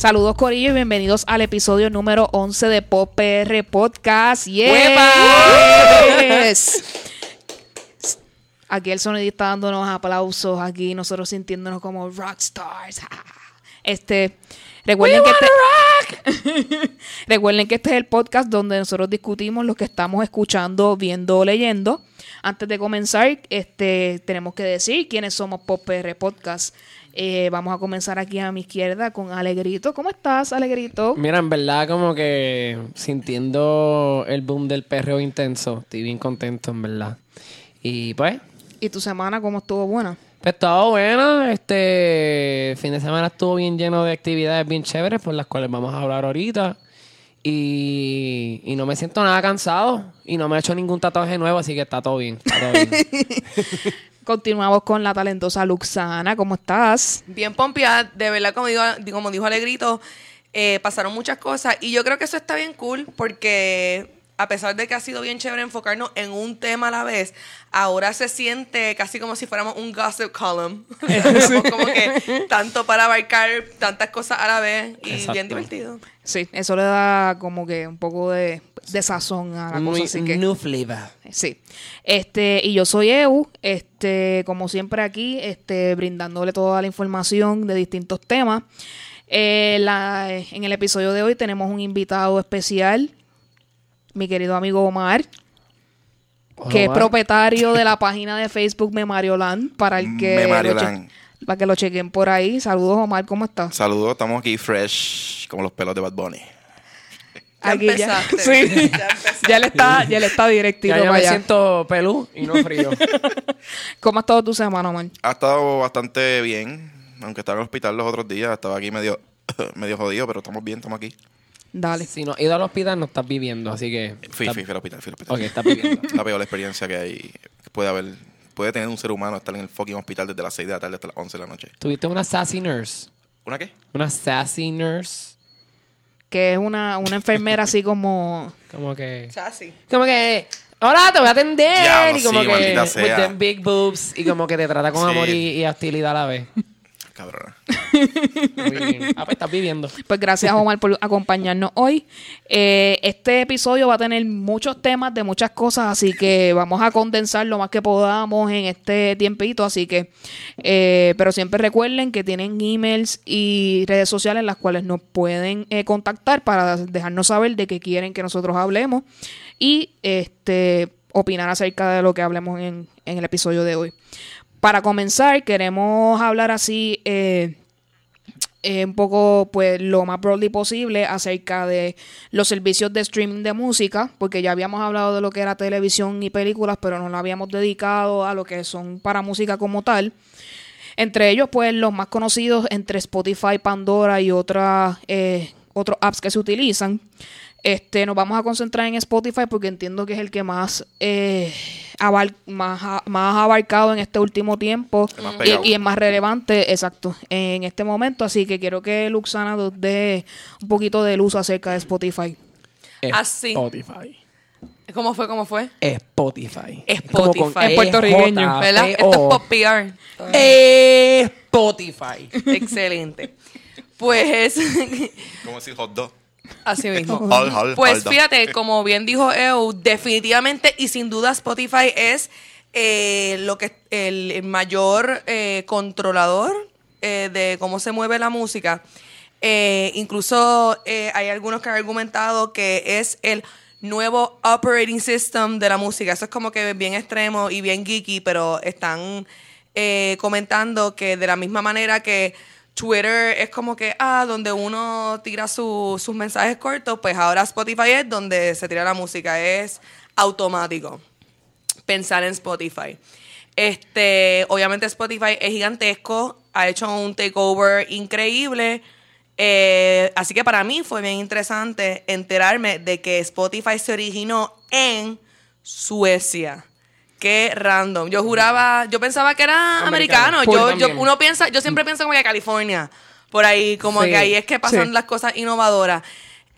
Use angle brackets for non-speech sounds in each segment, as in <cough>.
Saludos Corillo y bienvenidos al episodio número 11 de Pop PR Podcast. Yes. Aquí el sonidista dándonos aplausos, aquí nosotros sintiéndonos como rockstars. Este, recuerden que este, <laughs> recuerden que este es el podcast donde nosotros discutimos lo que estamos escuchando, viendo o leyendo. Antes de comenzar, este, tenemos que decir quiénes somos Pop PR Podcast. Eh, vamos a comenzar aquí a mi izquierda con Alegrito. ¿Cómo estás, Alegrito? Mira, en verdad, como que sintiendo el boom del perreo intenso, estoy bien contento, en verdad. Y pues, ¿Y tu semana cómo estuvo buena? pues todo bueno. Este fin de semana estuvo bien lleno de actividades bien chéveres, por las cuales vamos a hablar ahorita. Y, y no me siento nada cansado. Y no me he hecho ningún tatuaje nuevo, así que está todo bien. Está todo bien. <laughs> Continuamos con la talentosa Luxana. ¿Cómo estás? bien pompeada, de verdad, como, digo, como dijo Alegrito, eh, pasaron muchas cosas y yo creo que eso está bien cool porque a pesar de que ha sido bien chévere enfocarnos en un tema a la vez, ahora se siente casi como si fuéramos un gossip column. <laughs> <laughs> Como que tanto para abarcar tantas cosas a la vez y Exacto. bien divertido. Sí, eso le da como que un poco de, de sazón a la cosa. Así que, new flavor. sí. Este, y yo soy Eu, este, como siempre aquí, este, brindándole toda la información de distintos temas. Eh, la- en el episodio de hoy tenemos un invitado especial, mi querido amigo Omar, que es propietario de la <laughs> página de Facebook Memarioland, para el que para que lo chequen por ahí. Saludos Omar, ¿cómo estás? Saludos, estamos aquí fresh, como los pelos de Bad Bunny. Ya Aquí ya. Sí. Ya. <laughs> Ya le está, ya le está directito Ya yo me siento pelú y no frío. <laughs> ¿Cómo ha estado tu semana, Omar? Ha estado bastante bien, aunque estaba en el hospital los otros días, estaba aquí medio, <coughs> medio jodido, pero estamos bien, estamos aquí. Dale. si no has ido al hospital, no estás viviendo, así que... Fui, estás- fui, fui al hospital, fui al hospital. Ok, estás viviendo. <laughs> La peor experiencia que hay, que puede haber, puede tener un ser humano estar en el fucking hospital desde las 6 de la tarde hasta las 11 de la noche. Tuviste una sassy nurse. ¿Una qué? Una sassy nurse. Que es una, una enfermera así como... Como que... Sí. Como que... Hola, te voy a atender. Diablo, y como sí, que... With sea. them big boobs. Y como que te trata con Sí. amor y, y hostilidad a la vez. Cabrona. Muy bien. Ah, pues estás viviendo. Pues gracias, Omar, por acompañarnos hoy. Eh, este episodio va a tener muchos temas de muchas cosas, así que vamos a condensar lo más que podamos en este tiempito. Así que, eh, pero siempre recuerden que tienen emails y redes sociales en las cuales nos pueden eh, contactar para dejarnos saber de qué quieren que nosotros hablemos y este opinar acerca de lo que hablemos en, en el episodio de hoy. Para comenzar, queremos hablar así. eh, eh, un poco, pues, lo más broadly posible acerca de los servicios de streaming de música, porque ya habíamos hablado de lo que era televisión y películas, pero no lo habíamos dedicado a lo que son para música como tal. Entre ellos, pues, los más conocidos entre Spotify, Pandora y otras eh, otros apps que se utilizan. Este, nos vamos a concentrar en Spotify porque entiendo que es el que más, eh, abal- más, ha- más abarcado en este último tiempo y, y es más relevante, exacto, en este momento. Así que quiero que Luxana nos dé un poquito de luz acerca de Spotify. Así. Spotify. ¿Cómo fue? ¿Cómo fue? Spotify. Spotify. Con En puertorriqueño, E-J-P-O. ¿Verdad? Esto es pop PR. Spotify. Excelente. Pues ¿Cómo decir hot dog? Así <laughs> mismo. Pues fíjate, como bien dijo Eu, definitivamente y sin duda Spotify es eh, lo que el, mayor eh, controlador eh, de cómo se mueve la música. Eh, incluso hay algunos que han argumentado que es el nuevo operating system de la música. Eso es como que bien extremo y bien geeky, pero están eh, comentando que de la misma manera que Twitter es como que, ah, donde uno tira su- sus mensajes cortos, pues ahora Spotify es donde se tira la música, es automático pensar en Spotify. Este, obviamente Spotify es gigantesco, ha hecho un takeover increíble. eh, así que para mí fue bien interesante enterarme de que Spotify se originó en Suecia. Qué random. Yo juraba, yo pensaba que era Americano. Yo, yo, uno piensa, yo siempre pienso como que California. Por ahí, como Sí, que ahí es que pasan sí. las cosas innovadoras.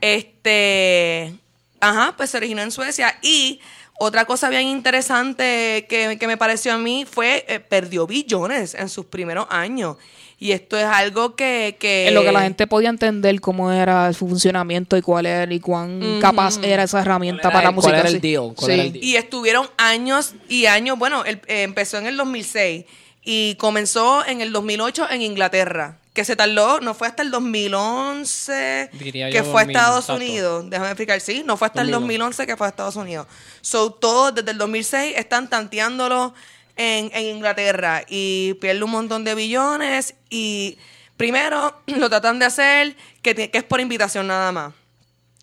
Este, ajá, pues se originó en Suecia y Otra cosa bien interesante que, que me pareció a mí fue, eh, perdió billones en sus primeros años. Y esto es algo que... que En lo que la gente podía entender cómo era su funcionamiento y cuál era y cuán capaz era esa herramienta ¿Cuál para el- música. cuál era el sí. deal? ¿Cuál Sí. era el deal? Y estuvieron años y años. Bueno, el- eh, empezó en el 2006 y comenzó en el 2008 en Inglaterra. Que se tardó, no fue hasta el 2011 Diría que fue a 2000, Estados. Unidos. Déjame explicar, sí, no fue hasta el 2011. 2011 que fue a Estados Unidos. So, todos desde el 2006 están tanteándolo en, en Inglaterra y pierde un montón de billones y primero <clears throat> lo tratan de hacer que, que es por invitación nada más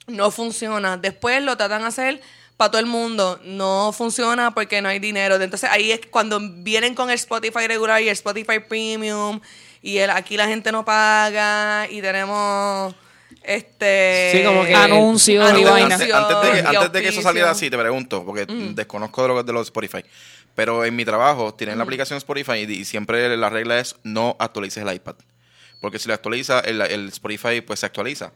no funciona. Después lo tratan de hacer para todo el mundo. No funciona porque no hay dinero. Entonces ahí es cuando vienen con el Spotify regular y el Spotify Premium. Y el, aquí la gente no paga. Y tenemos este Sí, como que- Anuncios y vainas. Antes, antes de, que- y antes de que eso saliera así, te pregunto, porque desconozco de lo de los Spotify. Pero en mi trabajo tienen la aplicación Spotify y, y siempre la regla es no actualices el iPad. Porque si lo actualiza, el, el Spotify pues se actualiza.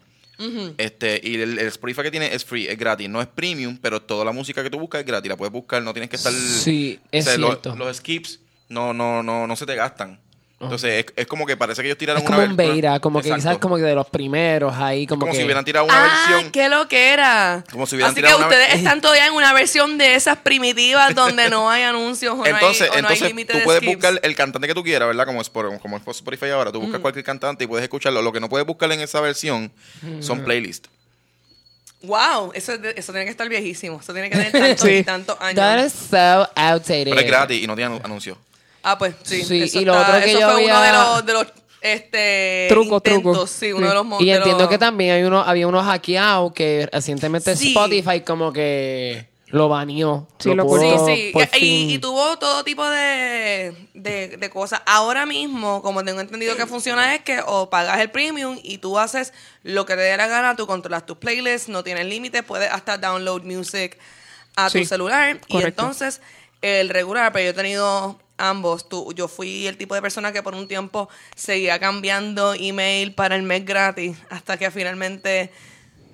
este Y el, el Spotify que tiene es free, es gratis. No es premium, pero toda la música que tú buscas es gratis. La puedes buscar, no tienes que estar... Sí, es lo- cierto. Los, skips no, no, no, no se te gastan. Entonces es, es como que parece que ellos tiraron Es como una un beta, como que Exacto. quizás como que de los primeros ahí, como, como que... si hubieran tirado una ah, versión. qué lo que era. Como si hubieran Así que tirado una ustedes ver- están todavía en una versión de esas primitivas donde no hay anuncios o Entonces, no hay, o no hay entonces límite tú de puedes skips. buscar el cantante que tú quieras, ¿verdad? Como es por, como es por Spotify ahora, tú buscas cualquier cantante y puedes escucharlo. Lo que no puedes buscar en esa versión son playlists. Wow, eso, es de- eso tiene que estar viejísimo. Eso tiene que tener tantos <laughs> y tantos años. That is so outdated. Pero es gratis y no tiene anu- anuncios. Ah, pues sí. Sí, eso y lo está- otro que eso yo fue uno había- de los, de los este, Truco, intentos, truco. Sí, uno Sí. de los Y de entiendo los- que también hay uno, había unos hackeados que recientemente Sí. Spotify como que lo baneó. Sí, lo pudo. Sí, sí, por y, fin. y tuvo todo tipo de, de, de cosas. Ahora mismo, como tengo entendido que funciona, es que o pagas el premium y tú haces lo que te dé la gana, tú controlas tus playlists, no tienes límites, puedes hasta download music a tu celular. Y entonces, el regular, pero yo he tenido ambos. Tú, yo fui el tipo de persona que por un tiempo seguía cambiando email para el mes gratis, hasta que finalmente...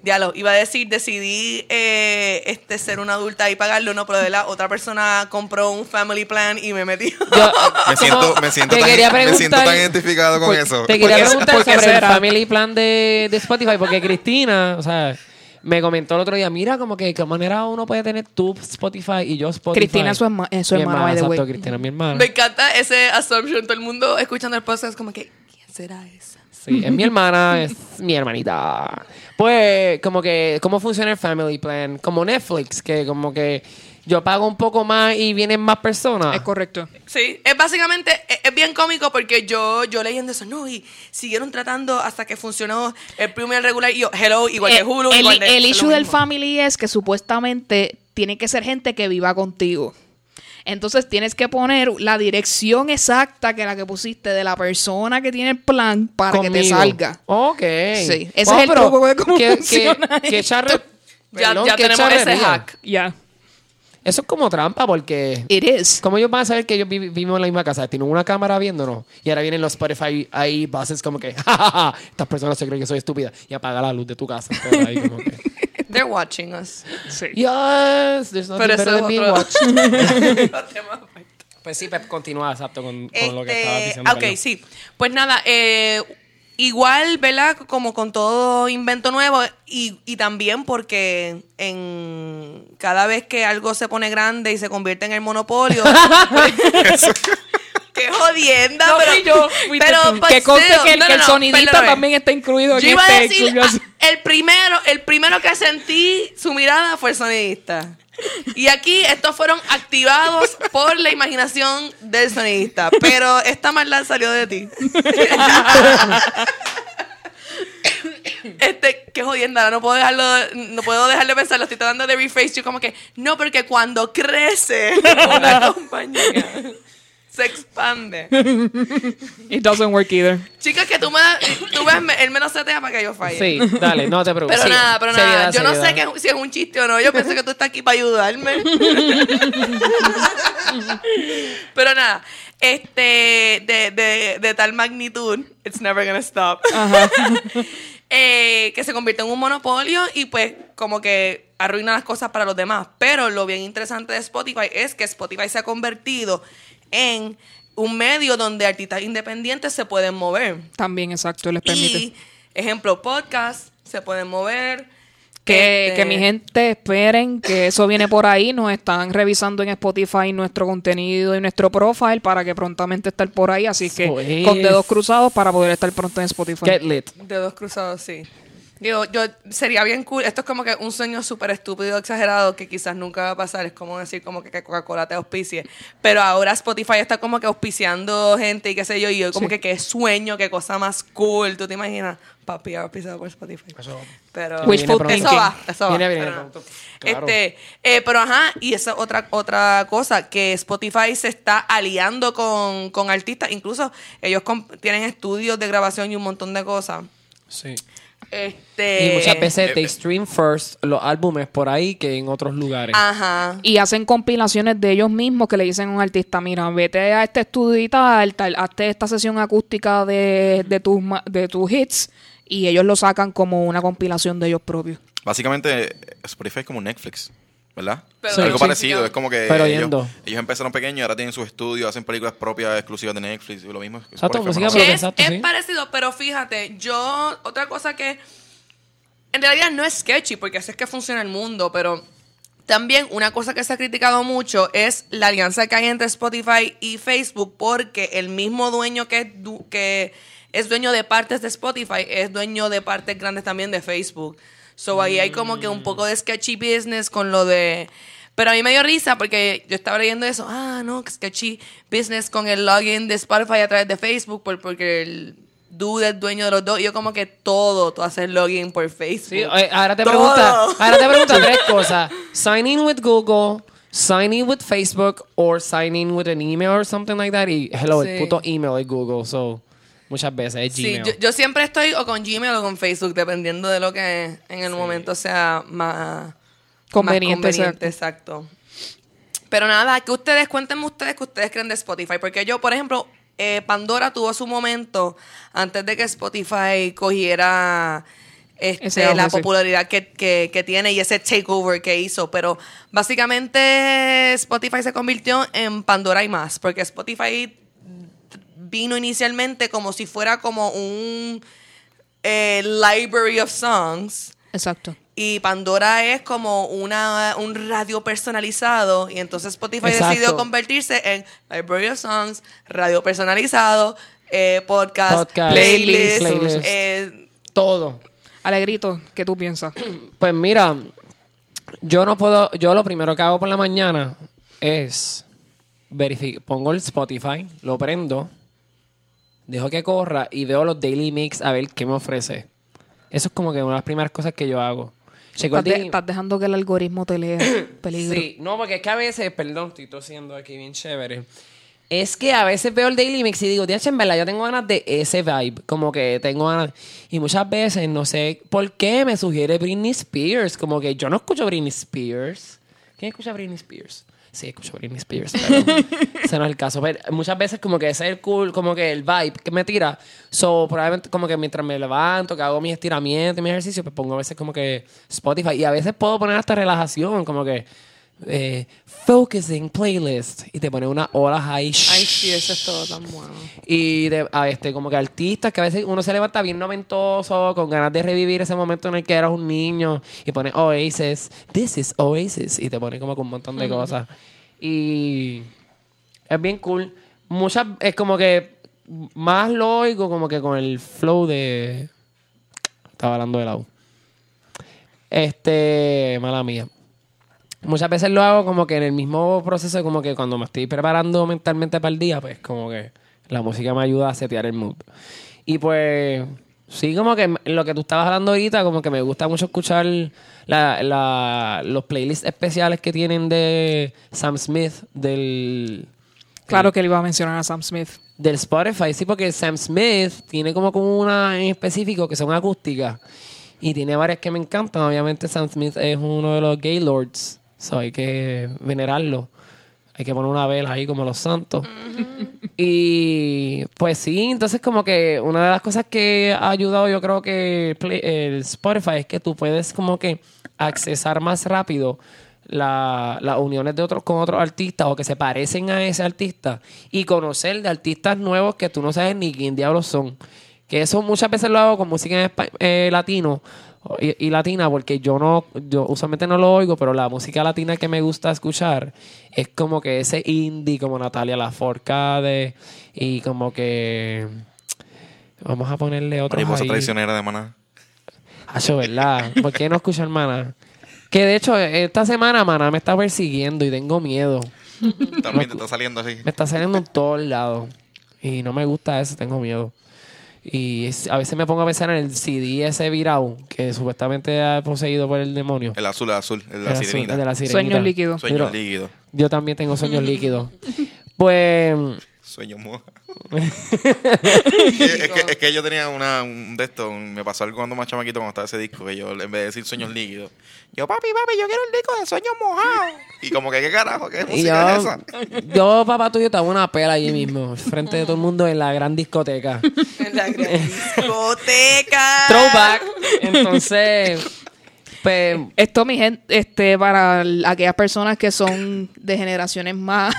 Diablo, iba a decir, decidí eh, este ser una adulta y pagarlo, no, pero de la otra persona compró un family plan y me metió. Yo- <laughs> Me siento, me siento, te tan, me siento tan identificado con Por- eso. Te quería Porque- preguntar porque sobre el family plan de, de Spotify, porque Cristina, o sea, me comentó el otro día, mira, como que de qué manera uno puede tener tu Spotify y yo Spotify. Cristina es su herma- es su Mi hermana, by the exacto, way. Cristina es mi hermana. me encanta ese assumption, todo el mundo escuchando el podcast como que, ¿quién será esa? Sí, es mi hermana, es mi hermanita. Pues, como que, ¿cómo funciona el Family Plan? Como Netflix, que como que yo pago un poco más y vienen más personas. Es correcto. Sí, es básicamente, es, es bien cómico porque yo, yo leyendo eso, no, y siguieron tratando hasta que funcionó el premium regular y yo, hello, igual que Eh, Hulu, el, igual de- el issue del family es que supuestamente tiene que ser gente que viva contigo. Entonces tienes que poner la dirección exacta que la que pusiste de la persona que tiene el plan para que te salga. Ok. Sí, ese Wow, es el truco de cómo qué- funciona charre- Ya, perdón, ya qué tenemos ese hack. Ya. Eso es como trampa porque... It is. ¿Cómo ellos van a saber que ellos vi- vivimos en la misma casa? Tienen una cámara viéndonos. Y ahora vienen los Spotify ahí, bases como que, <laughs> "Ja, ja, ja, estas personas se creen que soy estúpida. Y apaga la luz de tu casa. Todo ahí como que, <laughs> They're watching us. Sí. yes, there's nothing Pero better eso es than being watched. <laughs> Pues sí, Pep, continúa, exacto, con, con lo que estabas Este, diciendo. ok, sí. Pues nada, eh, igual, ¿verdad? Como con todo invento nuevo y, y también porque en cada vez que algo se pone grande y se convierte en el monopolio... <laughs> pues, ¡Qué jodienda! No pero, fui yo, fuiste pero, tú. but que conste que el, no, que no, el sonidista perdóname. también está incluido Yo en iba a este. decir, incluyo así. ah, el primero, el primero que sentí su mirada fue el sonidista. Y aquí estos fueron activados por la imaginación del sonidista. Pero esta maldad salió de ti. <laughs> Este, qué jodienda, no puedo dejarlo, no puedo dejar de pensarlo, estoy tratando de reface yo como que, no, porque cuando crece <laughs> una compañía. Se expande. <laughs> It doesn't work either. Chicas, que tú me das, tú ves el menos setea para que yo falle. Sí, dale, no te preocupes. Pero Sí, nada, pero seriedad, nada. Yo no sé que, si es un chiste o no. Yo pensé que tú estás aquí para ayudarme. <laughs> pero nada. Este, de, de, de tal magnitud, it's never gonna stop. <laughs> Eh, que se convierte en un monopolio y pues como que arruina las cosas para los demás. Pero lo bien interesante de Spotify es que Spotify se ha convertido en un medio donde artistas independientes se pueden mover. También, exacto, les permite. Y, ejemplo, podcast, se pueden mover. Que, Este, que mi gente esperen que eso viene por ahí. Nos están revisando en Spotify nuestro contenido y nuestro profile para que prontamente estar por ahí. Así que con dedos cruzados para poder estar pronto en Spotify. Get lit. Dedos cruzados, sí. Digo, yo sería bien cool. Esto es como que un sueño súper estúpido, exagerado, que quizás nunca va a pasar. Es como decir como que, que Coca-Cola te auspicie. Pero ahora Spotify está como que auspiciando gente y qué sé yo. Y yo como Sí. que qué sueño, qué cosa más cool. ¿Tú te imaginas? Papi auspiciado por Spotify. Pero Wishful eso va, eso va. Viene, viene Pero. Claro. Este, eh, pero ajá, y esa otra otra cosa, que Spotify se está aliando con, con artistas, incluso ellos comp- tienen estudios de grabación y un montón de cosas. Sí. Este, Y muchas veces eh, they stream first los álbumes por ahí que en otros lugares. Ajá. Y hacen compilaciones de ellos mismos que le dicen a un artista, mira, vete a este estudio y tal, tal hazte esta sesión acústica de, de, tus, ma- de tus hits y ellos lo sacan como una compilación de ellos propios. Básicamente, Spotify es como Netflix, ¿verdad? Pero. Algo sí. parecido, es como que Pero ellos, empezaron pequeños y ahora tienen sus estudios, hacen películas propias exclusivas de Netflix y lo mismo. es Exacto, es, exacto, es sí. parecido, pero fíjate, yo, otra cosa que en realidad no es sketchy, porque así es que funciona el mundo, pero también una cosa que se ha criticado mucho es la alianza que hay entre Spotify y Facebook, porque el mismo dueño que es, du- que es dueño de partes de Spotify es dueño de partes grandes también de Facebook. So ahí hay como que un poco de sketchy business con lo de... Pero a mí me dio risa porque yo estaba leyendo eso. Ah, no, sketchy business con el login de Spotify a través de Facebook por- porque el dude es dueño de los dos. Y yo como que todo, tú haces login por Facebook. Sí, oye, ahora te pregunta, ahora te pregunta <laughs> tres cosas. Sign in with Google, sign in with Facebook, or sign in with an email or something like that. Y hello, Sí. el puto email es Google, so muchas veces es Sí, Gmail. yo, yo siempre estoy o con Gmail o con Facebook, dependiendo de lo que en el momento sea más Conveniente, más conveniente, exacto. Pero nada, que ustedes, cuéntenme ustedes que ustedes creen de Spotify. Porque yo, por ejemplo, eh, Pandora tuvo su momento antes de que Spotify cogiera este, auge, la sí. popularidad que, que- que tiene y ese takeover que hizo. Pero básicamente Spotify se convirtió en Pandora y más. Porque Spotify vino inicialmente como si fuera como un eh, library of songs. Exacto. Y Pandora es como una, un radio personalizado. Y entonces Spotify Exacto. decidió convertirse en Library of Songs, radio personalizado, eh, podcast, Podcast, playlist. playlist. eh, Todo. Alegrito, ¿qué tú piensas? <clears throat> Pues mira, yo no puedo, yo lo primero que hago por la mañana es verificar, pongo el Spotify, lo prendo, dejo que corra y veo los daily mix a ver qué me ofrece. Eso es como que una de las primeras cosas que yo hago. Estás, de- estás dejando que el algoritmo te lea. <coughs> Peligro. Sí, no, porque es que a veces, perdón, estoy tosiendo aquí bien chévere. Es que a veces veo el Daily Mix y digo, tía, en verdad, yo tengo ganas de ese vibe. Como que tengo ganas. Y muchas veces, no sé por qué me sugiere Britney Spears. Como que yo no escucho Britney Spears. ¿Quién escucha Britney Spears? Sí, escucho Britney Spears, pero <laughs> ese no es el caso. Pero muchas veces como que ese es el cool, como que el vibe que me tira. So, probablemente como que mientras me levanto, que hago mis estiramientos y mi ejercicio, pues pongo a veces como que Spotify. Y a veces puedo poner hasta relajación, como que eh, focusing playlist. Y te pone una hora high. ay, sí, eso es todo tan bueno. Y de, a este, como que artistas que a veces uno se levanta bien noventoso, con ganas de revivir ese momento en el que eras un niño, y pone Oasis, this is Oasis, y te pone como con un montón de cosas. Y es bien cool. Muchas, es como que más lo oigo como que con el flow de. Estaba hablando de la U. Este, mala mía. Muchas veces lo hago como que en el mismo proceso, como que cuando me estoy preparando mentalmente para el día, pues como que la música me ayuda a setear el mood. Y pues, sí, como que lo que tú estabas hablando ahorita, como que me gusta mucho escuchar la- la- los playlists especiales que tienen de Sam Smith, del Claro que le iba a mencionar a Sam Smith. Del Spotify, sí, porque Sam Smith tiene como, como una en específico que son acústicas. Y tiene varias que me encantan. Obviamente Sam Smith es uno de los Gaylords. So hay que venerarlo. Hay que poner una vela ahí como los santos. <laughs> Y pues sí, entonces como que una de las cosas que ha ayudado yo creo que Play- el Spotify es que tú puedes como que accesar más rápido la- las uniones de otros con otros artistas o que se parecen a ese artista y conocer de artistas nuevos que tú no sabes ni quién diablos son. Que eso muchas veces lo hago con música en espa- eh, latino y, y latina porque yo no, yo usualmente no lo oigo, pero la música latina que me gusta escuchar es como que ese indie como Natalia Laforcade y como que vamos a ponerle otros Mariposa traicionera de maná. Acho, ¿verdad? ¿Por qué no escuchar Mana? Que de hecho, esta semana Mana me está persiguiendo y tengo miedo. También te está saliendo así. Me está saliendo en todos lados. Y no me gusta eso, tengo miedo. Y es- a veces me pongo a pensar en el CD ese virado, que supuestamente ha poseído por el demonio. El azul, el azul, el de El la azul, sirenita. el de la sirenita. Sueños líquidos. Sueño Pero- líquido. Yo también tengo sueños líquidos. <laughs> Pues, Sueño moja. <laughs> es, que, es que yo tenía una, un de estos, un- me pasó algo cuando más chamaquito cuando estaba ese disco, que yo en vez de decir sueños líquidos, yo papi, papi, yo quiero el disco de sueños mojados. Y como que, ¿qué carajo? ¿Qué música es yo, esa? yo, papá tuyo, estaba una pela allí mismo, frente de todo el mundo en la gran discoteca. En la gran discoteca. <laughs> Throwback. Entonces, pues, Esto, mi gente, este, para aquellas personas que son de generaciones más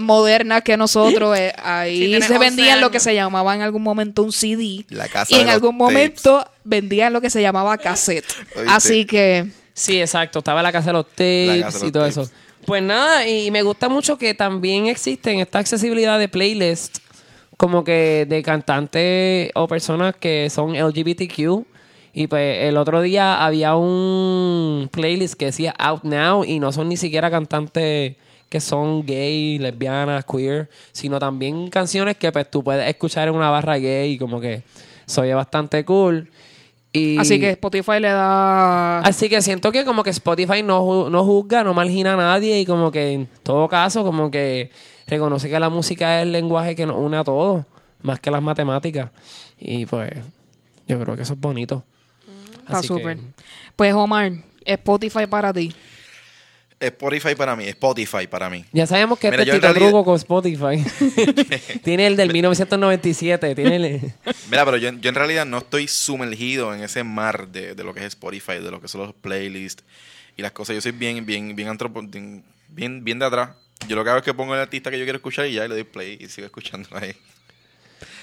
modernas que nosotros, <laughs> eh, ahí Sí, se 11 vendía lo que se llamaba en algún momento un CD. La casa y en algún tapes. momento vendían lo que se llamaba cassette. ¿Oíste? Así que Sí, exacto. Estaba en la casa de los tapes y los todo tapes. eso. Pues nada, y me gusta mucho que también existen esta accesibilidad de playlist como que de cantantes o personas que son LGBTQ. Y pues el otro día había un playlist que decía Out Now y no son ni siquiera cantantes que son gay, lesbianas, queer, sino también canciones que pues tú puedes escuchar en una barra gay y como que se oye bastante cool. Y Así que Spotify le da. Así que siento que como que Spotify no, no juzga, no margina a nadie y como que en todo caso como que reconoce que la música es el lenguaje que nos une a todos, más que las matemáticas. Y pues yo creo que eso es bonito. Está que- súper. Pues Omar, Spotify para ti. Spotify para mí, Spotify para mí. Ya sabemos que Mira, este Tito realidad- Truco con Spotify. <laughs> tiene el del 1997, tiene el... Mira, pero yo, yo en realidad no estoy sumergido en ese mar de, de lo que es Spotify, de lo que son los playlists y las cosas. Yo soy bien, bien, bien antropo- bien, bien, bien de atrás. Yo lo que hago es que pongo el artista que yo quiero escuchar y ya y le doy play y sigo escuchándolo ahí.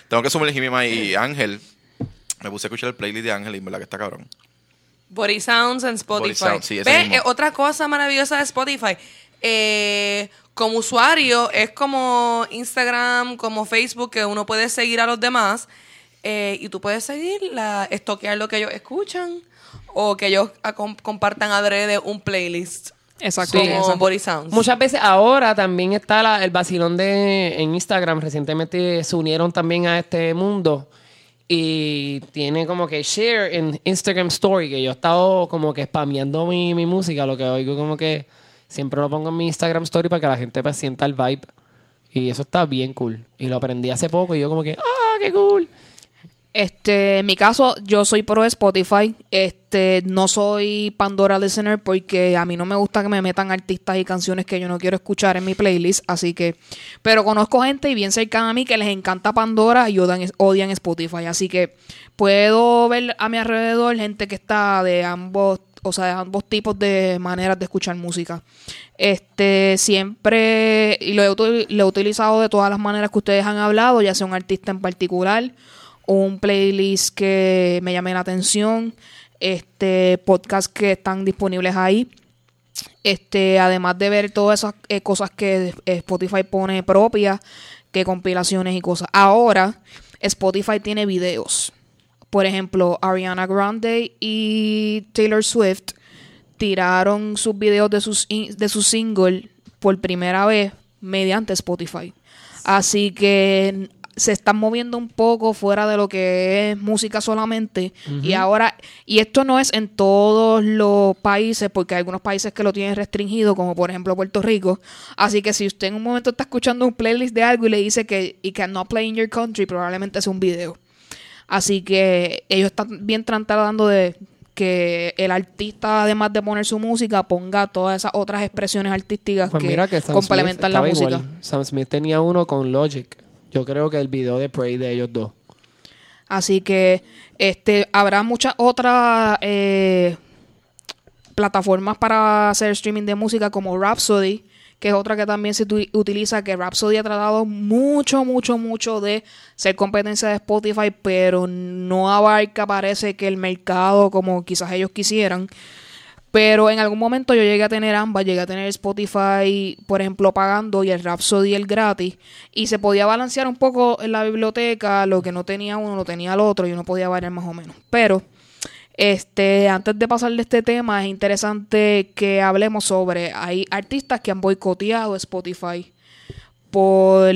Tengo que sumergirme más y Ángel, me puse a escuchar el playlist de Ángel y en verdad que está cabrón. Body Sounds en Spotify. Body Sounds, sí, ese Ve, mismo. eh, otra cosa maravillosa de Spotify. Eh, como usuario, es como Instagram, como Facebook, que uno puede seguir a los demás eh, y tú puedes seguir, la, estoquear lo que ellos escuchan o que ellos com- compartan adrede un playlist. Exacto. Como. Body Sounds. Muchas veces ahora también está la- el vacilón de en Instagram. Recientemente se unieron también a este mundo. Y tiene como que share en Instagram Story, que yo he estado como que spameando mi, mi música, lo que oigo como que siempre lo pongo en mi Instagram Story para que la gente pues, sienta el vibe. Y eso está bien cool. Y lo aprendí hace poco y yo como que, ¡ah, qué cool! Este, en mi caso, yo soy pro Spotify. Este, no soy Pandora listener porque a mí no me gusta que me metan artistas y canciones que yo no quiero escuchar en mi playlist. Así que, pero conozco gente y bien cercana a mí que les encanta Pandora y odian, odian Spotify. Así que puedo ver a mi alrededor gente que está de ambos, o sea, de ambos tipos de maneras de escuchar música. Este, siempre, y lo he, lo he utilizado de todas las maneras que ustedes han hablado, ya sea un artista en particular un playlist que me llame la atención, este podcast que están disponibles ahí. Este, además de ver todas esas eh, cosas que Spotify pone propias, que compilaciones y cosas. Ahora, Spotify tiene videos. Por ejemplo, Ariana Grande y Taylor Swift tiraron sus videos de sus de su single por primera vez mediante Spotify. Así que se están moviendo un poco fuera de lo que es música solamente. Y ahora, y esto no es en todos los países, porque hay algunos países que lo tienen restringido, como por ejemplo Puerto Rico. Así que si usted en un momento está escuchando un playlist de algo y le dice que y cannot play in your country, probablemente es un video. Así que ellos están bien tratando de que el artista, además de poner su música, ponga todas esas otras expresiones artísticas Pues que, que complementan la música. igual. Sam Smith tenía uno con Logic. Yo creo que el video de Prey de ellos dos. Así que este habrá muchas otras eh, plataformas para hacer streaming de música como Rhapsody, que es otra que también se utiliza, que Rhapsody ha tratado mucho, mucho, mucho de ser competencia de Spotify, pero no abarca, parece que el mercado como quizás ellos quisieran. Pero en algún momento yo llegué a tener ambas, llegué a tener Spotify, por ejemplo, pagando y el Rhapsody el gratis. Y se podía balancear un poco en la biblioteca, lo que no tenía uno lo tenía el otro y uno podía variar más o menos. Pero, este, antes de pasar de este tema, es interesante que hablemos sobre, hay artistas que han boicoteado Spotify por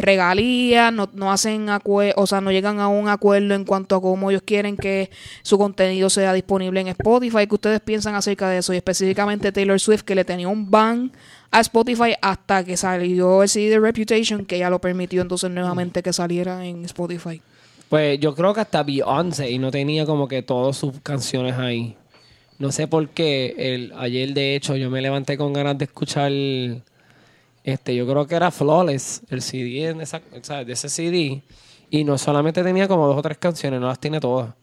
regalías, no, no hacen o sea, no llegan a un acuerdo en cuanto a cómo ellos quieren que su contenido sea disponible en Spotify. ¿Qué ustedes piensan acerca de eso? Y específicamente Taylor Swift, que le tenía un ban a Spotify hasta que salió el CD de Reputation, que ya lo permitió entonces nuevamente que saliera en Spotify. Pues yo creo que hasta Beyoncé y no tenía como que todas sus canciones ahí. No sé por qué. El, ayer, de hecho, yo me levanté con ganas de escuchar. Este, yo creo que era Flawless, el CD en esa- sea, de ese CD. Y no solamente tenía como dos o tres canciones, no las tiene todas.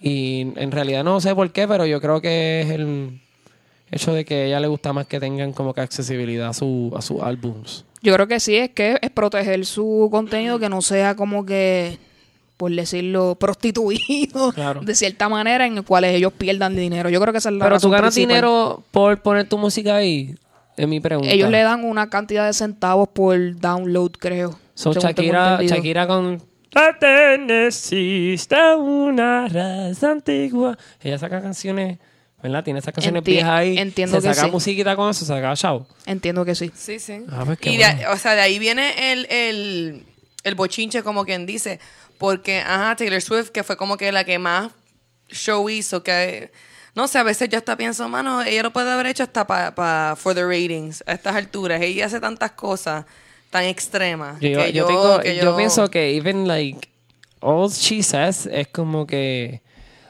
Y en realidad no sé por qué, pero yo creo que es el hecho de que a ella le gusta más que tengan como que accesibilidad a, su, a sus álbums. Yo creo que sí, es que es proteger su contenido, que no sea como que, por decirlo, <laughs> prostituido Claro. de cierta manera en el cual ellos pierdan dinero. Yo creo que esa es la Pero tú razón ganas principal. dinero por poner tu música ahí, es mi pregunta. Ellos le dan una cantidad de centavos por download, creo. Tengo Shakira. Shakira con Perteneciste a una raza antigua. Ella saca canciones, ¿verdad? Tiene esas canciones Enti- viejas ahí. entiendo se que saca sí. musiquita con eso, se saca chao. Entiendo que sí. Sí, sí. Ah, pues qué y de, o sea, de ahí viene el, el, el bochinche, como quien dice. Porque, ajá, Taylor Swift, que fue como que la que más show hizo, que no sé, a veces yo hasta pienso, mano, ella lo puede haber hecho hasta para for the ratings, a estas alturas. Ella hace tantas cosas tan extremas. Yo, que yo tengo- que yo pienso que even like all she says es como que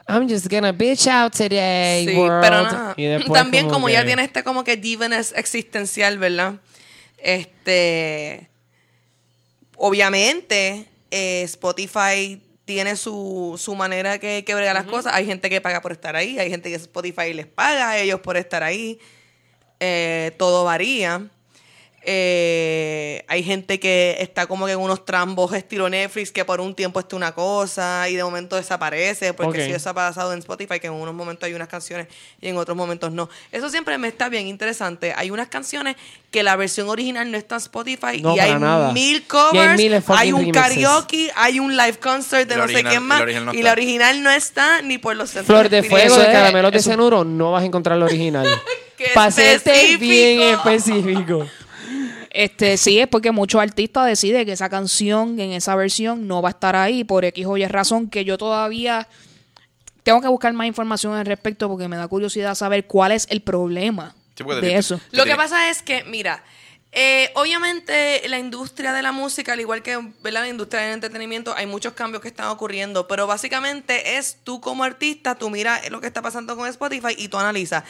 I'm just gonna bitch out today, Sí, world. pero nada. Y después También como, que- ya tiene este como que diviness existencial, ¿verdad? Este, obviamente eh, Spotify tiene su, su manera que, que brega las cosas. Hay gente que paga por estar ahí, hay gente que Spotify les paga a ellos por estar ahí. Eh, todo varía. Eh, hay gente que está como que en unos trambos estilo Netflix que por un tiempo está una cosa y de momento desaparece, porque Ok. si eso ha pasado en Spotify, que en unos momentos hay unas canciones y en otros momentos no. Eso siempre me está bien interesante. Hay unas canciones que la versión original no está en Spotify No, y hay nada. mil Y covers, hay un remixes. karaoke, hay un live concert de no sé original- quién más no y está. la original no está ni por los centros Flor de fuego de caramelos de cenuro, no vas a encontrar la original. <laughs> ¡Qué Para bien específico. Este, sí, es porque muchos artistas deciden que esa canción en esa versión no va a estar ahí por X o Y razón que yo todavía tengo que buscar más información al respecto porque me da curiosidad saber cuál es el problema Sí, de eso. Lo que pasa es que, mira, eh, obviamente la industria de la música, al igual que ¿verdad? la industria del entretenimiento, hay muchos cambios que están ocurriendo, pero básicamente es tú como artista, tú miras lo que está pasando con Spotify y tú analizas.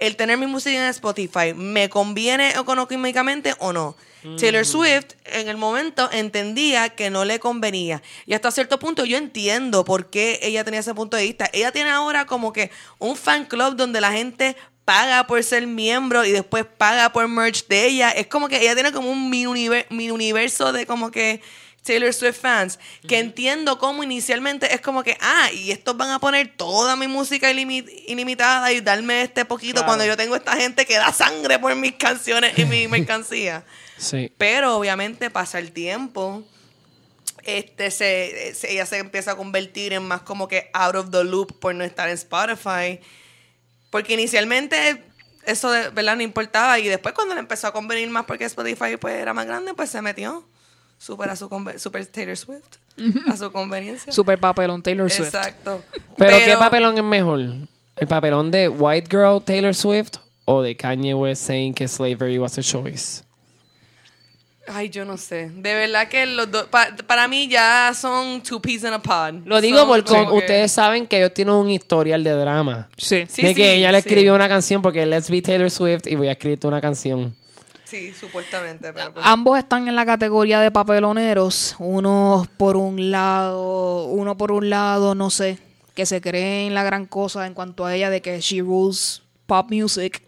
El tener mi música en Spotify, ¿me conviene económicamente o no? Taylor Swift en el momento entendía que no le convenía. Y hasta cierto punto yo entiendo por qué ella tenía ese punto de vista. Ella tiene ahora como que un fan club donde la gente paga por ser miembro y después paga por merch de ella. Es como que ella tiene como un mini, univer- mini universo de como que Taylor Swift fans, que entiendo cómo inicialmente es como que, ah, y estos van a poner toda mi música ilimi- ilimitada y darme este poquito Claro. cuando yo tengo esta gente que da sangre por mis canciones y mi <laughs> mercancía. Sí. Pero obviamente pasa el tiempo. Este se, se- ella se empieza a convertir en más como que out of the loop por no estar en Spotify. Porque inicialmente eso de verdad no importaba. Y después cuando le empezó a convenir más porque Spotify pues era más grande, pues se metió. Super a su conve- super Taylor Swift, a su conveniencia. Super papelón Taylor Swift. Exacto. Pero, ¿qué papelón es mejor? ¿El papelón de White Girl Taylor Swift o de Kanye West saying que slavery was a choice? Ay, yo no sé. De verdad que los dos, pa- para mí ya son two peas in a pod. Lo digo Son porque ustedes saben que ellos tienen un historial de drama. Sí. Sí, de sí, que ella le sí. escribió una canción porque let's be Taylor Swift y voy a escribirte una canción. Sí, supuestamente. Pero pues- Ambos están en la categoría de papeloneros. Uno por un lado, uno por un lado, no sé, que se creen la gran cosa en cuanto a ella de que she rules pop music.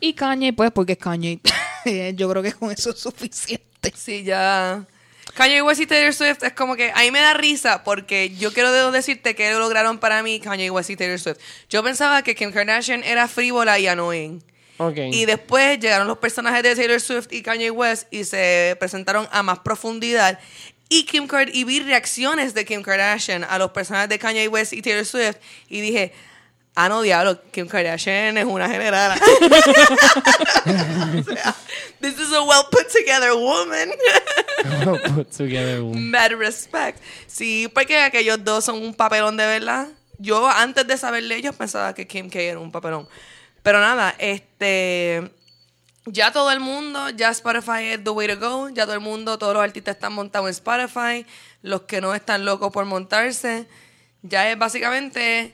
Y Kanye, pues, porque es Kanye. <laughs> Yo creo que con eso es suficiente. Sí, ya. Kanye West y Taylor Swift es como que a mí me da risa porque yo quiero de- decirte que lograron para mí Kanye West y Taylor Swift. Yo pensaba que Kim Kardashian era frívola y annoying. Ok. Y después llegaron los personajes de Taylor Swift y Kanye West y se presentaron a más profundidad. Y Kim Kard y vi reacciones de Kim Kardashian a los personajes de Kanye West y Taylor Swift y dije, ah no diablo, Kim Kardashian es una general. <laughs> O sea, this is a well put together woman. <laughs> Put together one. Mad respect. Sí, porque aquellos dos son un papelón de verdad. Yo antes de saberle ellos pensaba que Kim K era un papelón. Pero nada, este ya todo el mundo, ya Spotify es the way to go. Ya todo el mundo, todos los artistas están montados en Spotify. Los que no están locos por montarse. Ya es básicamente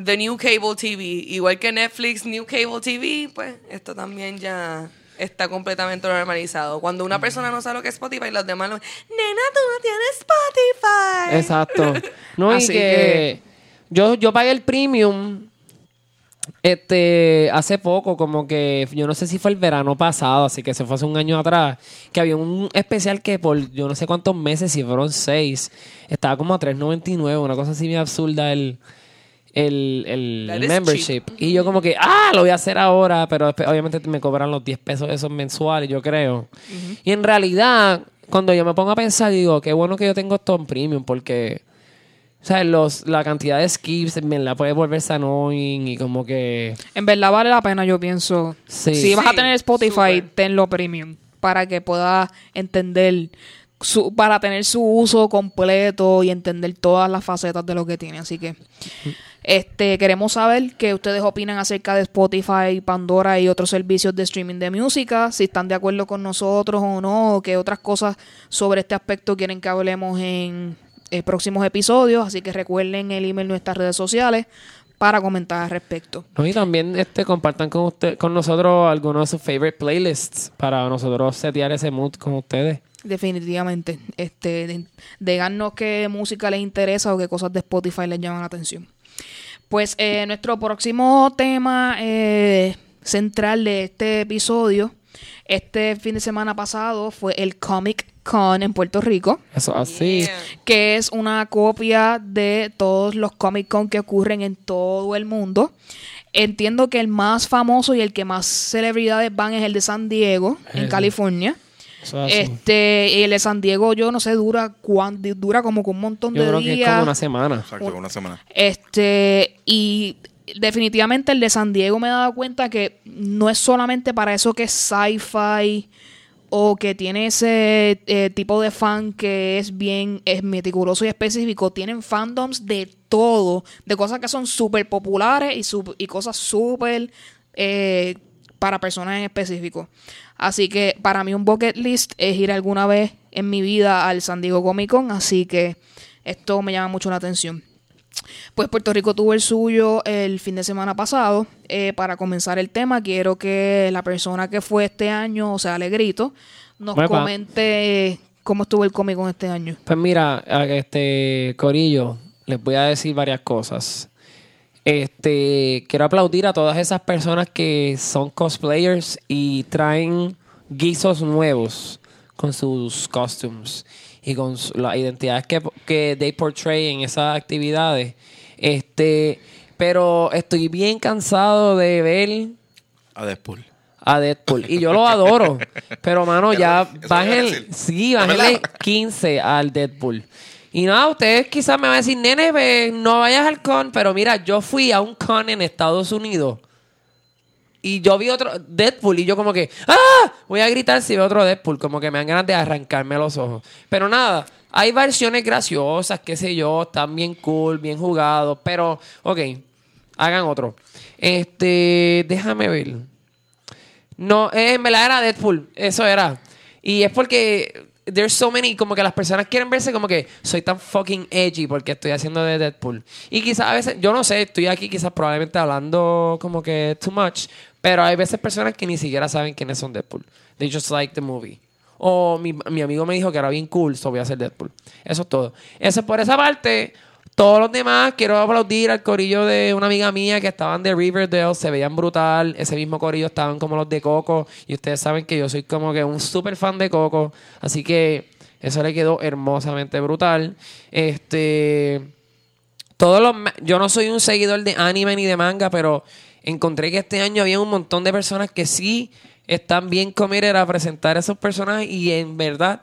the new cable TV. Igual que Netflix, new cable TV, pues esto también ya está completamente normalizado. Cuando una persona no sabe lo que es Spotify, los demás lo... Nena, tú no tienes Spotify. Exacto. No, y <laughs> Así que, que- yo, yo pagué el premium este hace poco, como que yo no sé si fue el verano pasado, así que se fue hace un año atrás, que había un especial que por yo no sé cuántos meses, si fueron seis, estaba como a 3.99, una cosa así bien absurda el el, el membership. Y yo como que, ah, lo voy a hacer ahora, pero obviamente me cobran los 10 pesos esos mensuales, yo creo. Y en realidad, cuando yo me pongo a pensar, digo, qué bueno que yo tengo esto en premium, porque, o sea, los, la cantidad de skips me la puede volverse annoying y como que... En verdad vale la pena, yo pienso. Sí. Si vas a tener Spotify, súper. tenlo premium para que puedas entender su, para tener su uso completo y entender todas las facetas de lo que tiene. Así que este queremos saber qué ustedes opinan acerca de Spotify, Pandora y otros servicios de streaming de música, si están de acuerdo con nosotros o no, o qué otras cosas sobre este aspecto quieren que hablemos en eh, próximos episodios. Así que recuerden el email en nuestras redes sociales para comentar al respecto. No, y también este, compartan con, usted, con nosotros algunos de sus favorite playlists para nosotros setear ese mood con ustedes. Definitivamente. Este, de- díganos qué música les interesa o qué cosas de Spotify les llaman la atención. Pues eh, nuestro próximo tema eh, central de este episodio, este fin de semana pasado, fue el Comic Con en Puerto Rico, Eso así. Yeah. que es una copia de todos los Comic Con que ocurren en todo el mundo. Entiendo que el más famoso y el que más celebridades van es el de San Diego, en. California. Eso así. Este, y el de San Diego, yo no sé, dura cuán, dura como que un montón yo de creo que es días. como una semana. Exacto, una semana. Este, y definitivamente el de San Diego me he dado cuenta que no es solamente para eso que es sci-fi o que tiene ese eh, tipo de fan que es bien es meticuloso y específico. Tienen fandoms de todo, de cosas que son súper populares y, sup- y cosas súper eh, para personas en específico. Así que para mí un bucket list es ir alguna vez en mi vida al San Diego Comic Con, así que esto me llama mucho la atención. Pues Puerto Rico tuvo el suyo el fin de semana pasado. Eh, para comenzar el tema, quiero que la persona que fue este año, o sea, Alegrito, nos comente cómo estuvo el Comic Con este año. Pues mira, a- este Corillo, les voy a decir varias cosas. Este, quiero aplaudir a todas esas personas que son cosplayers y traen guisos nuevos con sus costumes y con las identidades que, que they portray en esas actividades. Este, pero estoy bien cansado de ver A Deadpool. a Deadpool. Y yo lo adoro. <laughs> Pero, mano, ya bájenle, sí, ¿Es bájenle verdad? 15 al Deadpool. Y nada, ustedes quizás me van a decir, nene, no vayas al con, pero mira, yo fui a un con en Estados Unidos Y yo vi otro Deadpool y yo como que, ¡ah! Voy a gritar si veo otro Deadpool, como que me dan ganas de arrancarme los ojos. Pero nada, hay versiones graciosas, qué sé yo, están bien cool, bien jugados, pero, ok, hagan otro. Este, déjame ver. No, eh, en verdad era Deadpool, eso era. Y es porque there's so many, como que las personas quieren verse como que soy tan fucking edgy porque estoy haciendo de Deadpool. Y quizás a veces, yo no sé, estoy aquí quizás probablemente hablando como que too much, pero hay veces personas que ni siquiera saben quiénes son Deadpool. They just like the movie. O mi, mi amigo me dijo que era bien cool, so voy a hacer Deadpool. Eso es todo. Eso es por esa parte. Todos los demás, quiero aplaudir al corillo de una amiga mía que estaban de Riverdale, se veían brutal. Ese mismo corillo estaban como los de Coco. Y ustedes saben que yo soy como que un súper fan de Coco. Así que eso le quedó hermosamente brutal. Este. Todos los. Yo no soy un seguidor de anime ni de manga, pero encontré que este año había un montón de personas que sí están bien committed a presentar a esos personajes. Y en verdad,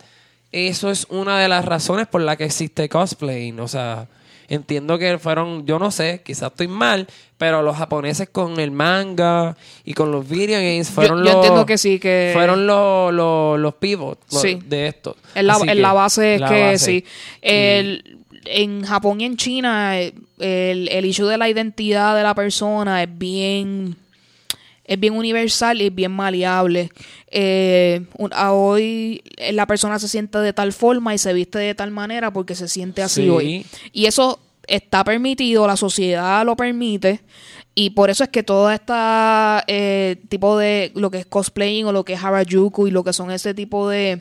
eso es una de las razones por la que existe cosplaying. O sea. Entiendo que fueron, yo no sé, quizás estoy mal, pero los japoneses con el manga y con los video games fueron yo los. entiendo que sí, que- Fueron los, los, los pivots Sí. de esto. En la, en base es la que base. sí. El- en Japón y en China, el, el issue de la identidad de la persona es bien es bien universal y es bien maleable. Eh, a hoy eh, la persona se siente de tal forma y se viste de tal manera porque se siente así Sí. hoy. Y eso está permitido, la sociedad lo permite. Y por eso es que todo este tipo de lo que es cosplaying o lo que es Harajuku y lo que son ese tipo de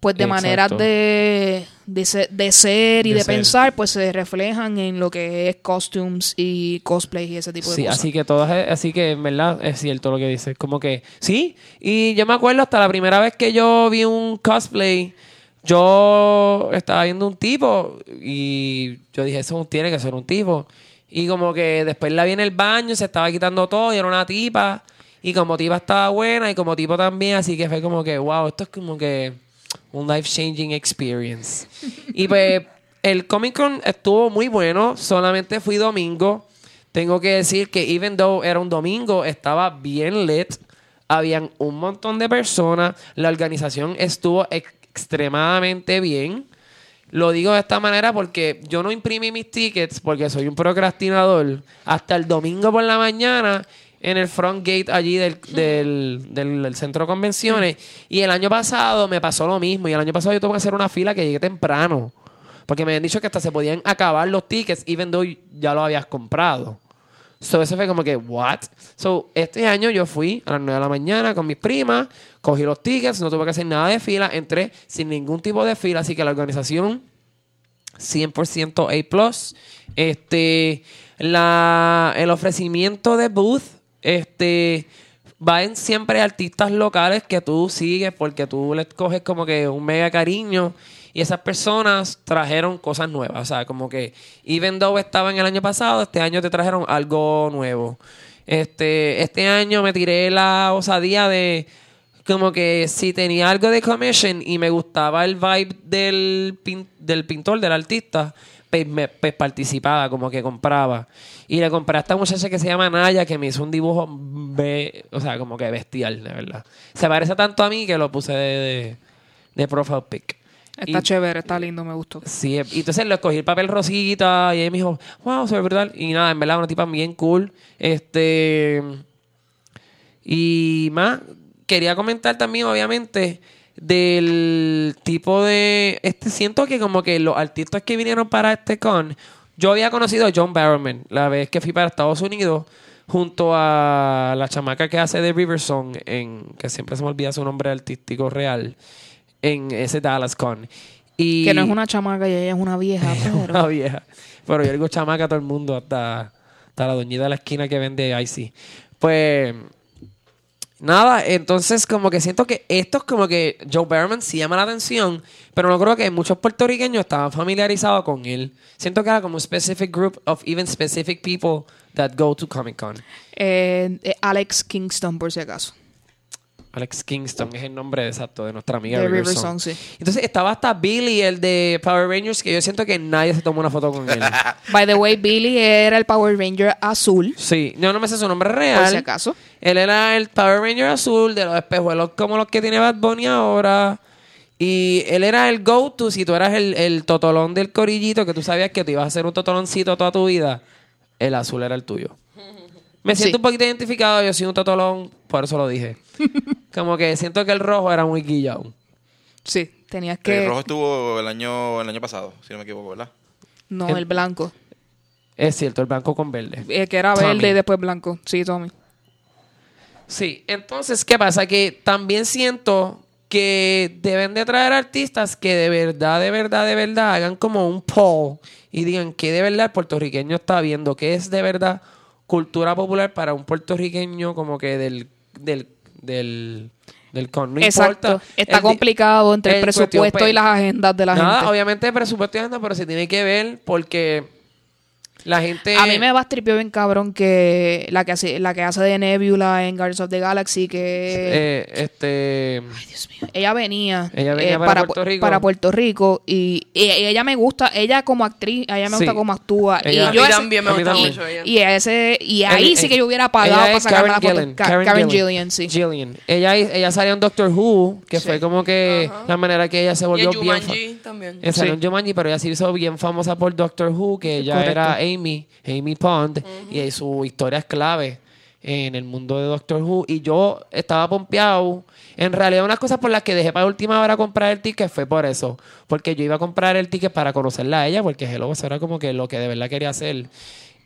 pues de Exacto. maneras de, de, ser, de ser y De de, ser. pensar, pues se reflejan en lo que es costumes y cosplay y ese tipo de Sí, cosas. así que todas, así que en verdad es cierto lo que dices. Como que, sí, y yo me acuerdo hasta la primera vez que yo vi un cosplay, yo estaba viendo un tipo y yo dije, eso tiene que ser un tipo. Y como que después la vi en el baño, se estaba quitando todo y era una tipa. Y como tipa estaba buena y como tipo también, así que fue como que, wow, esto es como que un life-changing experience. y pues el Comic Con estuvo muy bueno, solamente fui domingo. Tengo que decir que even though era un domingo, estaba bien lit. Habían un montón de personas. La organización estuvo ex- extremadamente bien. Lo digo de esta manera porque yo no imprimí mis tickets porque soy un procrastinador hasta el domingo por la mañana en el front gate allí del, del, del- del centro de convenciones. Y el año pasado me pasó lo mismo. Y el año pasado yo tuve que hacer una fila que llegué temprano. Porque me habían dicho que hasta se podían acabar los tickets even though ya los habías comprado. So, eso fue como que, what? So, este año yo fui a las 9 de la mañana con mis primas, cogí los tickets, no tuve que hacer nada de fila, entré sin ningún tipo de fila, así que la organización 100% A+. Este, la, el ofrecimiento de booth, este, van siempre artistas locales que tú sigues porque tú les coges como que un mega cariño y esas personas trajeron cosas nuevas. O sea, como que even though estaban el año pasado, este año te trajeron algo nuevo. Este, este año me tiré la osadía de como que si tenía algo de commission y me gustaba el vibe del, pin- del pintor, del artista, pues, me, pues participaba, como que compraba. Y le compré a esta muchacha que se llama Naya, que me hizo un dibujo, be- o sea, como que bestial, de verdad. Se parece tanto a mí que lo puse de, de, de profile pic. Está Y- chévere, está lindo, me gustó. Sí, y entonces lo escogí el papel rosita y ella me dijo, wow, se ve brutal. Y nada, en verdad, una tipa bien cool. Este. Y más, quería comentar también, obviamente, del tipo de. Este, siento que como que los artistas que vinieron para este con. Yo había conocido a John Barrowman la vez que fui para Estados Unidos junto a la chamaca que hace de Riversong, en, que siempre se me olvida su nombre artístico real, en ese Dallas Con. Y Que no es una chamaca y ella es una vieja, <laughs> una pero... vieja. Pero yo digo chamaca a todo el mundo, hasta, hasta la doñita de la esquina que vende Icy. Pues nada, entonces como que siento que esto es como que Joe Berman sí llama la atención, pero no creo que muchos puertorriqueños estaban familiarizados con él. Siento que era como un specific group of even specific people that go to Comic Con. Eh, eh, Alex Kingston, por si acaso. Alex Kingston es el nombre exacto de nuestra amiga De River River Song. Song, sí. Entonces estaba hasta Billy, el de Power Rangers, que yo siento que nadie se tomó una foto con él. <laughs> By the way, Billy era el Power Ranger azul, sí, yo no me sé su nombre real. por si acaso. Él era el Power Ranger azul de los espejuelos como los que tiene Bad Bunny ahora. Y él era el go-to si tú eras el, el totolón del corillito, que tú sabías que te ibas a hacer un totoloncito toda tu vida. El azul era el tuyo. Me siento Sí. un poquito identificado, yo soy un totolón, por eso lo dije. <laughs> como que siento que el rojo era muy guillado. Sí, tenías El que... rojo estuvo el año, el año pasado, si no me equivoco, ¿verdad? No, El- el blanco. Es cierto, el blanco con verde. Eh, que era Tommy. verde y después blanco. Sí, Tommy. Sí, entonces, ¿qué pasa? Que también siento que deben de traer artistas que de verdad, de verdad, de verdad hagan como un poll y digan que de verdad el puertorriqueño está viendo, que es de verdad cultura popular para un puertorriqueño como que del del del del con. No Exacto. importa. Está El complicado entre el, presupuesto pues, y las agendas de la Nada, gente. obviamente el presupuesto y agenda, pero se tiene que ver porque la gente A mí me va tripió bien cabrón que la que hace, la que hace de Nebula en Guardians of the Galaxy, que eh, este Ay, Dios mío. Ella venía, Ella venía eh, para pu- Puerto Rico. para Puerto Rico y, y- y ella me gusta, ella como actriz, a ella me Sí. gusta cómo actúa. Ella- y A yo mí ese- también me a gusta mucho ella. y ese y ahí El- sí que yo hubiera pagado para es sacarme la Karen foto. Karen. Gillian, sí. Gillian. Ella, ella salió en Doctor Who, que Sí. fue como que la manera que ella se Y volvió en bien fa- Jumanji también. Eh, salió Sí. en Jumanji, pero ella se hizo bien famosa por Doctor Who, que ella Correcto. era Amy, Amy Pond, y su historia es clave en el mundo de Doctor Who. Y yo estaba pompeado. En realidad, unas cosas por las que dejé para última hora comprar el ticket fue por eso. Porque yo iba a comprar el ticket para conocerla a ella, porque Hello, eso era como que lo que de verdad quería hacer.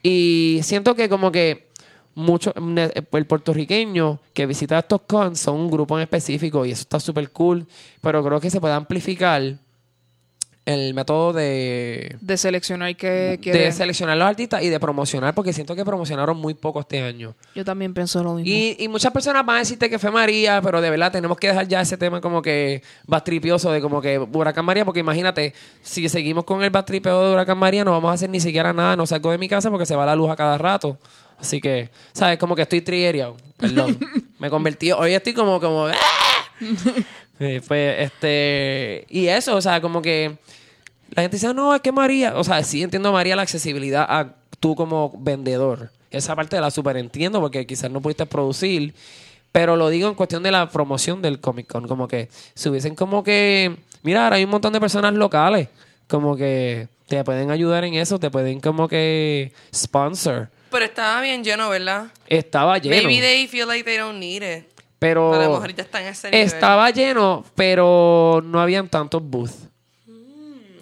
Y siento que como que mucho el puertorriqueño que visita estos cons son un grupo en específico y eso está súper cool, pero creo que se puede amplificar el método de, De seleccionar que de quiere. seleccionar los artistas y de promocionar, porque siento que promocionaron muy poco este año. Yo también pienso lo mismo. Y, y muchas personas van a decirte que fue María, pero de verdad tenemos que dejar ya ese tema como que bastripioso de como que Huracán María, porque imagínate, si seguimos con el bastripeo de Huracán María, no vamos a hacer ni siquiera nada, no salgo de mi casa porque se va la luz a cada rato. Así que, ¿sabes? Como que estoy triggerado. Perdón. <laughs> Me convertí, hoy estoy como, como, ¡ah! Eh, pues, este, y eso, o sea, como que la gente dice, no, es que María, o sea, sí entiendo María la accesibilidad a tú como vendedor. Esa parte la super entiendo porque quizás no pudiste producir, pero lo digo en cuestión de la promoción del Comic Con, como que si hubiesen como que, mira, ahora hay un montón de personas locales, como que te pueden ayudar en eso, te pueden como que sponsor. Pero estaba bien lleno, ¿verdad? Estaba lleno. Maybe they feel like they don't need it. Pero A lo mejor ya está en ese nivel. estaba lleno, pero no habían tantos booths.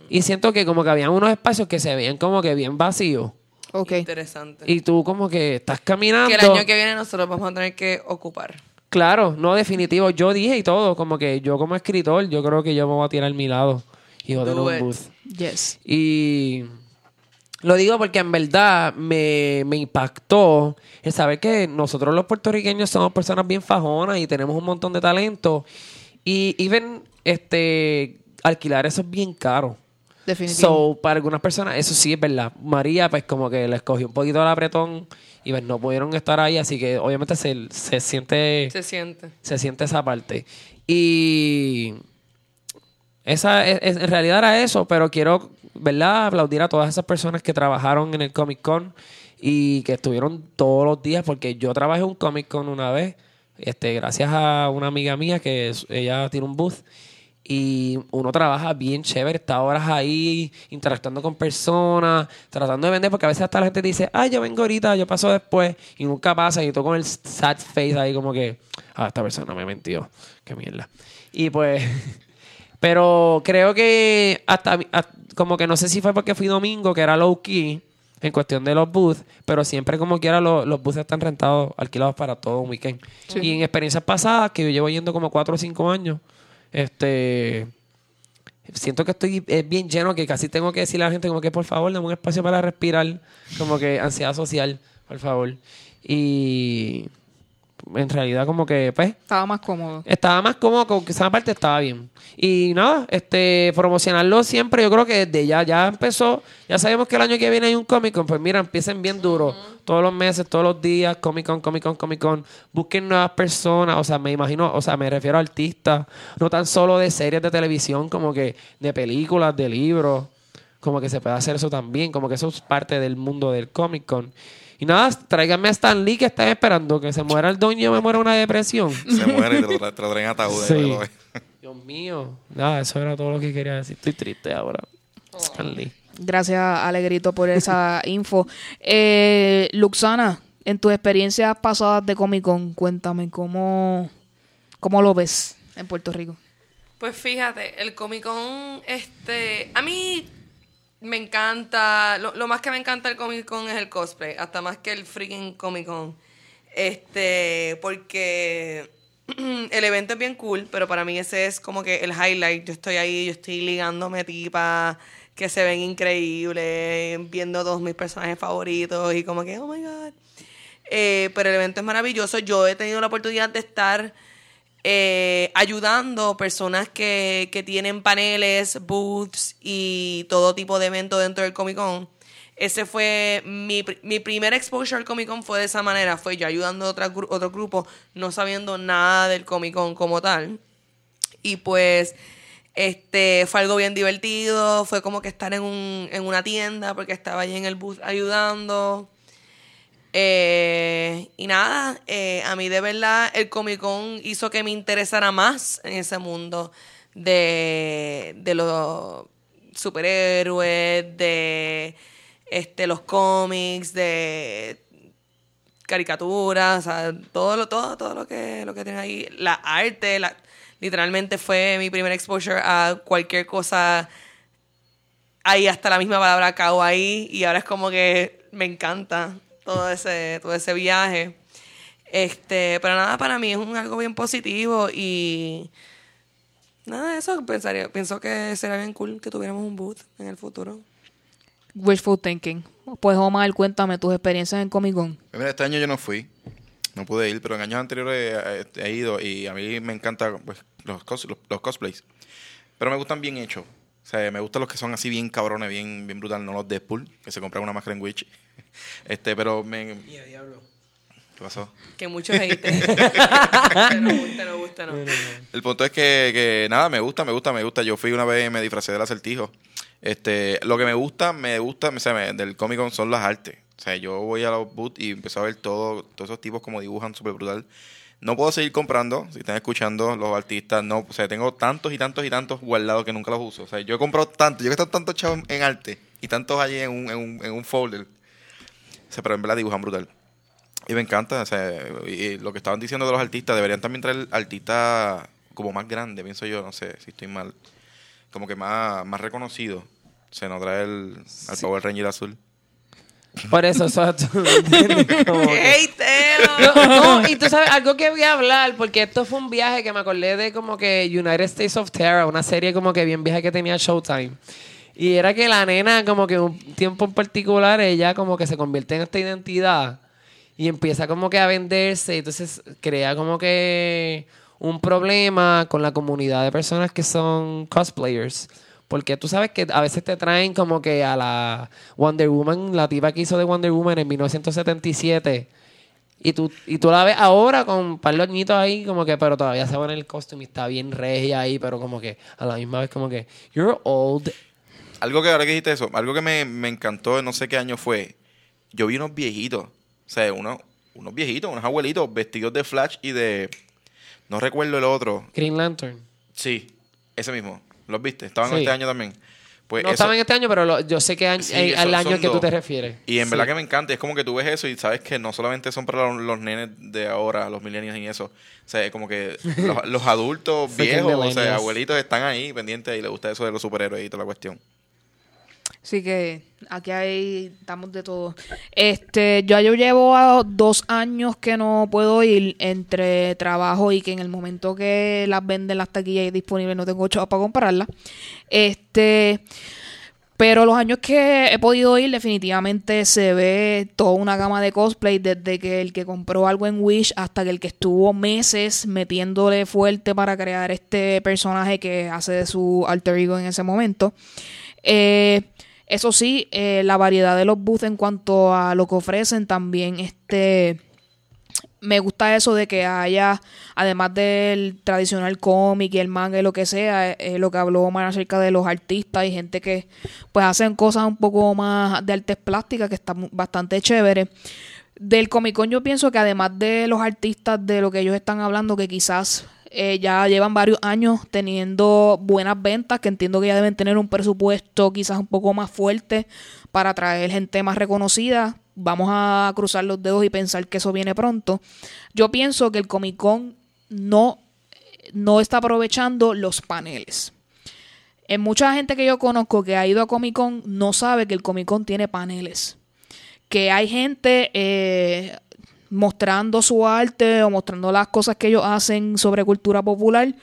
Y siento que como que habían unos espacios que se veían como que bien vacíos. ok. Interesante. Y tú como que estás caminando. que el año que viene nosotros vamos a tener que ocupar. Claro, no definitivo. Yo dije y todo, como que yo como escritor, yo creo que yo me voy a tirar mi lado. Y voy a tener un booth. Yes. Y lo digo porque en verdad me, me impactó el saber que nosotros los puertorriqueños somos personas bien fajonas y tenemos un montón de talento. Y even este alquilar eso es bien caro. Definitivo. So, para algunas personas, eso sí es verdad. María, pues como que le escogió un poquito el apretón y pues no pudieron estar ahí, así que obviamente se, se siente Se siente. se siente esa parte. Y esa es- en realidad era eso, pero quiero, ¿verdad? Aplaudir a todas esas personas que trabajaron en el Comic Con y que estuvieron todos los días, porque yo trabajé un Comic Con una vez, este, gracias a una amiga mía que ella tiene un booth. Y uno trabaja bien chévere, está horas ahí interactuando con personas, tratando de vender, porque a veces hasta la gente dice, ah, yo vengo ahorita, yo paso después, y nunca pasa, y tú con el sad face ahí como que, ah, esta persona me mentió, qué mierda. Y pues, <laughs> pero creo que hasta, hasta- como que no sé si fue porque fui domingo, que era low key, en cuestión de los booths, pero siempre como quiera los, los booths están rentados, alquilados para todo un weekend. Y en experiencias pasadas, que yo llevo yendo como 4 o 5 años, este siento que estoy es bien lleno que casi tengo que decirle a la gente como que por favor dame un espacio para respirar como que ansiedad social por favor y en realidad como que, pues, Estaba más cómodo. estaba más cómodo, con que esa parte estaba bien. Y nada, este, promocionarlo siempre, yo creo que desde ya, ya empezó, ya sabemos que el año que viene hay un Comic Con, pues mira, empiecen bien duro, todos los meses, todos los días, Comic Con, Comic Con, Comic Con, busquen nuevas personas, o sea, me imagino, o sea, me refiero a artistas, no tan solo de series de televisión, como que de películas, de libros, como que se puede hacer eso también, como que eso es parte del mundo del Comic Con. Y nada, tráiganme a Stan Lee que están esperando que se muera el dueño y yo me muera una depresión. Se muere y te lo, tra- <laughs> te lo traen ataúd. Sí. Dios mío. Nada, eso era todo lo que quería decir. Estoy triste ahora. Stan Lee. Gracias, Alegrito, por esa <laughs> info. Eh, Luxana, en tus experiencias pasadas de Comic Con, cuéntame cómo, cómo lo ves en Puerto Rico. Pues fíjate, el Comic Con, este, a mí me encanta, lo, lo más que me encanta el Comic Con es el cosplay, hasta más que el freaking Comic Con. Este, porque <clears throat> el evento es bien cool, pero para mí ese es como que el highlight. Yo estoy ahí, yo estoy ligándome tipas que se ven increíbles, viendo todos mis personajes favoritos y como que, oh my god. Eh, pero el evento es maravilloso. Yo he tenido la oportunidad de estar eh, ayudando personas que, que tienen paneles, booths y todo tipo de eventos dentro del Comic Con. Ese fue mi, mi primer exposure al Comic Con fue de esa manera, fue yo ayudando a otra otro grupo, no sabiendo nada del Comic Con como tal. Y pues este fue algo bien divertido, fue como que estar en, un, en una tienda porque estaba allí en el booth ayudando. Eh, y nada, eh, a mí de verdad el Comic Con hizo que me interesara más en ese mundo de, de los superhéroes, de este, los cómics, de caricaturas, todo lo, todo, todo lo que, lo que tiene ahí, la arte, literalmente fue mi primer exposure a cualquier cosa ahí hasta la misma palabra kawaii y ahora es como que me encanta todo ese todo ese viaje este pero nada para mí es un algo bien positivo y nada de eso pensaría pienso que sería bien cool que tuviéramos un booth en el futuro Wishful thinking. Pues Omar, cuéntame tus experiencias en Comic Con. Pues Mira, este año yo no fui, no pude ir, pero en años anteriores he, he ido y a mí me encantan pues, los, cos- los, los cosplays. Pero me gustan bien hechos. O sea, me gustan los que son así bien cabrones, bien, bien brutal, no los Deadpool, que se compran una máscara en Witch. Este, pero me... ¿Qué pasó? que muchos hate te <laughs> <laughs> no gusta no gusta no El punto es que, que, nada, me gusta, me gusta, me gusta. Yo fui una vez y me disfracé del acertijo. Este, lo que me gusta, me gusta, o sea, me- del Comic Con son las artes. O sea, yo voy a los booths y empiezo a ver todo, todos esos tipos como dibujan súper brutal. No puedo seguir comprando, si están escuchando los artistas, no, o sea, tengo tantos y tantos y tantos guardados que nunca los uso. O sea, yo he comprado tanto, yo he gastado tantos chavos en, en arte y tantos allí en un, en un, en un folder. O sea, pero en verdad dibujan brutal. Y me encanta, o sea, y, lo que estaban diciendo de los artistas, deberían también traer artistas como más grandes, pienso yo, no sé si estoy mal. Como que más, más reconocido. Se nos trae el, al Power Ranger azul. Por eso, eso tú me entiendes, <laughs> como que- ¡Ey, Teo! No, no, y tú sabes, algo que voy a hablar, porque esto fue un viaje que me acordé de como que United States of Terror, una serie como que bien vieja que tenía Showtime. Y era que la nena, como que un tiempo en particular, ella como que se convierte en esta identidad y empieza como que a venderse. Entonces crea como que un problema con la comunidad de personas que son cosplayers. Porque tú sabes que a veces te traen como que a la Wonder Woman, la tipa que hizo de Wonder Woman en 1977. Y tú, y tú la ves ahora con un par de añitos ahí, como que, pero todavía se pone el costume y está bien regia ahí, pero como que a la misma vez como que, you're old. Algo que ahora que dijiste eso, algo que me, me encantó, no sé qué año fue. Yo vi unos viejitos, o sea, unos, unos viejitos, unos abuelitos vestidos de Flash y de. No recuerdo el otro. Green Lantern. Sí, ese mismo. ¿Los viste? Estaban Sí. este año también. Pues no eso- estaba en este año, pero lo- yo sé que año- Sí, eh, al año al que tú dos. te refieres. Y en Sí. verdad que me encanta, es como que tú ves eso y sabes que no solamente son para los, los nenes de ahora, los millennials y eso. O sea, es como que <laughs> los, los adultos viejos, o sea, abuelitos están ahí pendientes y les gusta eso de los superhéroes y toda la cuestión. Así que aquí hay, estamos de todo. Este, yo, yo llevo dos años que no puedo ir entre trabajo y que en el momento que las venden las taquillas disponibles no tengo chavos para comprarlas. Este, Pero los años que he podido ir, definitivamente se ve toda una gama de cosplay, desde que el que compró algo en Wish hasta que el que estuvo meses metiéndole fuerte para crear este personaje que hace de su alter ego en ese momento. Eh, eso sí, eh, la variedad de los booths en cuanto a lo que ofrecen también este me gusta eso de que haya, además del tradicional cómic y el manga y lo que sea, eh, lo que habló Omar acerca de los artistas y gente que pues hacen cosas un poco más de artes plásticas que está mu- bastante chévere. Del Comic yo pienso que además de los artistas de lo que ellos están hablando, que quizás eh, ya llevan varios años teniendo buenas ventas, que entiendo que ya deben tener un presupuesto quizás un poco más fuerte para atraer gente más reconocida. Vamos a cruzar los dedos y pensar que eso viene pronto. Yo pienso que el Comic Con no, no está aprovechando los paneles. En mucha gente que yo conozco que ha ido a Comic Con no sabe que el Comic Con tiene paneles. Que hay gente eh, mostrando su arte o mostrando las cosas que ellos hacen sobre cultura popular.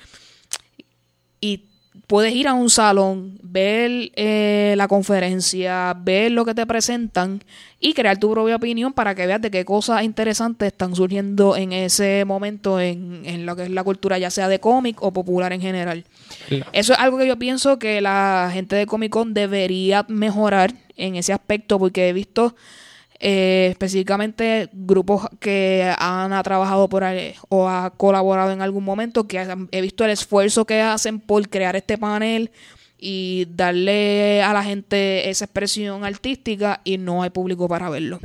Y puedes ir a un salón, ver eh, la conferencia, ver lo que te presentan y crear tu propia opinión para que veas de qué cosas interesantes están surgiendo en ese momento en, en lo que es la cultura, ya sea de cómic o popular en general. Eso es algo que yo pienso que la gente de Comic Con debería mejorar en ese aspecto porque he visto eh, específicamente grupos que han ha trabajado por ahí o ha colaborado en algún momento que he visto el esfuerzo que hacen por crear este panel y darle a la gente esa expresión artística y no hay público para verlo.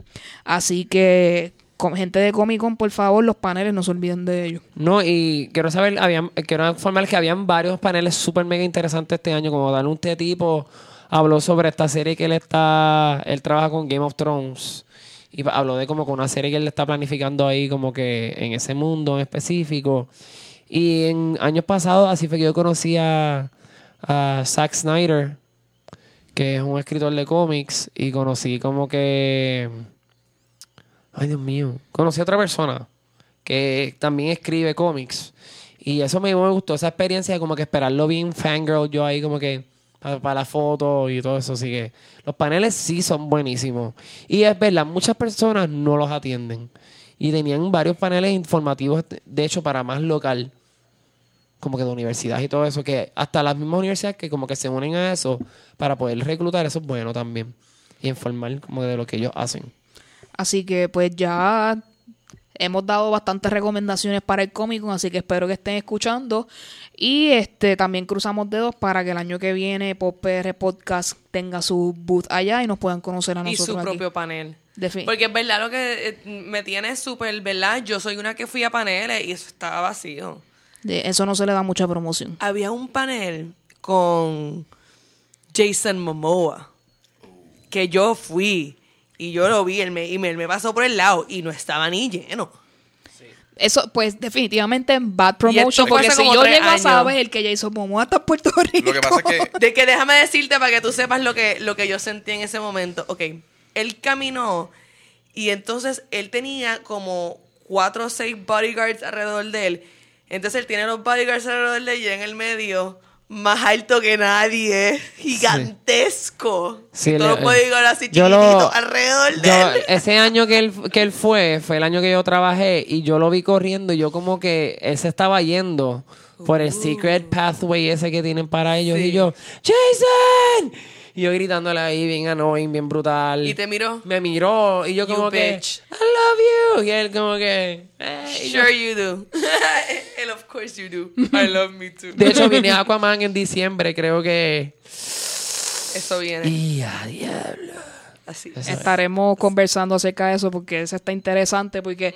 Así que gente de Comic Con, por favor, los paneles no se olviden de ellos. No, y quiero saber, habían, quiero informar que habían varios paneles súper mega interesantes este año, como dar un tipo habló sobre esta serie que él está, él trabaja con Game of Thrones y habló de como con una serie que él está planificando ahí como que en ese mundo en específico. Y en años pasados así fue que yo conocí a, a Zack Snyder, que es un escritor de cómics, y conocí como que... Ay, Dios mío. Conocí a otra persona que también escribe cómics. Y eso me, me gustó, esa experiencia de como que esperarlo bien fangirl, yo ahí como que para, la foto y todo eso. Así que los paneles sí son buenísimos. Y es verdad, muchas personas no los atienden. Y tenían varios paneles informativos, de hecho, para más local. Como que de universidad y todo eso, que hasta las mismas universidades que como que se unen a eso para poder reclutar, eso es bueno también. Y informar como de lo que ellos hacen. Así que pues ya hemos dado bastantes recomendaciones para el Comic Con, así que espero que estén escuchando. Y este también cruzamos dedos para que el año que viene Pop PR Podcast tenga su booth allá y nos puedan conocer a y nosotros su aquí. propio panel. Porque es verdad lo que eh, me tiene súper, ¿verdad? Yo soy una que fui a paneles y eso estaba vacío. De eso no se le da mucha promoción. Había un panel con Jason Momoa que yo fui y yo lo vi él me, y me, él me pasó por el lado y no estaba ni lleno. Eso, pues, definitivamente bad Y esto promotion. Porque si yo llego a saber que Jason Momoa está en Puerto Rico. Lo que pasa es que <laughs> De que déjame decirte para que tú sepas lo que, lo que yo sentí en ese momento. Ok, él caminó y entonces él tenía como cuatro o seis bodyguards alrededor de él. Entonces él tiene los bodyguards alrededor de él y en el medio, más alto que nadie, gigantesco. Sí, todos le- los bodyguards así yo lo- alrededor de Yo, él. ese año que él, que él fue, fue el año que yo trabajé y yo lo vi corriendo y yo como que él se estaba yendo por el secret pathway ese que tienen para ellos Sí. y yo, ¡Jason! Y yo gritándole ahí bien annoying, bien brutal. Y te miró. Me miró y yo You como que, bitch. I love you. Y él como que, eh, yo- Sure you do. <laughs> And of course you do. I love me too. De hecho, vine a Aquaman en diciembre, creo que... Eso viene. Y a diablo. Así. Estaremos conversando acerca de eso porque ese está interesante porque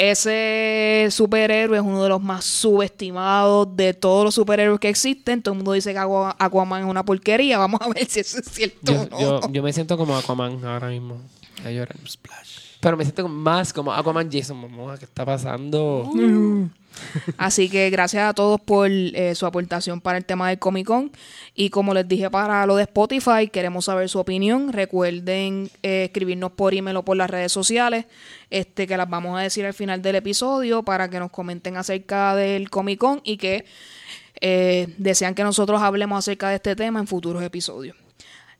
ese superhéroe es uno de los más subestimados de todos los superhéroes que existen. Todo el mundo dice que Aqua- Aquaman es una porquería. Vamos a ver si eso es cierto Yo, o no. yo, yo me siento como Aquaman ahora mismo. A llorar. Pero me siento más como Aquaman Jason Momoa. ¿Qué está pasando? Así que gracias a todos por eh, su aportación para el tema del Comic Con. Y como les dije para lo de Spotify, queremos saber su opinión. Recuerden eh, escribirnos por email o por las redes sociales, este que las vamos a decir al final del episodio para que nos comenten acerca del Comic Con y que eh, desean que nosotros hablemos acerca de este tema en futuros episodios.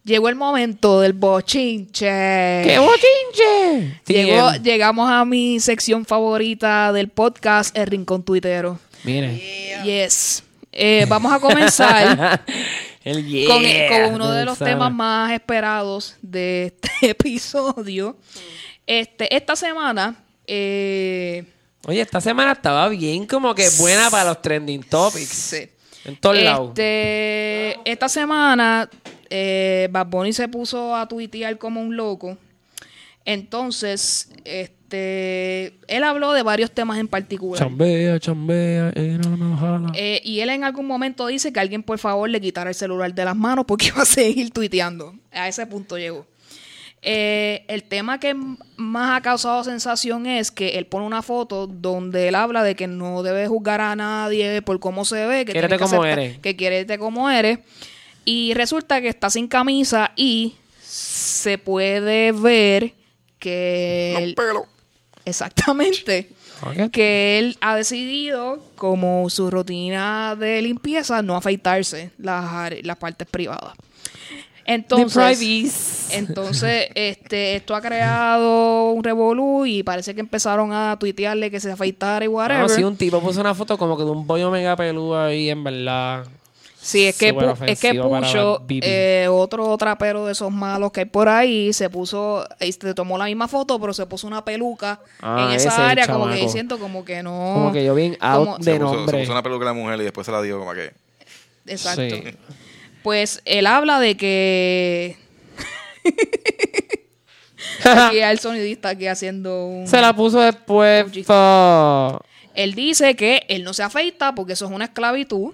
Llegó el momento del bochinche. ¡Qué bochinche! Llegó- llegamos a mi sección favorita del podcast, El Rincón Tuitero. Mire. Yes. Eh, vamos a comenzar <laughs> El con, yeah. con uno de los temas más esperados de este <laughs> episodio. Este, esta semana, eh, Oye, esta semana estaba bien como que buena para los trending topics. sí. En todos lados. Este, esta semana, eh, Bad Bunny se puso a tuitear como un loco. Entonces, este, él habló de varios temas en particular. Chambea, chambea, y no me jala. Eh, y él en algún momento dice que alguien por favor le quitara el celular de las manos porque <laughs> iba a seguir tuiteando. A ese punto llegó. Eh, el tema que más ha causado sensación es que él pone una foto donde él habla de que no debe juzgar a nadie por cómo se ve, que Quiérete que como aceptar- eres. que quiérete como eres. Y resulta que está sin camisa y se puede ver que él- pelo. exactamente Ok. que él ha decidido, como su rutina de limpieza, no afeitarse las, las partes privadas. Entonces, privacy. entonces <laughs> este, esto ha creado un revolú y parece que empezaron a tuitearle que se afeitara y whatever. No, sí, un tipo puso una foto como que de un bollo mega peludo ahí, en verdad. Sí, es que, pu- es que Pucho, eh, otro trapero de esos malos que hay por ahí, se puso, y se tomó la misma foto, pero se puso una peluca Ah, en esa área, como que diciendo como que no. Como que yo bien out como- de Se puso, se nombre. puso una peluca a la mujer y después se la dio como que... Exacto. Sí. Pues él habla de que. <laughs> aquí el sonidista aquí haciendo un. Se la puso después. Fa- Él dice que él no se afeita porque eso es una esclavitud,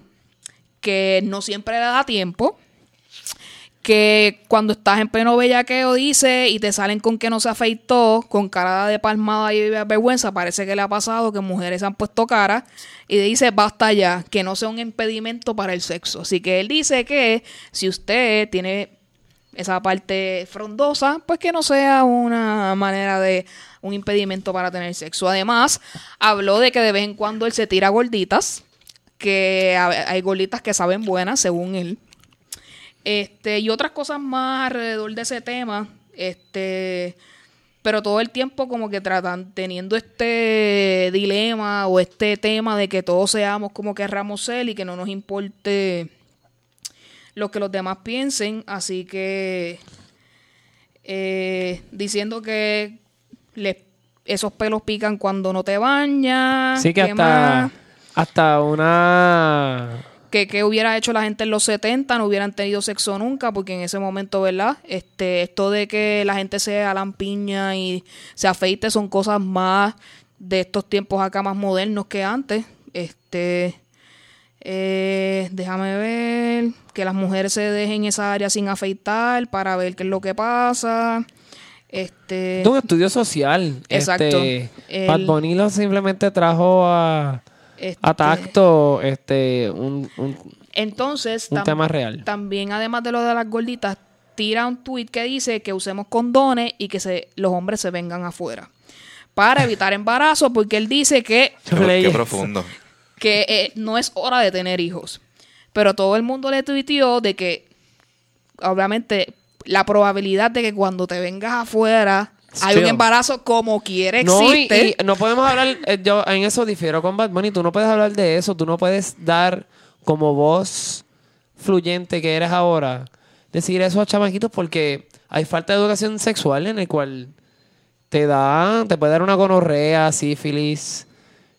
que no siempre le da tiempo, que cuando estás en pleno bellaqueo dice y te salen con que no se afeitó, con cara de palmada y vergüenza, parece que le ha pasado que mujeres han puesto cara y dice basta ya, que no sea un impedimento para el sexo. Así que él dice que si usted tiene esa parte frondosa, pues que no sea una manera de un impedimento para tener sexo. Además, habló de que de vez en cuando él se tira gorditas, que ha- hay gorditas que saben buenas, según él. Este, y otras cosas más alrededor de ese tema. Este, pero todo el tiempo como que tratan, teniendo este dilema o este tema de que todos seamos como querramos ser y que no nos importe lo que los demás piensen. Así que eh, diciendo que les- esos pelos pican cuando no te bañas. Sí, que ¿qué hasta. más? Hasta una. que, que hubiera hecho la gente en los 70, no hubieran tenido sexo nunca, porque en ese momento, ¿verdad? Este, esto de que la gente se alampiña y se afeite son cosas más de estos tiempos acá más modernos que antes. Este, eh, déjame ver, que las mujeres se dejen esa área sin afeitar para ver qué es lo que pasa. Este, de un estudio social. Exacto. Este, El- Bad Bunny lo simplemente trajo a. este, A tacto, este, un, un- Entonces, Un tam- tema real. También, además de lo de las gorditas, tira un tweet que dice que usemos condones y que se, los hombres se vengan afuera. Para evitar <laughs> embarazo, porque él dice que, Qué, profundo. que eh, no es hora de tener hijos. Pero todo el mundo le tuiteó de que, obviamente, la probabilidad de que cuando te vengas afuera hay un embarazo como quiere No, y, existe. y no podemos hablar, eh, yo en eso difiero con Bad Bunny, tú no puedes hablar de eso, tú no puedes dar como voz fluyente que eres ahora, decir eso a chamaquitos porque hay falta de educación sexual en el cual te da, te puede dar una gonorrea, sífilis,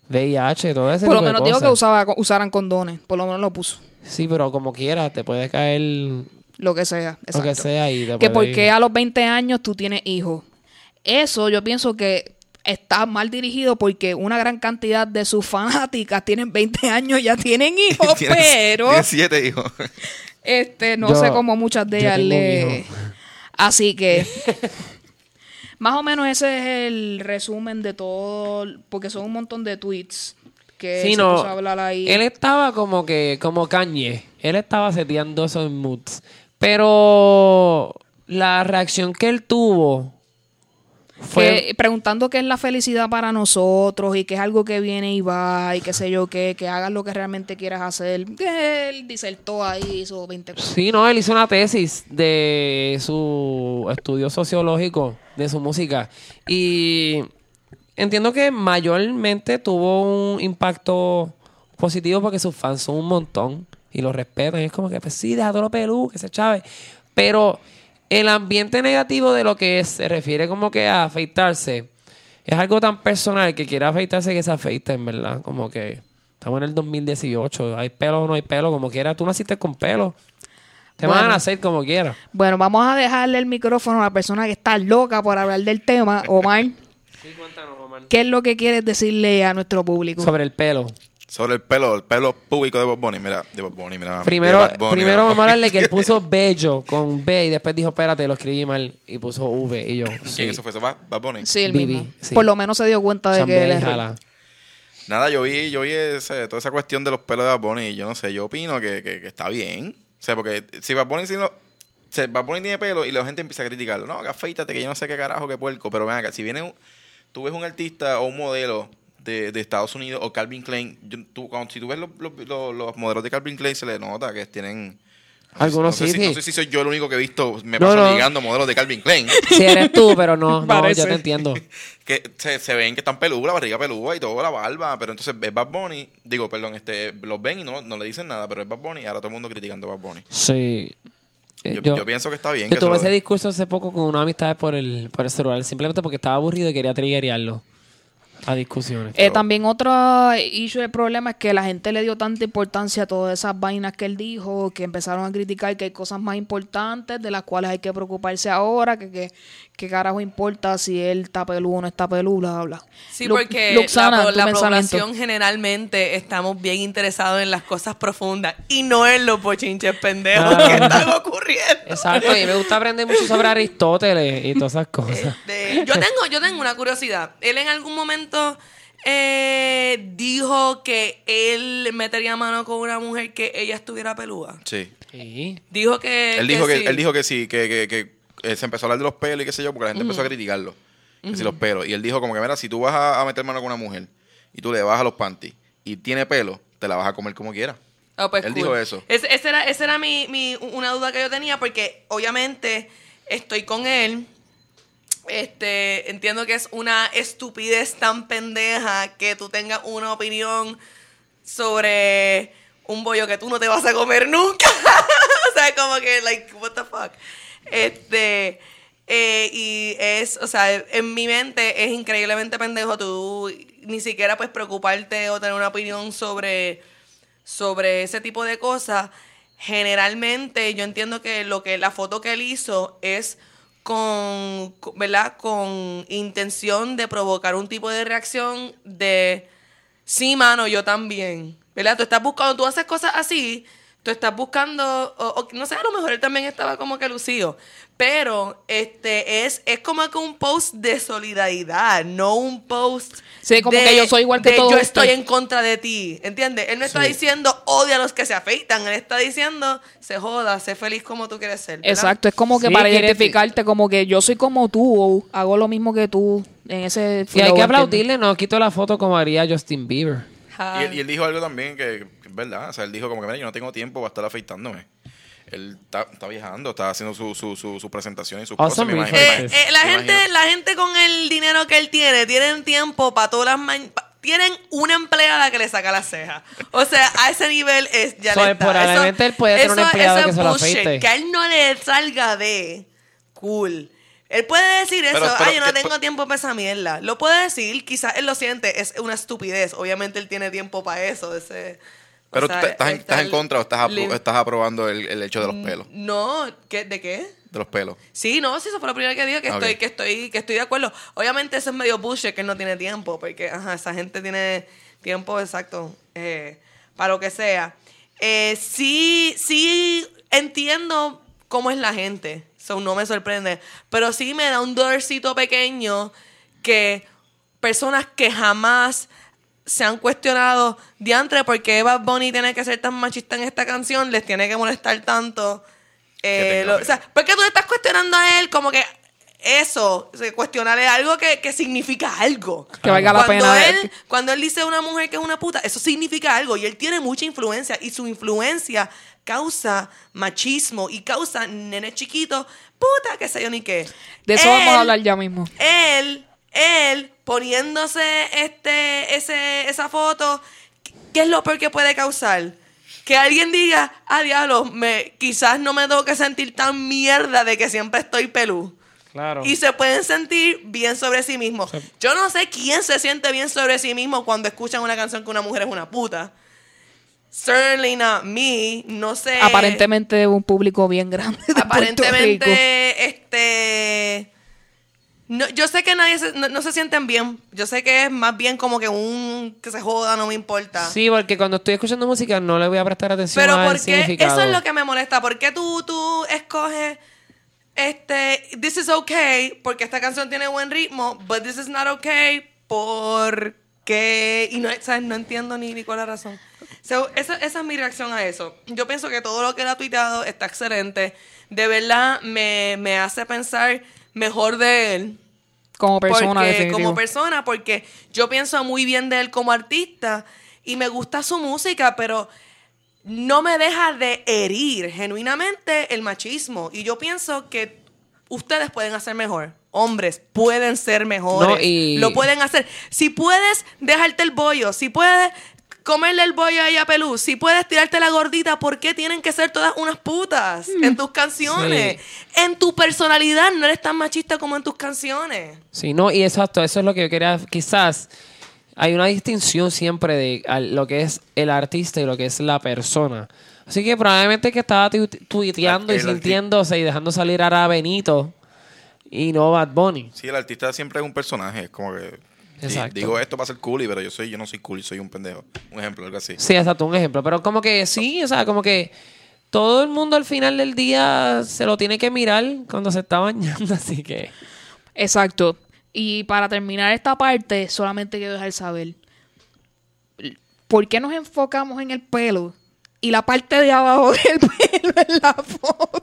VIH, todo ese Por lo menos digo que usaba, usaran condones. Por lo menos lo puso. Sí, pero como quiera, te puede caer Lo que sea. lo que exacto. sea y te que porque ir. a los 20 años tú tienes hijos. Eso yo pienso que está mal dirigido porque una gran cantidad de sus fanáticas tienen 20 <laughs> años, ya tienen <laughs> hijos, Tienes- pero Tienes siete hijos. <laughs> este no Yo- sé cómo muchas de ellas le... Así que más o menos ese es el resumen de todo, porque son un montón de tweets que Sí, se no, puso a hablar ahí. Él estaba como que, como Kanye. Él estaba seteando esos moods. Pero la reacción que él tuvo Fue- que- preguntando qué es la felicidad para nosotros y que es algo que viene y va y qué sé yo qué, que hagas lo que realmente quieras hacer. Él disertó ahí, hizo 20 cosas. Sí, no, él hizo una tesis de su estudio sociológico de su música y entiendo que mayormente tuvo un impacto positivo porque sus fans son un montón y lo respetan. Y es como que, pues sí, deja todo lo pelú, que se chave. Pero el ambiente negativo de lo que es- se refiere como que a afeitarse es algo tan personal que quiera afeitarse que se afeite, en verdad. Como que estamos en el 2018, hay pelo o no hay pelo, como quiera. Tú naciste con pelo. Te van a nacer como quiera. Bueno, vamos a dejarle el micrófono a la persona que está loca por hablar del tema, Omar. Sí, cuéntanos, Omar. ¿Qué es lo que quieres decirle a nuestro público? Sobre el pelo. Sobre el pelo, el pelo público de Bob Bunny. Mira, de Bob Bunny, mira. Primero, de Bad Bunny, primero mira. vamos a hablarle que él <laughs> puso bello con B y después dijo, espérate, lo escribí mal y puso V y yo. ¿Quién Sí. eso fue? ¿Eso Bad Bunny? Sí, el Bibi, mismo. sí. Por lo menos se dio cuenta de que Chambea él es. Nada, yo vi, yo vi ese- toda esa cuestión de los pelos de Bad Bunny y yo no sé, yo opino que, que- que está bien. O sea, porque si Bad Bunny, si no- Bunny tiene pelo y la gente empieza a criticarlo, no, que afeítate, que yo no sé qué carajo, qué puerco, pero ven acá, si viene un- tú ves un artista o un modelo de, de Estados Unidos o Calvin Klein, yo- tú, cuando, si tú ves los, los- los- los modelos de Calvin Klein se le nota que tienen... Algunos no sí, sé, si, sí. no sé si soy yo el único que he visto, me No, paso no. ligando modelos de Calvin Klein. Si eres tú, pero no, no, yo te entiendo. <laughs> que se, se ven que están peludos, la barriga pelúa y todo, la barba, pero entonces es Bad Bunny, digo, perdón, este, los ven y no, no le dicen nada, pero es Bad Bunny y ahora todo el mundo criticando a Bad Bunny. Sí. Eh, Yo, yo pienso que está bien. Yo que tuve lo- ese discurso hace poco con una amistad por el, por el celular, simplemente porque estaba aburrido y quería triggerearlo a discusiones. Eh, también otro issue del problema es que la gente le dio tanta importancia a todas esas vainas que él dijo, que empezaron a criticar que hay cosas más importantes de las cuales hay que preocuparse ahora, que, que, que carajo importa si él está peludo o no está peludo, bla, bla, bla. Sí, Lu- porque Luxana, la, la población generalmente estamos bien interesados en las cosas profundas y no en los bochinches pendejos Ah. que están ocurriendo. Exacto, y me gusta aprender mucho sobre Aristóteles y todas esas cosas. Este, yo tengo, yo tengo una curiosidad. Él en algún momento eh, dijo que él metería mano con una mujer que ella estuviera pelúa. Sí. Sí. Dijo que. Él dijo que, sí. él dijo que sí, que, que, que, eh, se empezó a hablar de los pelos y qué sé yo, porque la gente empezó a criticarlo. Que si los pelos. Y él dijo como que, mira, si tú vas a, a meter mano con una mujer y tú le bajas los panties y tiene pelo, te la vas a comer como quiera. Ah, pues Él cool. dijo eso. Ese, ese era, ese era mi, mi- una duda que yo tenía, porque obviamente estoy con él. Este, entiendo que es una estupidez tan pendeja que tú tengas una opinión sobre un bollo que tú no te vas a comer nunca. <laughs> o sea, como que, like, what the fuck. Este, eh, y es, o sea, en mi mente es increíblemente pendejo tú ni siquiera pues preocuparte o tener una opinión sobre sobre ese tipo de cosas, generalmente yo entiendo que lo que la foto que él hizo es con, ¿verdad? Con intención de provocar un tipo de reacción de sí, mano, yo también. ¿Verdad? Tú estás buscando, tú haces cosas así, tú estás buscando, no sé, a lo mejor él también estaba como que lucido. Pero este es, es como que un post de solidaridad, no un post. Sí, como de- que yo soy igual que todos Yo estoy en contra de ti. ¿Entiendes? Él no está Sí. diciendo odia a los que se afeitan. Él está diciendo se joda, sé feliz como tú quieres ser. ¿verdad? Exacto, es como que Sí, para identificarte, como que yo soy como tú, o hago lo mismo que tú en ese Y hay que aplaudirle, no quito la foto como haría Justin Bieber. Y, él- y él dijo algo también que, que es verdad. O sea, él dijo como que, mira, yo no tengo tiempo para estar afeitándome. Él está, está viajando, está haciendo su, su, su, su presentación y sus Awesome cosas. me research. imagino- Eh, eh, la me gente, imagino. la gente con el dinero que él tiene, tienen tiempo para todas las mañanas. Tienen una empleada que le saca las cejas. O sea, a ese nivel es ya So, le está. probablemente él puede tener un empleado eso que es se lo afeite. Que a él no le salga de cool. Él puede decir eso, Pero- pero- ay, yo no que- tengo tiempo para esa mierda. Lo puede decir, quizás él lo siente, es una estupidez. Obviamente él tiene tiempo para eso. Ese, o Pero sea, tú te- estás, en, estás en estar contra o estás, apro- estás aprobando el, el hecho de los pelos. No, ¿qué, ¿de qué? De los pelos. Sí, no, sí, eso fue lo primero que dijo, que Ok. estoy, que estoy, que estoy de acuerdo. Obviamente eso es medio bullshit que no tiene tiempo, porque ajá, esa gente tiene tiempo exacto eh, para lo que sea. Eh, sí, sí entiendo cómo es la gente. So, no me sorprende. Pero sí me da un dolorcito pequeño que personas que jamás se han cuestionado diantre por qué Bad Bunny tiene que ser tan machista en esta canción, les tiene que molestar tanto. Eh, Que lo- o sea, ¿por qué tú le estás cuestionando a él como que eso, o sea, cuestionarle algo que, que significa algo. Que valga la cuando pena. Él, cuando él dice a una mujer que es una puta, eso significa algo y él tiene mucha influencia y su influencia causa machismo y causa nenes chiquitos, puta, qué sé yo ni qué. De eso vamos a hablar ya mismo. él, él poniéndose este, ese, esa foto, ¿qué es lo peor que puede causar? Que alguien diga, ah, diablo, me, quizás no me tengo que sentir tan mierda de que siempre estoy pelú. Claro. Y se pueden sentir bien sobre sí mismos. Yo no sé quién se siente bien sobre sí mismo cuando escuchan una canción que una mujer es una puta. Certainly not me. No sé. Aparentemente un público bien grande de Puerto Rico. Aparentemente, este. No, yo sé que nadie se- no, no se sienten bien. Yo sé que es más bien como que un que se joda, no me importa. Sí, porque cuando estoy escuchando música no le voy a prestar atención Pero al ¿por qué? significado. Eso es lo que me molesta. ¿Por qué tú, tú escoges este This is okay porque esta canción tiene buen ritmo, but this is not okay porque y no, ¿sabes? no entiendo ni, ni cuál es la razón. So, esa, esa es mi reacción a eso. Yo pienso que todo lo que él ha tuiteado está excelente. De verdad me, me hace pensar mejor de él. Como persona, Porque- como persona, porque yo pienso muy bien de él como artista y me gusta su música, pero no me deja de herir genuinamente el machismo. Y yo pienso que ustedes pueden hacer mejor. Hombres pueden ser mejores. No, y- Lo pueden hacer. Si puedes dejarte el bollo, si puedes comerle el bollo a ella pelú, si puedes tirarte la gordita, ¿por qué tienen que ser todas unas putas Mm. en tus canciones? En tu personalidad no eres tan machista como en tus canciones. Sí, no, y exacto, eso es lo que yo quería. Quizás hay una distinción siempre de lo que es el artista y lo que es la persona. Así que probablemente que estaba tu- tuiteando y sintiéndose y dejando salir ahora a Benito y no Bad Bunny. Sí, el artista siempre es un personaje. Es como que. Exacto. digo esto para ser cool, pero yo soy, yo no soy cool, soy un pendejo. Un ejemplo, algo así. Sí, exacto, un ejemplo. Pero como que sí, o sea, como que todo el mundo al final del día se lo tiene que mirar cuando se está bañando, <laughs> así que... Exacto. Y para terminar esta parte, solamente quiero dejar saber. ¿Por qué nos enfocamos en el pelo? Y la parte de abajo <laughs> del pelo en la foto.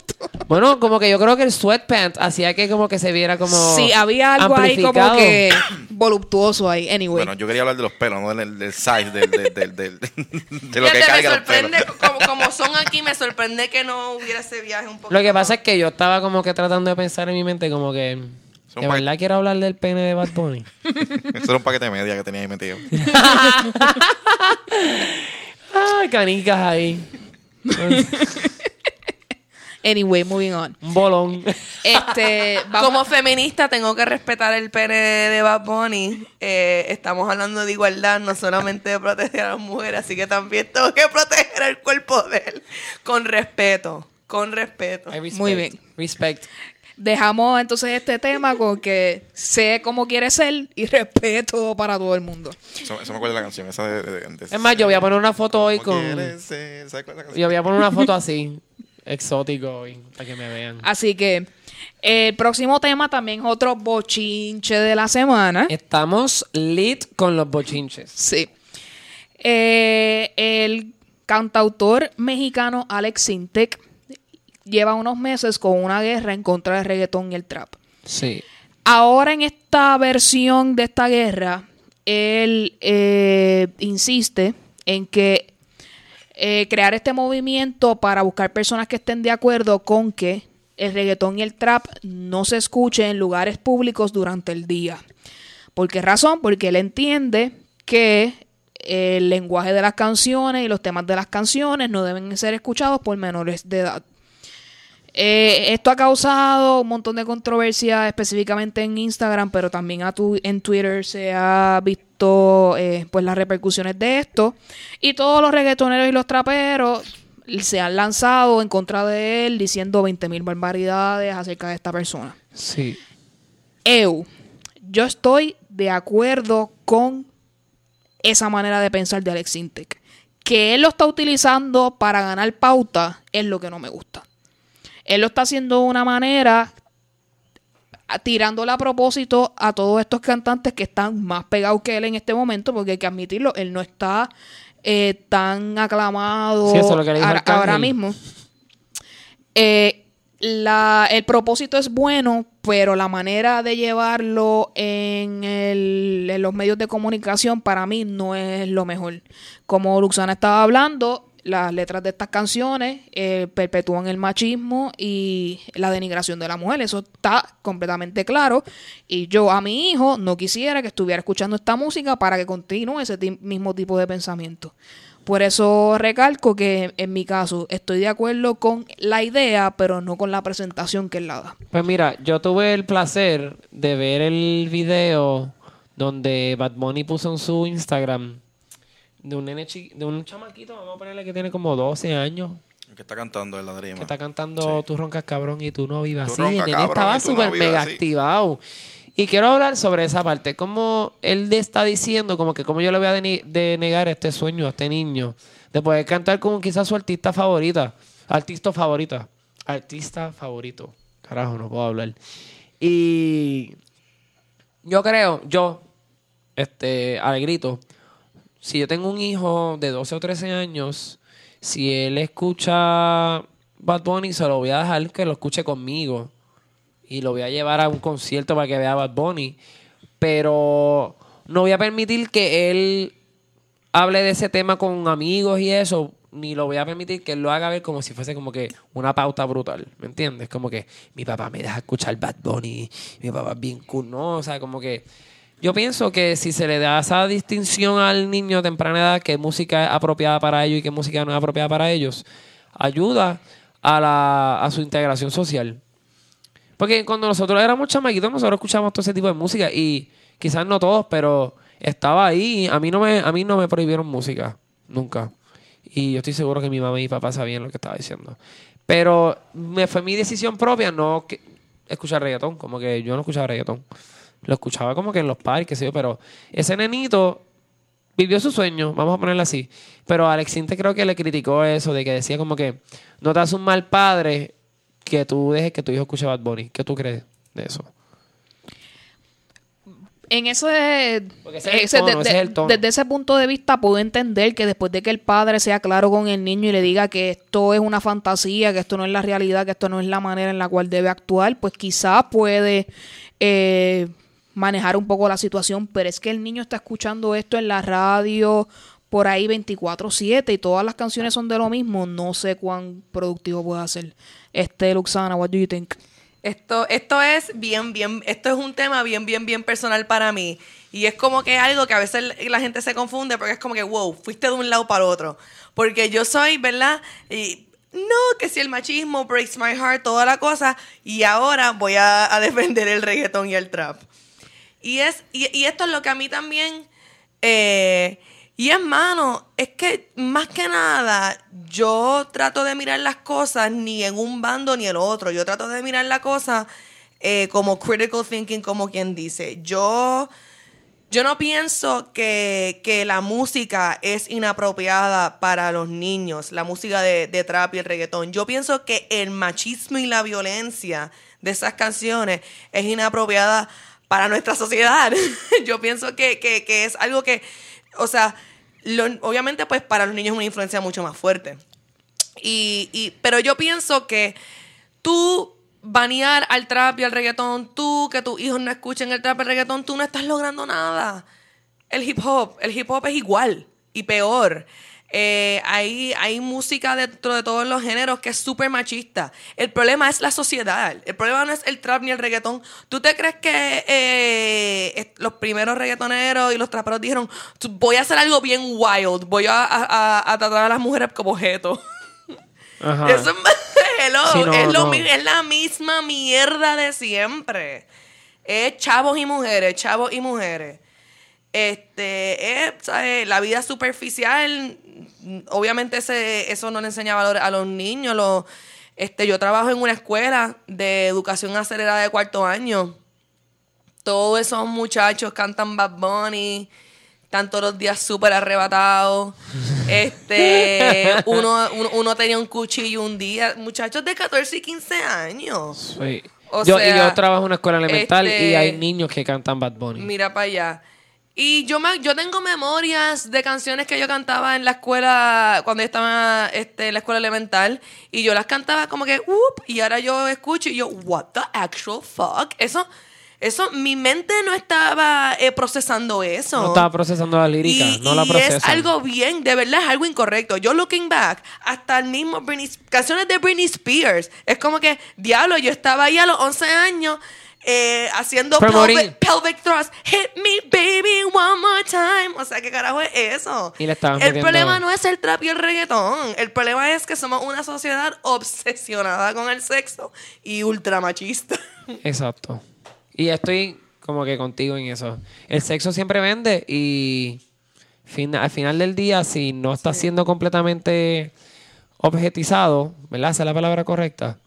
Bueno, como que yo creo que el sweatpants hacía que como que se viera como sí, había algo ahí como amplificado. que voluptuoso ahí. Anyway. Bueno, yo quería hablar de los pelos, no del, del size, del, del, del, del- <laughs> de lo que Fíjate, me los pelos. <laughs> como, como son aquí, me sorprende que no hubiera ese viaje un poco. Lo que pasa es que yo estaba como que tratando de pensar en mi mente como que... ¿De pa- verdad quiero hablar del pene de Bad Bunny? Eso era un paquete de media que tenía ahí metido. Ay, canicas ahí. Anyway, moving on. Un bolón. Este, <laughs> vamos- Como feminista tengo que respetar el pene de, de Bad Bunny. Eh, estamos hablando de igualdad, no solamente de proteger a las mujeres, así que también tengo que proteger el cuerpo de él. Con respeto, con respeto. I respect. Muy bien. Respect. Dejamos entonces este tema con que sé cómo quiere ser y respeto para todo el mundo. Eso, eso me acuerda de la canción. Esa de, de- de- Es más, yo voy a poner una foto hoy ¿Cómo con... ser? Yo voy a poner una foto así, exótico hoy, para que me vean. Así que el próximo tema también es otro bochinche de la semana. Estamos lit con los bochinches. Sí. Eh, el cantautor mexicano Alex Sintek lleva unos meses con una guerra en contra del reggaetón y el trap. Sí. Ahora en esta versión de esta guerra, él eh, insiste en que eh, crear este movimiento para buscar personas que estén de acuerdo con que el reggaetón y el trap no se escuchen en lugares públicos durante el día. ¿Por qué razón? Porque él entiende que el lenguaje de las canciones y los temas de las canciones no deben ser escuchados por menores de edad. Eh, esto ha causado un montón de controversia específicamente en Instagram, pero también a tu- en Twitter se ha visto eh, pues las repercusiones de esto. Y todos los reggaetoneros y los traperos se han lanzado en contra de él diciendo 20.000 barbaridades acerca de esta persona. Sí. Eu, yo estoy de acuerdo con esa manera de pensar de Alex Intec. Que él lo está utilizando para ganar pauta es lo que no me gusta. Él lo está haciendo de una manera tirándole a propósito a todos estos cantantes que están más pegados que él en este momento, porque hay que admitirlo, él no está eh, tan aclamado Sí, eso es lo que le dijo ahora- mismo. Eh, la, el propósito es bueno, pero la manera de llevarlo en, el- en los medios de comunicación para mí no es lo mejor. Como Luxana estaba hablando, las letras de estas canciones eh, perpetúan el machismo y la denigración de la mujer. Eso está completamente claro. Y yo a mi hijo no quisiera que estuviera escuchando esta música para que continúe ese mismo tipo de pensamiento. Por eso recalco que en mi caso estoy de acuerdo con la idea, pero no con la presentación que él la da. Pues mira, yo tuve el placer de ver el video donde Bad Bunny puso en su Instagram de un nene chi- de un chamaquito, vamos a ponerle que tiene como 12 años, El que está cantando en la que está cantando Tú roncas cabrón y tú no vivas. Tú Sí, el roncas, nene cabrón, estaba no súper mega así. activado. Y quiero hablar sobre esa parte, como él le está diciendo, como que como yo le voy a denegar este sueño a este niño, de poder cantar con quizás su artista favorita, artista favorita, artista favorito. Carajo, no puedo hablar. Y yo creo, yo, este, al grito, si yo tengo un hijo de 12 o 13 años, si él escucha Bad Bunny, se lo voy a dejar que lo escuche conmigo. Y lo voy a llevar a un concierto para que vea Bad Bunny. Pero no voy a permitir que él hable de ese tema con amigos y eso. Ni lo voy a permitir que él lo haga ver como si fuese como que una pauta brutal. ¿Me entiendes? Como que mi papá me deja escuchar Bad Bunny. Mi papá es bien cool. No, o sea, como que yo pienso que si se le da esa distinción al niño a temprana edad, que música es apropiada para ellos y que música no es apropiada para ellos, ayuda a, la, a su integración social. Porque cuando nosotros éramos chamaquitos, nosotros escuchábamos todo ese tipo de música y quizás no todos, pero estaba ahí. A mí no me, a mí no me prohibieron música, nunca. Y yo estoy seguro que mi mamá y mi papá sabían lo que estaba diciendo. Pero me fue mi decisión propia no que- escuchar reggaetón, como que yo no escuchaba reggaetón. Lo escuchaba como que en los parques, yo, pero ese nenito vivió su sueño, vamos a ponerlo así. Pero Alex Inte creo que le criticó eso, de que decía como que no te hace un mal padre que tú dejes que tu hijo escuche Bad Bunny. ¿Qué tú crees de eso? En ese, tono, de- es desde ese punto de vista puedo entender que después de que el padre sea claro con el niño y le diga que esto es una fantasía, que esto no es la realidad, que esto no es la manera en la cual debe actuar, pues quizás puede eh, manejar un poco la situación, pero es que el niño está escuchando esto en la radio por ahí 24/7 y todas las canciones son de lo mismo, no sé cuán productivo puede ser. Este Luxana, what do you think? Esto, esto es bien, bien, esto es un tema bien, bien, bien personal para mí. Y es como que algo que a veces la gente se confunde porque es como que, wow, fuiste de un lado para el otro. Porque yo soy, ¿verdad? Y no, que si el machismo breaks my heart, toda la cosa. Y ahora voy a, a defender el reggaetón y el trap. Y, es, y, y esto es lo que a mí también... eh, y es, mano, es que más que nada yo trato de mirar las cosas ni en un bando ni el otro. Yo trato de mirar la cosa eh, como critical thinking, como quien dice. Yo, yo no pienso que, que la música es inapropiada para los niños, la música de, de trap y el reggaetón. Yo pienso que el machismo y la violencia de esas canciones es inapropiada para nuestra sociedad. <laughs> yo pienso que, que, es algo que, o sea, obviamente pues para los niños es una influencia mucho más fuerte. Y, pero yo pienso que tú banear al trap y al reggaetón, tú que tus hijos no escuchen el trap y el reggaetón, tú no estás logrando nada. El hip hop, el hip hop es igual y peor. Eh, hay, hay música dentro de todos los géneros que es súper machista. El problema es la sociedad. El problema no es el trap ni el reggaetón. ¿Tú te crees que eh, los primeros reggaetoneros y los traperos dijeron, "Tú- voy a hacer algo bien wild, voy a, a- a- tratar a las mujeres como objeto? Ajá. Eso es, <laughs> hello, Sí, no, es, lo no. es la misma mierda de siempre. Es chavos y mujeres, chavos y mujeres. Este, es, ¿sabes? la vida superficial, obviamente ese, eso no le enseña valor a los niños. Los, este, yo trabajo en una escuela de educación acelerada de cuarto año. Todos esos muchachos cantan Bad Bunny, están todos los días súper arrebatados. <laughs> Este, uno, uno, uno tenía un cuchillo un día. Muchachos de 14 y 15 años. Sí. O yo, y yo trabajo en una escuela elemental y este- hay niños que cantan Bad Bunny. Mira para allá. Y yo me, yo tengo memorias de canciones que yo cantaba en la escuela cuando yo estaba este, en la escuela elemental y yo las cantaba como que y ahora yo escucho y yo what the actual fuck eso eso mi mente no estaba eh, procesando eso No estaba procesando la lírica, y, no la procesa. es algo bien, de verdad es algo incorrecto. Yo looking back, hasta el mismo Britney, canciones de Britney Spears, es como que, diablo, yo estaba ahí a los 11 años eh, haciendo pelvic, thrust, hit me baby one more time. O sea, ¿qué carajo es eso? Y le estaban el metiendo- problema no es el trap y el reggaetón, el problema es que somos una sociedad obsesionada con el sexo y ultramachista. <laughs> Exacto. Y estoy como que contigo en eso. El sexo siempre vende y fin- al final del día, si no está siendo completamente objetizado, ¿verdad? Esa es la palabra correcta.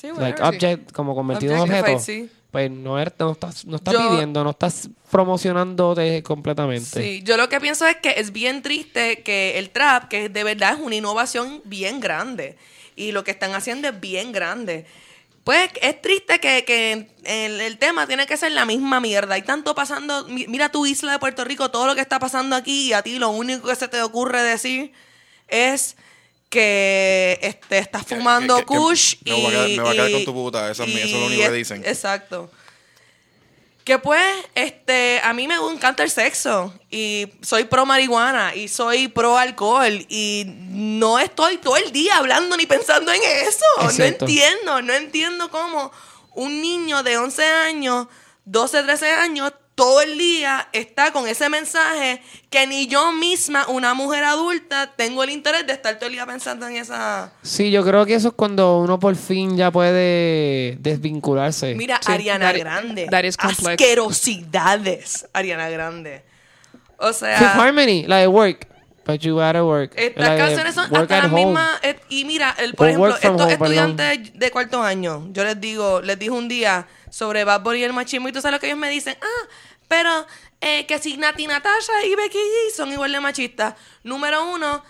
Sí, Like whatever, sí. object, como convertido en objeto. sí. Pues no, er- no estás, no estás Yo- pidiendo, no estás promocionándote completamente. Sí, yo lo que pienso es que es bien triste que el trap, que de verdad es una innovación bien grande, y lo que están haciendo es bien grande. Pues es triste que, que el, el tema tiene que ser la misma mierda. Hay tanto pasando, mi- mira tu isla de Puerto Rico, todo lo que está pasando aquí, y a ti lo único que se te ocurre decir es que este, estás fumando que- que- que kush me voy a quedar- y- me voy a quedar y- con tu puta, eso es mi- eso es lo y único que dicen. Exacto. Que pues, este, a mí me encanta el sexo y soy pro marihuana y soy pro alcohol y no estoy todo el día hablando ni pensando en eso. No Exacto. entiendo, no entiendo cómo un niño de 11 años, 12, 13 años, todo el día está con ese mensaje que ni yo misma, una mujer adulta, tengo el interés de estar todo el día pensando en esa... Sí, yo creo que eso es cuando uno por fin ya puede desvincularse. Mira, Sí, Ariana that Grande. that is complex. Asquerosidades, Ariana Grande. O sea, Fifth Harmony, la de Work. But you gotta work. Estas de canciones son hasta las mismas. eh, y mira, el, por ejemplo, estos Home, perdón. estudiantes de cuarto año, yo les digo, les dije un día sobre Bad Bunny y el machismo, y tú sabes lo que ellos me dicen, ah, pero eh, que si Nati Natasha y Becky G son igual de machistas. Número uno,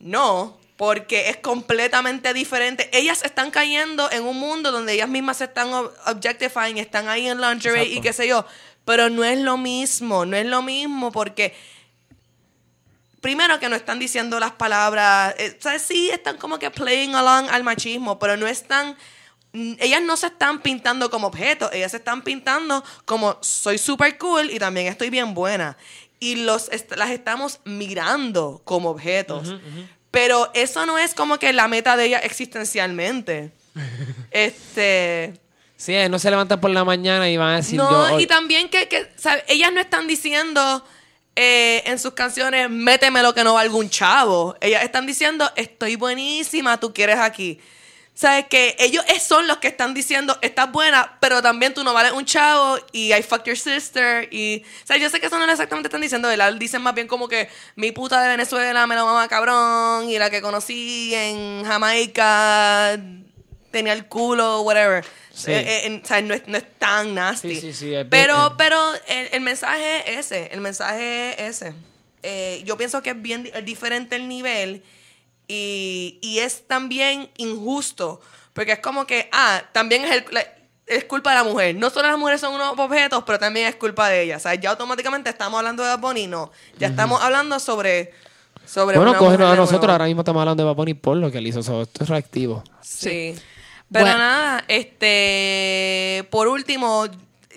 no, porque es completamente diferente. Ellas están cayendo en un mundo donde ellas mismas se están ob- objectifying, están ahí en lingerie y Exacto. qué sé yo. Pero no es lo mismo, no es lo mismo porque primero que no están diciendo las palabras, eh. Sí, están como que playing along al machismo, pero no están, mm, ellas no se están pintando como objetos, ellas se están pintando como soy super cool y también estoy bien buena. Y los est- las estamos mirando como objetos. Pero eso no es como que la meta de ellas existencialmente. <laughs> este... Sí, no se levantan por la mañana y van a decir No, yo. y también que, que, ellas no están diciendo eh, en sus canciones, méteme lo que no valga un chavo. Ellas están diciendo, estoy buenísima, tú quieres aquí. ¿Sabes? Que ellos son los que están diciendo, estás buena, pero también tú no vales un chavo y I fucked your sister. Y, o sea, yo sé que eso no es exactamente están diciendo, ¿verdad? Dicen más bien como que mi puta de Venezuela me la mama cabrón y la que conocí en Jamaica tenía el culo, whatever. Sí. Eh, eh, en- o sea, no es, no es tan nasty. Sí, sí, sí, es pero, bien- pero el, el mensaje es ese, el mensaje es ese. Eh, yo pienso que es bien di- diferente el nivel y, y es también injusto, porque es como que, ah, también es, el- la- es culpa de la mujer. No solo las mujeres son unos objetos, pero también es culpa de ellas. O sea, ya automáticamente estamos hablando de Bad Bunny, no. Ya estamos hablando sobre... sobre bueno, cógenos a nosotros. nuevo. Ahora mismo estamos hablando de Bad Bunny por lo que él hizo. so, esto es reactivo. Sí. Pero Bueno. nada, este, por último, o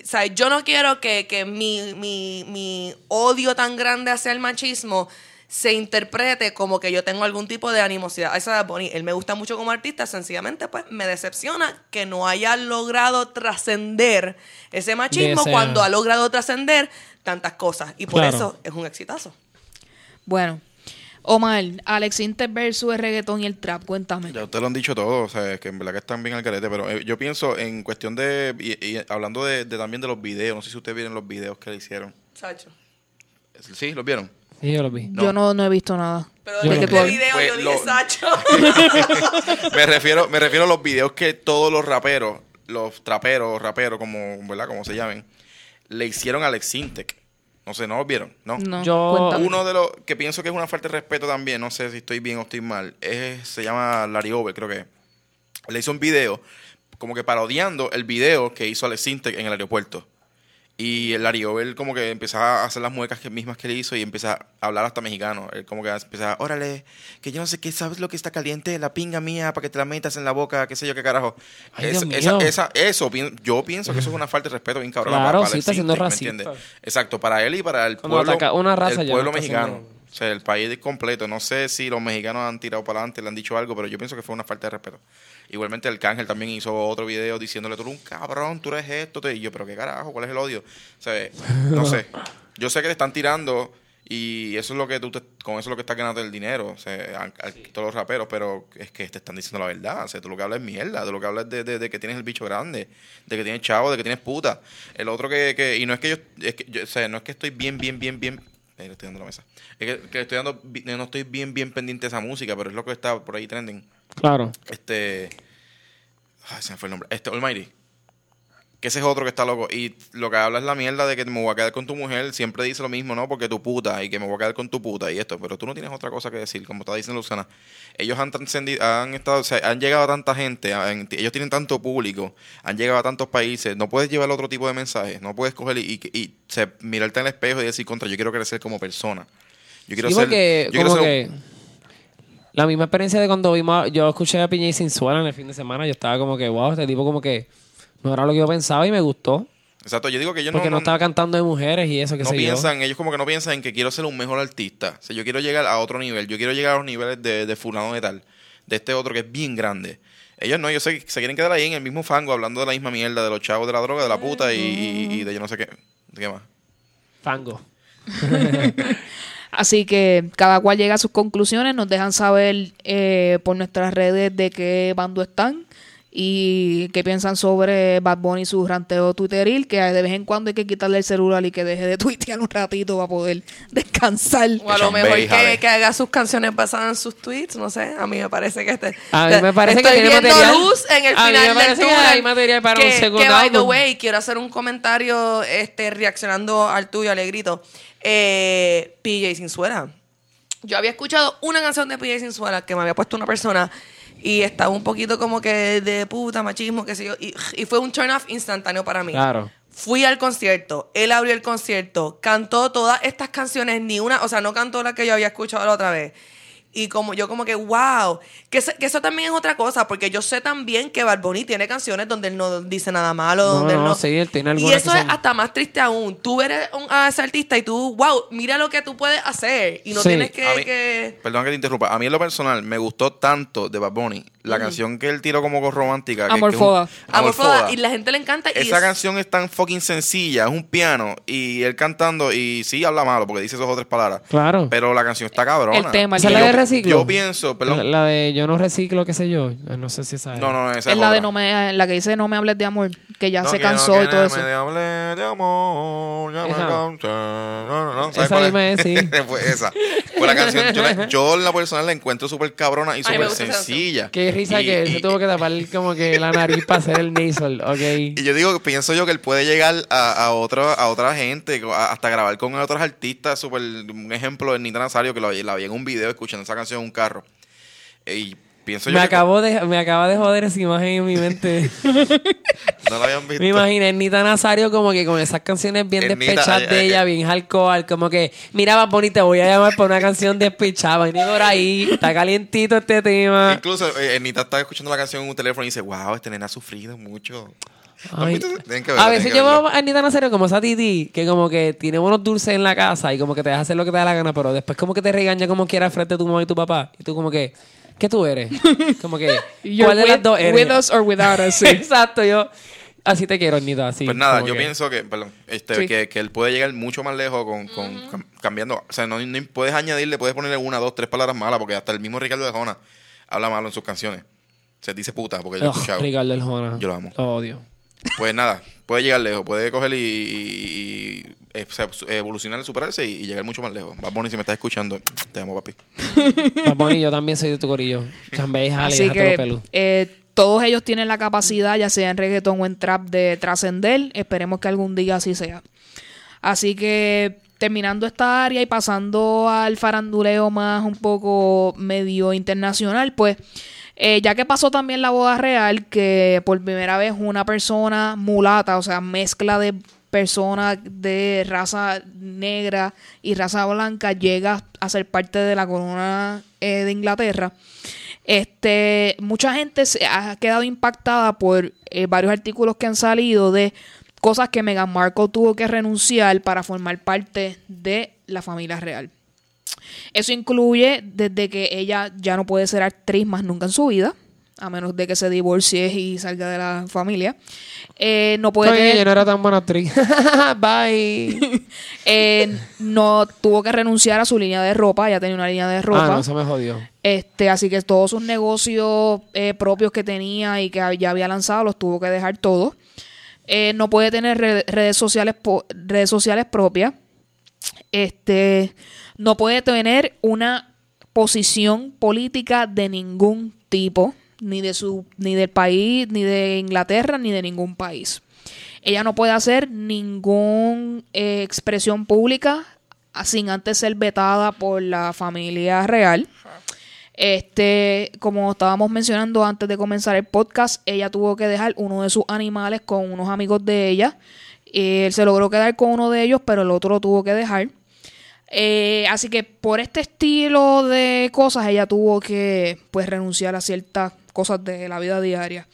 sea, yo no quiero que, que mi, mi, mi odio tan grande hacia el machismo se interprete como que yo tengo algún tipo de animosidad. a Esa Bonnie, él me gusta mucho como artista, sencillamente pues me decepciona que no haya logrado trascender ese machismo ese- cuando ha logrado trascender tantas cosas. Y por Claro. eso es un exitazo. Bueno, Omar, Alex Inter versus el reggaetón y el trap, cuéntame. Ya ustedes lo han dicho todo, o sea, que en verdad que están bien al carete, pero eh, yo pienso en cuestión de, y, y hablando de, de también de los videos, no sé si ustedes vieron los videos que le hicieron. Chacho. ¿Sí? ¿Los vieron? Sí, yo lo vi. Yo no, no he visto nada. Pero Yo de lo este vi. video Pues yo dije lo- Sacho. <laughs> me refiero me refiero a los videos que todos los raperos, los traperos, raperos, como, ¿verdad? Como se llamen, le hicieron a Alex Sintek. No sé, ¿no los vieron? No. No, Yo- cuéntame. Uno de los que pienso que es una falta de respeto también, no sé si estoy bien o estoy mal, es, se llama Larry Over, creo que. Le hizo un video como que parodiando el video que hizo Alex Sintek en el aeropuerto. Y el Larry Over como que empieza a hacer las muecas que, mismas que él hizo y empieza a hablar hasta mexicano. Él como que empieza, órale, que yo no sé qué, ¿sabes lo que está caliente? La pinga mía para que te la metas en la boca, qué sé yo, qué carajo. Ay, Es- esa, esa- eso, yo pienso que eso es una falta de respeto bien cabrón. Claro, para, sí, está siendo think tank, ¿me racista. Exacto, para él y para el Cuando pueblo, ataca una raza el pueblo mexicano. O sea, el país completo. No sé si los mexicanos han tirado para adelante, le han dicho algo, pero yo pienso que fue una falta de respeto. Igualmente el Cángel también hizo otro video diciéndole, tú eres un cabrón, tú eres esto. te-". Y yo, pero qué carajo, ¿cuál es el odio? O sea, no sé. <laughs> Yo sé que te están tirando y eso es lo que tú, te- con eso es lo que estás ganando el dinero. O sea, a- a- todos los raperos, pero es que te están diciendo la verdad. O sea, tú lo que hablas es mierda, tú lo que hablas es de, de- de que tienes el bicho grande, de que tienes chavo, de que tienes puta. El otro que, que y no es que yo, es que yo- o sea, no es que estoy bien, bien, bien, bien le estoy dando la mesa. Es que, que estoy dando, no estoy bien, bien pendiente de esa música, pero es lo que está por ahí trending. Claro. Este. Ay, se me fue el nombre. Este, Almighty. Que ese es otro que está loco. Y lo que habla es la mierda de que me voy a quedar con tu mujer. Siempre dice lo mismo, ¿no? Porque tu puta. Y que me voy a quedar con tu puta. Y esto. Pero tú no tienes otra cosa que decir. Como está diciendo Luciana. Ellos han trascendido. Han estado. O sea, han llegado a tanta gente. han- ellos tienen tanto público. Han llegado a tantos países. No puedes llevar otro tipo de mensajes. No puedes coger y, y, y, o sea, mirarte en el espejo y decir contra. Yo quiero crecer como persona. Yo quiero Sí, ser. porque yo quiero como un- que la misma experiencia de cuando vimos, yo escuché a Piña y Sinsuela en el fin de semana, yo estaba como que, wow, este tipo como que no era lo que yo pensaba y me gustó. Exacto. Yo digo que yo Porque no, no estaba cantando de mujeres y eso que no sé yo. piensan, ellos como que no piensan en que quiero ser un mejor artista. O sea, yo quiero llegar a otro nivel. Yo quiero llegar a los niveles de, de fulano de tal. De este otro que es bien grande. Ellos no, ellos se, se quieren quedar ahí en el mismo fango hablando de la misma mierda, de los chavos de la droga, de la puta y, y- y de yo no sé qué. ¿De qué más? Fango. <laughs> Así que cada cual llega a sus conclusiones, nos dejan saber eh, por nuestras redes de qué bando están y qué piensan sobre Bad Bunny y su ranteo twitteril, que de vez en cuando hay que quitarle el celular y que deje de <laughs> tuitear un ratito para poder descansar. O a lo mejor que, que haga sus canciones basadas en sus tweets, no sé. A mí me parece que este. A mí me parece que estoy tiene viendo material. luz en el A mí me final del parece que túnel. hay material para un que, segundo Que, by the way, quiero hacer un comentario este, reaccionando al tuyo, Alegrito. Eh, PJ Sinsuela. Yo había escuchado una canción de PJ Sinsuela que me había puesto una persona y estaba un poquito como que de puta, machismo, qué sé yo. Y, y fue un turn off instantáneo para mí. Claro. Fui al concierto, él abrió el concierto, cantó todas estas canciones, ni una, o sea, no cantó la que yo había escuchado la otra vez. Y como yo como que, wow, que, se- que eso también es otra cosa, porque yo sé también que Bad Bunny tiene canciones donde él no dice nada malo, No, donde él no, no... sí, él tiene y eso que es son- hasta más triste aún. Tú eres un, a ese artista y tú, wow, mira lo que tú puedes hacer. Y no Sí. tienes que... Mí- que- Perdón que te interrumpa. A mí en lo personal me gustó tanto de Bad Bunny la canción que él tiró como con romántica. que- Amor que es un- Foda. Amor Foda. Foda, y la gente le encanta. y Esa es- canción es tan fucking sencilla, es un piano y él cantando y sí habla malo porque dice esas otras palabras. Claro. Pero la canción está cabrona. El tema, el ¿Esa es la tema. de yo, reciclo? yo pienso, perdón. La, la de yo no reciclo, qué sé yo. No sé si esa es. no, no, esa Es la de no me, la que dice no me hables de amor, que ya No se cansó que y todo eso. me hable de amor, ya me cansé. No, no, no. ¿sabes Esa cuál misma es, sí. Fue <laughs> esa. Fue la canción. Yo, la, yo en la personal la encuentro súper cabrona y súper sencilla. Qué risa Y- que y- se tuvo que tapar como que la nariz para hacer el nasal, ok. Y yo digo, pienso yo que él puede llegar a, a, otro, a otra gente, a- hasta grabar con otros artistas. Super, un ejemplo de Nita Nazario, que lo, la vi en un video escuchando esa canción en un carro. Y pienso yo Me, que acabó de, me acaba de joder esa imagen en mi mente. <laughs> no la habían visto. me imaginé Nita Nazario como que con esas canciones bien Ernita, despechadas de ella, bien hardcore, como que, mira, va bonita, voy a llamar por una canción despechada, vení por ahí, está calientito este tema. Incluso eh, Nita está escuchando la canción en un teléfono y dice, wow, este nene ha sufrido mucho. ¿No has Ay. que verlo, A veces yo veo a Anita Nazario como esa titi que como que tiene unos dulces en la casa y como que te deja hacer lo que te da la gana, pero después como que te regaña como quiera frente a tu mamá y tu papá. Y tú como que, ¿qué tú eres? <laughs> Como que, ¿cuál de las with- dos eres? with us or without us, <laughs> sí. Exacto, yo así te quiero, Anita, así. Pues nada, yo que- pienso que, perdón, este, Sí. que, que él puede llegar mucho más lejos con, con cam- cambiando. O sea, no, no puedes añadirle, puedes ponerle una, dos, tres palabras malas, porque hasta el mismo Ricardo de Jona habla malo en sus canciones. Se dice puta, porque yo he escuchado. Ricardo El Jona. Yo lo amo. Lo odio. Pues nada, puede llegar lejos, puede coger y, y- y, evolucionar, superarse y, y llegar mucho más lejos. Bad Bunny, si me estás escuchando, te amo, papi. Bad Bunny, yo también soy de tu corillo. Jale, Así que eh, todos ellos tienen la capacidad, ya sea en reggaeton o en trap, de trascender. Esperemos que algún día así sea. Así que terminando esta área y pasando al faranduleo más un poco medio internacional, pues eh, ya que pasó también la boda real, que por primera vez una persona mulata, o sea, mezcla de persona de raza negra y raza blanca llega a ser parte de la corona eh, de Inglaterra. Este, mucha gente se ha quedado impactada por eh, varios artículos que han salido de cosas que Meghan Markle tuvo que renunciar para formar parte de la familia real. Eso incluye desde que ella ya no puede ser actriz más nunca en su vida, a menos de que se divorcie y salga de la familia. Eh, no puede Oye, tener- ella no era tan buena actriz. <laughs> Bye. <laughs> eh, no tuvo que renunciar a su línea de ropa, ya tenía una línea de ropa. Ah, no, eso me jodió. Este, así que todos sus negocios eh, propios que tenía y que ya había lanzado los tuvo que dejar todos. No puede tener re- redes sociales redes sociales propias. Este, no puede tener una posición política de ningún tipo, ni de su ni del país, ni de Inglaterra, ni de ningún país. Ella no puede hacer ninguna expresión pública sin antes ser vetada por la familia real. Este, como estábamos mencionando antes de comenzar el podcast, ella tuvo que dejar uno de sus animales con unos amigos de ella. Él se logró quedar con uno de ellos, pero el otro lo tuvo que dejar. Eh, así que por este estilo de cosas, ella tuvo que pues renunciar a ciertas cosas de la vida diaria.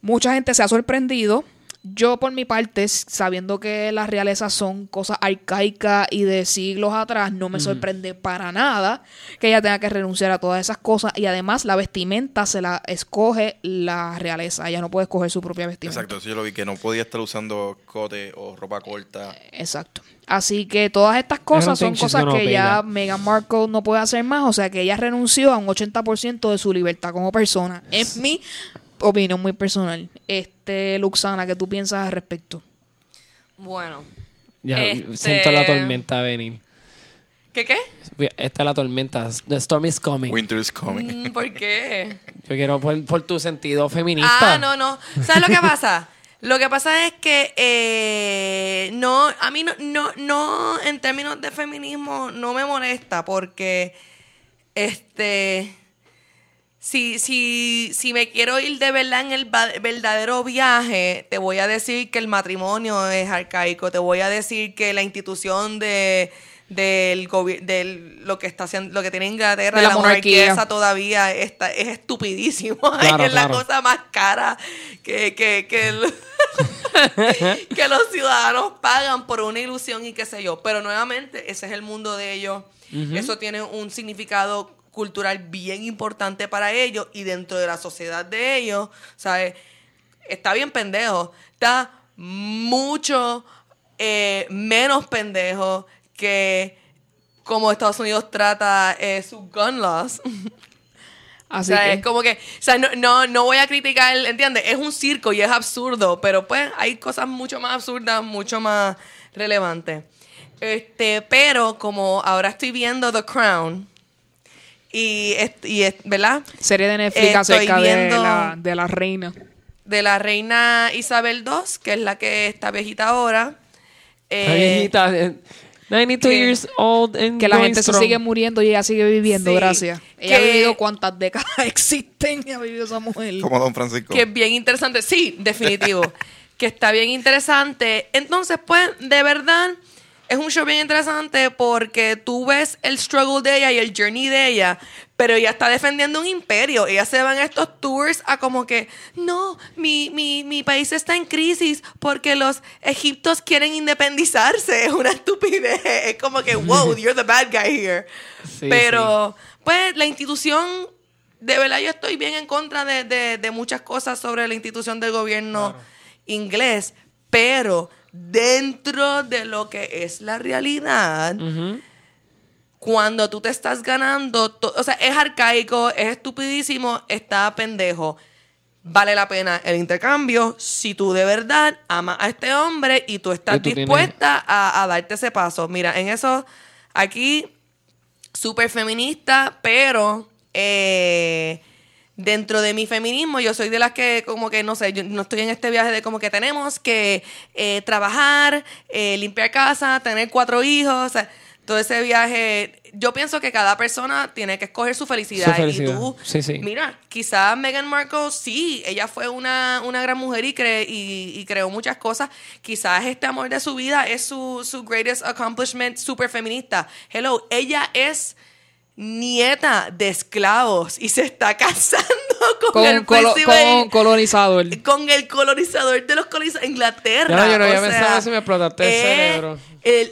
Mucha gente se ha sorprendido. Yo, por mi parte, sabiendo que las realezas son cosas arcaicas y de siglos atrás, no me sorprende para nada que ella tenga que renunciar a todas esas cosas. Y además, la vestimenta se la escoge la realeza. Ella no puede escoger su propia vestimenta. Exacto, eso yo lo vi, que no podía estar usando cote o ropa corta. Exacto. Así que todas estas cosas son cosas que ya. Meghan Markle no puede hacer más. O sea que ella renunció a un 80% de su libertad como persona. Es mi opinión muy personal. Este, Luxana, ¿qué tú piensas al respecto? Bueno. Ya Este- siento la tormenta venir. ¿Qué qué? Esta es la tormenta. The storm is coming. Winter is coming. Mm, ¿Por qué? Yo quiero por, por tu sentido feminista. Ah, no, no. ¿Sabes lo que pasa? Lo que pasa es que eh, no, a mí no, no, no, en términos de feminismo, no me molesta porque, este, si, si, si me quiero ir de verdad en el verdadero viaje, te voy a decir que el matrimonio es arcaico, te voy a decir que la institución de del lo que está haciendo lo que tiene Inglaterra De la la monarquía monarquía. esa todavía está, es estupidísimo <laughs> Claro, es la cosa más cara que, que, que, el- <laughs> que los ciudadanos pagan por una ilusión y qué sé yo. Pero nuevamente, ese es el mundo de ellos. Eso tiene un significado cultural bien importante para ellos y dentro de la sociedad de ellos, ¿sabes? Está bien pendejo. Está mucho eh, menos pendejo que como Estados Unidos trata eh, sus gun laws. <laughs> Así o sea, que, es como que, o sea, no, no, no voy a criticar, ¿entiendes? Es un circo y es absurdo, pero pues hay cosas mucho más absurdas, mucho más relevantes. Este, pero como ahora estoy viendo The Crown y, y ¿verdad? serie de Netflix Estoy acerca de, viendo- la, de la reina. De la reina Isabel II, que es la que está viejita ahora. La Eh, viejita, eh, 92 que- years old and Que la gente se sigue muriendo y ella sigue viviendo, Sí, gracias. Ella que- ha vivido cuántas décadas <laughs> existen y ha vivido esa mujer. Como Don Francisco. que es bien interesante. Sí, definitivo. <laughs> que está bien interesante. Entonces, pues, de verdad, es un show bien interesante porque tú ves el struggle de ella y el journey de ella, pero ella está defendiendo un imperio. Ella se va en estos tours a como que, no, mi, mi, mi país está en crisis porque los egiptos quieren independizarse. <laughs> Es una estupidez. Es como que, wow, <laughs> you're the bad guy here. Sí, pero, pues, la institución de verdad yo estoy bien en contra de, de- de muchas cosas sobre la institución del gobierno inglés, pero dentro de lo que es la realidad, cuando tú te estás ganando, o sea, es arcaico, es estupidísimo, está pendejo. Vale la pena el intercambio si tú de verdad amas a este hombre y tú estás Y tú tienes- dispuesta a, a darte ese paso. Mira, en eso, aquí, súper feminista, pero eh, dentro de mi feminismo, yo soy de las que, como que, no sé, yo no estoy en este viaje de como que tenemos que eh, trabajar, eh, limpiar casa, tener cuatro hijos, o sea, todo ese viaje. Yo pienso que cada persona tiene que escoger su felicidad. Su felicidad. Y tú, Sí, sí. mira, quizás Meghan Markle, sí, ella fue una, una gran mujer y, cre- y, y creó muchas cosas. Quizás este amor de su vida es su, su greatest accomplishment super feminista. Hello, ella es nieta de esclavos y se está <laughs> casando con, Con, el colo- con colonizador. con el colonizador de los colonizadores Inglaterra. Ya, yo no o sea, y me explotaste el eh, cerebro.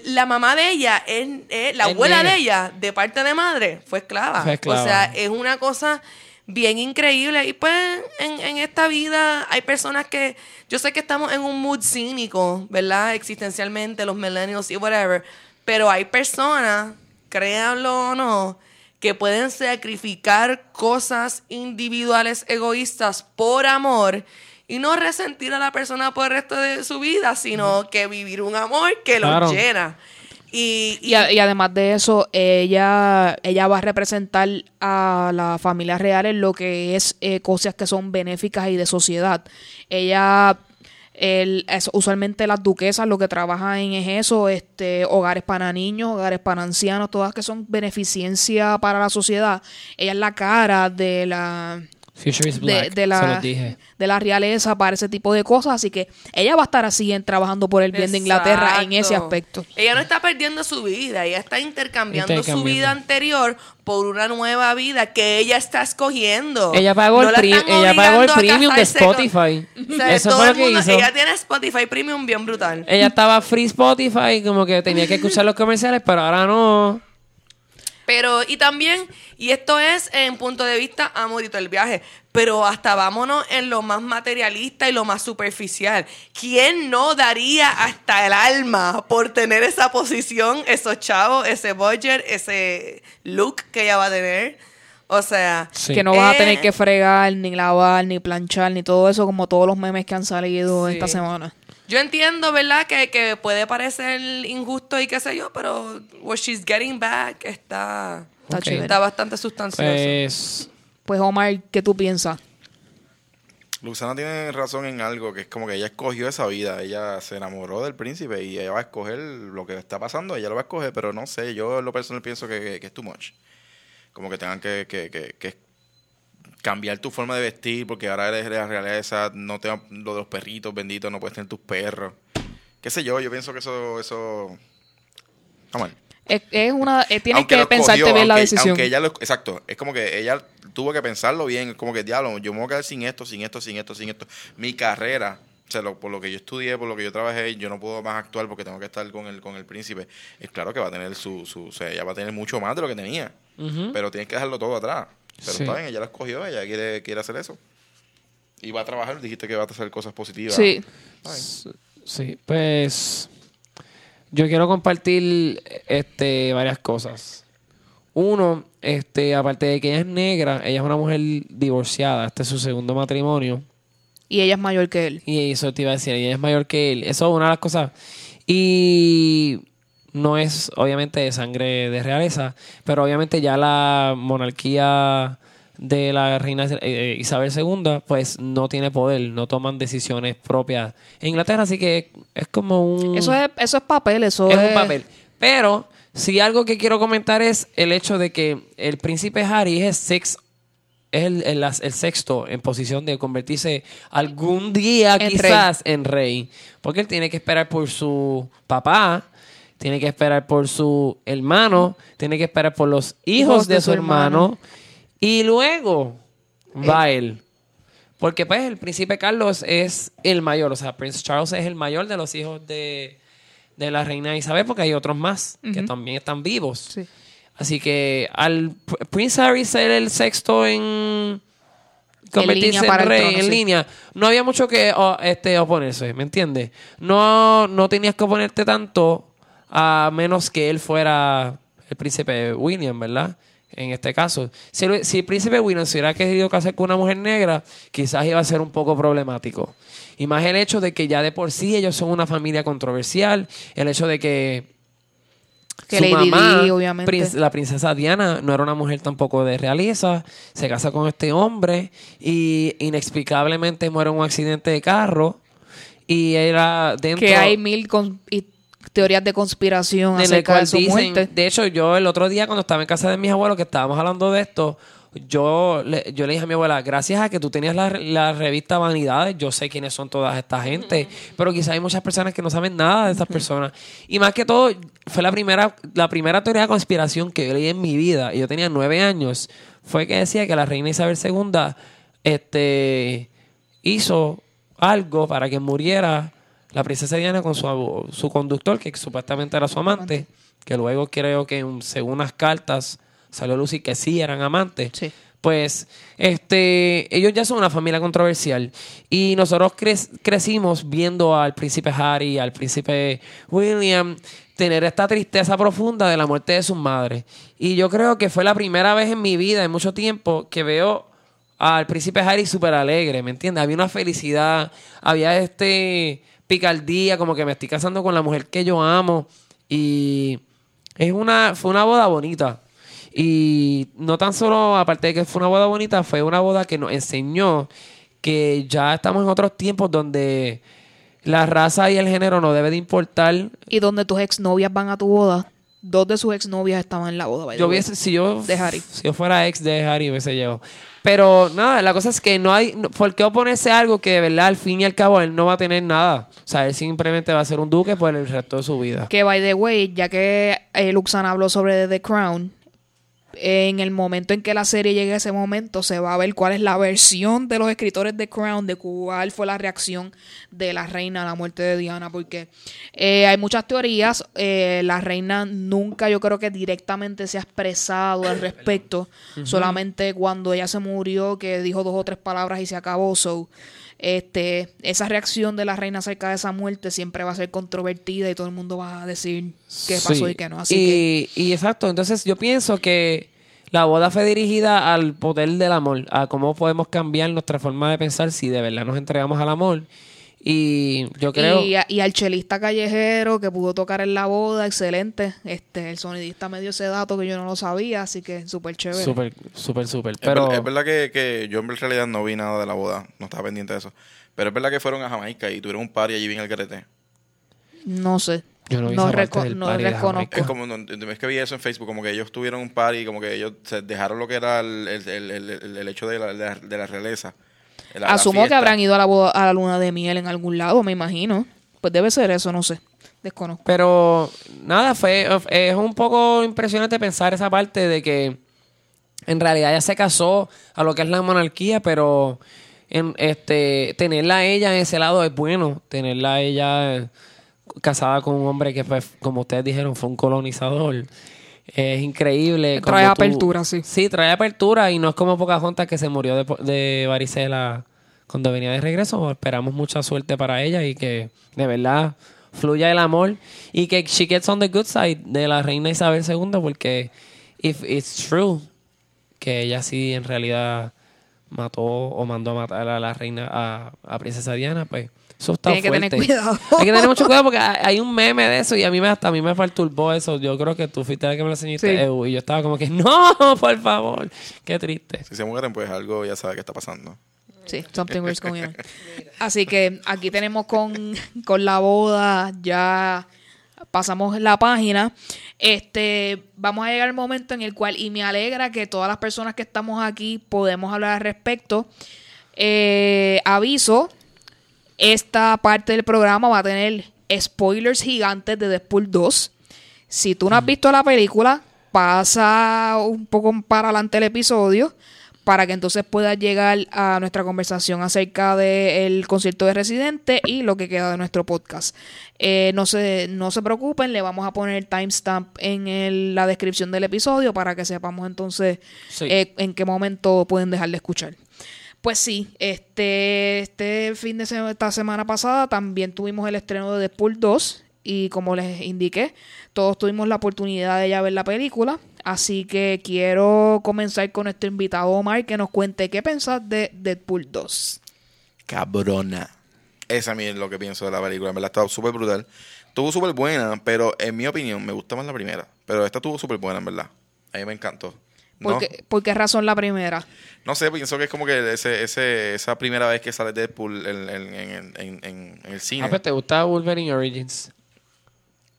la mamá de ella, es- la abuela de ella, de parte de madre, fue esclava. Fue esclava. O sea, es una cosa bien increíble. Y pues en, en esta vida hay personas que, yo sé que estamos en un mood cínico, ¿verdad? Existencialmente, los millennials y whatever. Pero hay personas, créanlo o no, que pueden sacrificar cosas individuales egoístas por amor y no resentir a la persona por el resto de su vida, sino que vivir un amor que Claro. los llena. Y, Y, a- y además de eso, ella, ella va a representar a la familia real en lo que es eh, cosas que son benéficas y de sociedad. Ella, el- es- usualmente las duquesas lo que trabajan en es eso, este, hogares para niños, hogares para ancianos, todas que son beneficencia para la sociedad. Ella es la cara de la Future is de, black. de se la, los dije. de la realeza para ese tipo de cosas. Así que ella va a estar así en, trabajando por el bien de Inglaterra en ese aspecto. Ella no está perdiendo su vida, ella está intercambiando, su vida anterior por una nueva vida que ella está escogiendo. Ella pagó No el, la pri- ella pagó el premium de casarse con- Spotify. <laughs> O sea, Eso todo fue lo el que mundo- hizo. Ella tiene Spotify Premium bien brutal. Ella estaba free Spotify, como que tenía que escuchar los comerciales, pero ahora no. Pero, y también, y esto es en punto de vista amorito el viaje, pero hasta vámonos en lo más materialista y lo más superficial. ¿Quién no daría hasta el alma por tener esa posición, esos chavos, ese budget, ese look que ella va a tener? O sea, Sí. Que no vas a Eh, tener que fregar, ni lavar, ni planchar, ni todo eso, como todos los memes que han salido Sí. esta semana. Yo entiendo, ¿verdad? Que, que puede parecer injusto y qué sé yo, pero what she's getting back está, Está bastante sustancioso. Pues. Pues Omar, ¿qué tú piensas? Luciana tiene razón en algo, que es como que ella escogió esa vida, ella se enamoró del príncipe y ella va a escoger lo que está pasando, ella lo va a escoger, pero no sé, yo en lo personal pienso que, que es too much. Como que tengan que, que, que- que cambiar tu forma de vestir, porque ahora eres la realeza, no te, lo de los perritos benditos, no puedes tener tus perros. Qué sé yo, yo pienso que eso, eso está mal. Es, es una, eh, tienes Aunque que pensarte escogió, bien la decisión. aunque ella lo- exacto, es como que ella tuvo que pensarlo bien, es como que diablo, yo me voy a quedar sin esto, sin esto, sin esto, sin esto. Mi carrera, o sea, lo- por lo que yo estudié, por lo que yo trabajé, yo no puedo más actuar porque tengo que estar con el con el príncipe. Es claro que va a tener su, su o sea, ella va a tener mucho más de lo que tenía, pero tienes que dejarlo todo atrás. Pero Sí. está bien, ella lo escogió, ella quiere quiere hacer eso. Y va a trabajar, dijiste que va a hacer cosas positivas. Sí. Sí, pues. Yo quiero compartir este varias cosas. Uno, este, aparte de que ella es negra, ella es una mujer divorciada. Este es su segundo matrimonio. Y ella es mayor que él. Y eso te iba a decir, ella es mayor que él. Eso es una de las cosas. Y no es obviamente de sangre de realeza, pero obviamente ya la monarquía de la reina eh, Isabel II, pues no tiene poder, no toman decisiones propias en Inglaterra, así que es como un... Eso es, eso es papel, eso es es, un papel. Pero si algo que quiero comentar es el hecho de que el príncipe Harry es six es el, el- las- el sexto en posición de convertirse algún día En quizás en rey. Porque él tiene que esperar por su papá, tiene que esperar por su hermano, tiene que esperar por los hijos, de, su hermano, y luego va él. Porque pues el príncipe Carlos es el mayor, o sea, Prince Charles es el mayor de los hijos de, de la reina Isabel, porque hay otros más que también están vivos. Sí. Así que al Prince Harry ser el sexto en convertirse línea en, para el rey trono, en sí. línea, no había mucho que o- este, oponerse, ¿me entiendes? No, no tenías que oponerte tanto a menos que él fuera el príncipe William, ¿verdad? En este caso. Si, el- si el príncipe William se hubiera querido casar con una mujer negra, quizás iba a ser un poco problemático. Y más el hecho de que ya de por sí ellos son una familia controversial, el hecho de que Que su Lady mamá, Di, obviamente. la princesa Diana, no era una mujer tampoco de realeza, se casa con este hombre y inexplicablemente muere en un accidente de carro y era dentro... que hay mil con- y teorías de conspiración en el acerca cual de su dicen- muerte. de hecho, yo el otro día cuando estaba en casa de mis abuelos, que estábamos hablando de esto, yo le, yo le dije a mi abuela, gracias a que tú tenías la, la revista Vanidades, yo sé quiénes son toda esta gente, pero quizá hay muchas personas que no saben nada de esas personas. Y más que todo, fue la primera, la primera teoría de conspiración que yo leí en mi vida, y yo tenía nueve años, fue que decía que la reina Isabel II este, hizo algo para que muriera la princesa Diana con su, su conductor, que supuestamente era su amante, que luego creo que según unas cartas salió a lucir que sí eran amantes. Sí. Pues este, ellos ya son una familia controversial y nosotros cre- crecimos viendo al príncipe Harry, al príncipe William tener esta tristeza profunda de la muerte de sus madres. Y yo creo que fue la primera vez en mi vida, en mucho tiempo, que veo al príncipe Harry súper alegre, ¿me entiendes? Había una felicidad, había este picardía, como que me estoy casando con la mujer que yo amo. Y es una, fue una boda bonita. Y no tan solo, aparte de que fue una boda bonita, fue una boda que nos enseñó que ya estamos en otros tiempos donde la raza y el género no debe de importar. Y donde tus exnovias van a tu boda, dos de sus exnovias estaban en la boda. Yo hubiese, si yo, De Harry. si yo fuera ex de Harry, hubiese llegado. Pero nada, la cosa es que no hay, no- ¿por qué oponerse a algo que de verdad al fin y al cabo él no va a tener nada? O sea, él simplemente va a ser un duque por el resto de su vida. Que, by the way, ya que eh, Luxana habló sobre The Crown, en el momento en que la serie llegue a ese momento, se va a ver cuál es la versión de los escritores de Crown, de cuál fue la reacción de la reina a la muerte de Diana, porque eh, hay muchas teorías. eh, la reina nunca, yo creo que directamente se ha expresado al respecto, solamente cuando ella se murió, que dijo dos o tres palabras y se acabó. So, este, esa reacción de la reina acerca de esa muerte siempre va a ser controvertida y todo el mundo va a decir qué pasó Sí. y qué no. Así que y, y exacto, entonces yo pienso que la boda fue dirigida al poder del amor, a cómo podemos cambiar nuestra forma de pensar si de verdad nos entregamos al amor. Y yo creo... Y, a- y al chelista callejero que pudo tocar en la boda, excelente. Este, el sonidista me dio ese dato que yo no lo sabía, así que súper chévere. Súper, súper, súper. Es, Pero es verdad que, que yo en realidad no vi nada de la boda, no estaba pendiente de eso. Pero es verdad que fueron a Jamaica y tuvieron un party allí bien el carete. No sé. Yo no vi no reco- no reconozco. Es como, no, es que vi eso en Facebook, como que ellos tuvieron un party, como que ellos se dejaron lo que era el, el, el, el- el- el hecho de la, de la, de la realeza. La- la Asumo que habrán ido a la, boda- a la luna de miel en algún lado, me imagino. Pues debe ser eso, no sé. Desconozco. Pero nada, fue es un poco impresionante pensar esa parte de que en realidad ella se casó a lo que es la monarquía, pero en, este tenerla a ella en ese lado es bueno, tenerla a ella eh, casada con un hombre que fue, como ustedes dijeron, fue un colonizador. Es increíble. Trae tú- apertura, sí. Sí, trae apertura y no es como Pocahontas que se murió de, de varicela cuando venía de regreso. Esperamos mucha suerte para ella y que de verdad fluya el amor y que she gets on the good side de la reina Isabel II porque if it's true que ella sí en realidad mató o mandó a matar a la reina a, a princesa Diana, pues eso está Tiene que tener fuerte. cuidado. <laughs> Hay que tener mucho cuidado porque hay un meme de eso y a mí me hasta a mí me perturbó eso. Yo creo que tú fuiste la que me lo enseñaste, Sí. Ew, y yo estaba como que no, <laughs> por favor. Qué triste. Si se mueren, pues algo ya sabe que está pasando. Sí, something weird going on. Así que aquí tenemos con, con la boda, ya pasamos la página. Este, vamos a llegar al momento en el cual, y me alegra que todas las personas que estamos aquí podemos hablar al respecto. Eh, aviso, esta parte del programa va a tener spoilers gigantes de Deadpool 2. Si tú no has visto la película, pasa un poco para adelante el episodio para que entonces puedas llegar a nuestra conversación acerca del concierto de Residente y lo que queda de nuestro podcast. Eh, no, se, no se preocupen, le vamos a poner el timestamp en el- la descripción del episodio para que sepamos entonces Sí. eh, en qué momento pueden dejar de escuchar. Pues sí, este, este fin de semana, esta semana pasada también tuvimos el estreno de Deadpool 2 y como les indiqué, todos tuvimos la oportunidad de ya ver la película, así que quiero comenzar con nuestro invitado Omar que nos cuente qué pensás de Deadpool 2. Cabrona. Esa a mí es lo que pienso de la película. En verdad, estaba súper brutal. Estuvo súper buena, pero en mi opinión me gusta más la primera. Pero esta estuvo súper buena, en verdad. A mí me encantó. ¿Por, No, qué, por qué razón la primera? no sé, pienso que es como que ese, ese, esa primera vez que sale Deadpool en, en, en, en, en- en el cine. Ah, pues te gusta Wolverine Origins.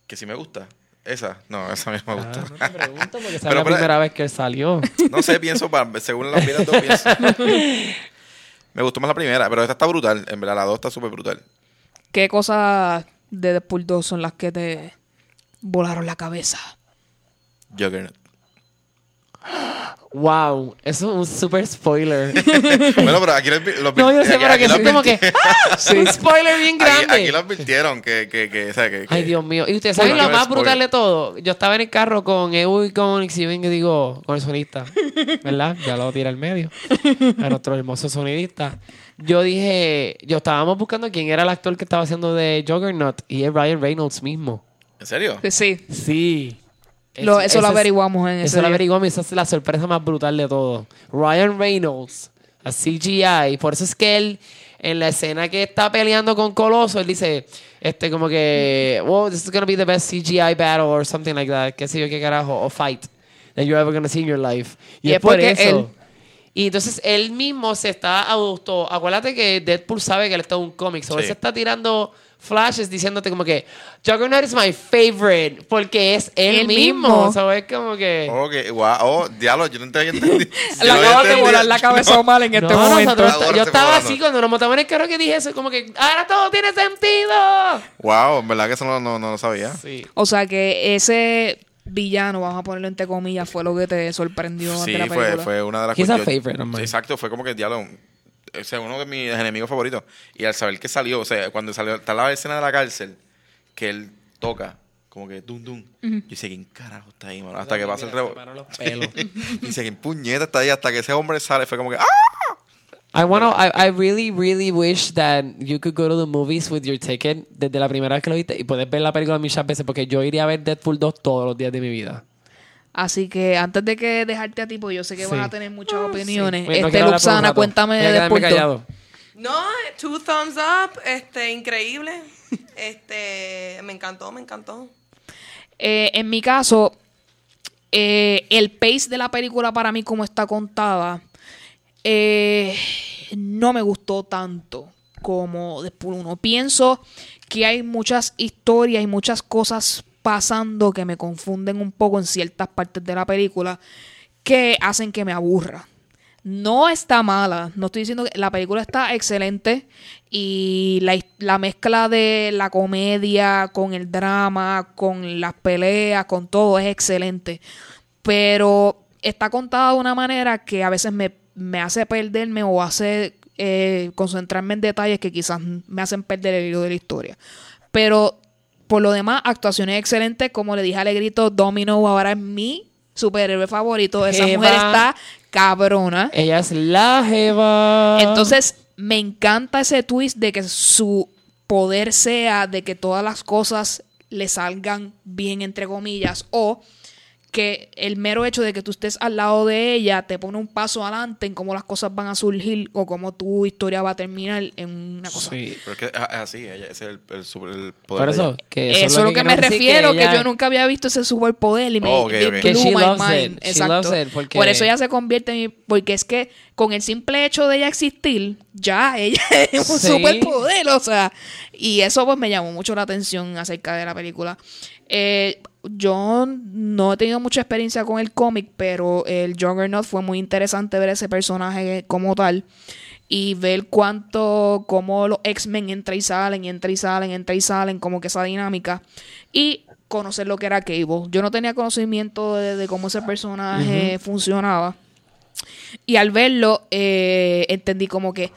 Que sí me gusta. Esa, no, esa a mí me gusta. Ah, no te pregunto porque esa Pero, es la pero- primera vez que él salió. No sé, pienso, según las vidas dos pienso. <laughs> Me gustó más la primera, pero esta está brutal. En verdad, la dos está súper brutal. ¿Qué cosas de Deadpool 2 son las que te volaron la cabeza? Juggernaut. Wow, eso es un super spoiler. <laughs> bueno, pero aquí lo, advi- lo No, yo sé, pero que aquí es lo como que. ¡Ah! <laughs> Un spoiler bien grande. aquí lo advirtieron que, que, que, o sea, que, Ay, Dios mío. Y ustedes saben lo más brutal de todo. Yo estaba en el carro con Evo y con Xiven, que digo, con el sonista. ¿Verdad? Ya lo tira al medio. A nuestro hermoso sonidista. Yo dije, yo estábamos buscando quién era el actor que estaba haciendo de Juggernaut y es Ryan Reynolds mismo. ¿En serio? Sí, Sí. Lo- eso lo ese es- averiguamos en ese Eso lo averiguamos y esa es la sorpresa más brutal de todo. Ryan Reynolds, a CGI. Por eso es que él, en la escena que está peleando con Coloso, él dice, este, como que, wow, this is gonna be the best CGI battle or something like that. Qué sé yo, qué carajo, o fight that you're ever gonna see in your life. Y, Y es por eso. él- Y entonces él mismo se está auto. Acuérdate que Deadpool sabe que él está en un cómic. So él Sí. se está tirando flashes diciéndote como que Juggernaut is my favorite. Porque es él, Él mismo. mismo. So es como que. Ok, guau, oh, diablo, yo no te había entendido. <laughs> Le acabas de volar la cabeza mal en este No, momento. nosotros- yo estaba volando. así cuando nos montamos en el carro que dije eso, como que ahora todo tiene sentido. Wow, en verdad que eso no, no, no lo sabía. Sí. O sea que ese villano, vamos a ponerlo entre comillas, fue lo que te sorprendió Sí, de la fue, película. fue una de las yo- favorite mine. Exacto, fue como que diablo. Ese es uno de mis enemigos favoritos. Y al saber que salió, o sea, cuando salió, está la escena de la cárcel, que él toca, como que dum dum. Yo dice, ¿quién carajo está ahí, mano? Hasta que pasa el Mira, se rebo. paran los <laughs> pelos. Dice, ¿quién puñeta está ahí? Hasta que ese hombre sale, fue como que, ¡ah! I wanna, I, I really, really wish that you could go to the movies with your ticket desde la primera vez que lo viste y puedes ver la película muchas veces porque yo iría a ver Deadpool 2 todos los días de mi vida. Así que antes de que dejarte a ti, pues yo sé que Sí. vas a tener muchas opiniones. Sí. No Este, Luxana, cuéntame Voy a de quedarme Deadpool 2. callado. No, two thumbs up, este, increíble. <laughs> Este, me encantó, me encantó. Eh, en mi caso, eh, el pace de la película para mí, como está contada, eh, no me gustó tanto como Deadpool 1. Pienso que hay muchas historias y muchas cosas pasando que me confunden un poco en ciertas partes de la película que hacen que me aburra. No está mala, no estoy diciendo que la película está excelente y la, la mezcla de la comedia con el drama, con las peleas, con todo es excelente. Pero está contada de una manera que a veces me, me hace perderme o hace eh, concentrarme en detalles que quizás me hacen perder el hilo de la historia. Pero por lo demás, actuaciones excelentes. Como le dije a Alegrito, Domino ahora es mi superhéroe favorito. Esa Jeva. mujer está cabrona. Ella es la Jeva. Entonces, me encanta ese twist de que su poder sea de que todas las cosas le salgan bien, entre comillas, o que el mero hecho de que tú estés al lado de ella te pone un paso adelante en cómo las cosas van a surgir o cómo tu historia va a terminar en una cosa. Sí. Pero es que es es así, ella, ese es el, el, super- el poder Por eso, que Eso, es lo que, me refiero, que, ella- yo nunca había visto ese superpoder y me, Oh, ok, me ok. Que she my loves mind. it. She Exacto. loves it, porque- Por eso ella se convierte en mi- porque es que con el simple hecho de ella existir, ya ella <laughs> es un Sí. superpoder, o sea, y eso pues me llamó mucho la atención acerca de la película. Eh, yo no he tenido mucha experiencia con el cómic, pero el Juggernaut fue muy interesante ver ese personaje como tal y ver cuánto, cómo los X-Men entran y salen, y entran y salen, entran y salen, como que esa dinámica. Y conocer lo que era Cable. Yo no tenía conocimiento de, de cómo ese personaje funcionaba. Y al verlo, eh, entendí como que,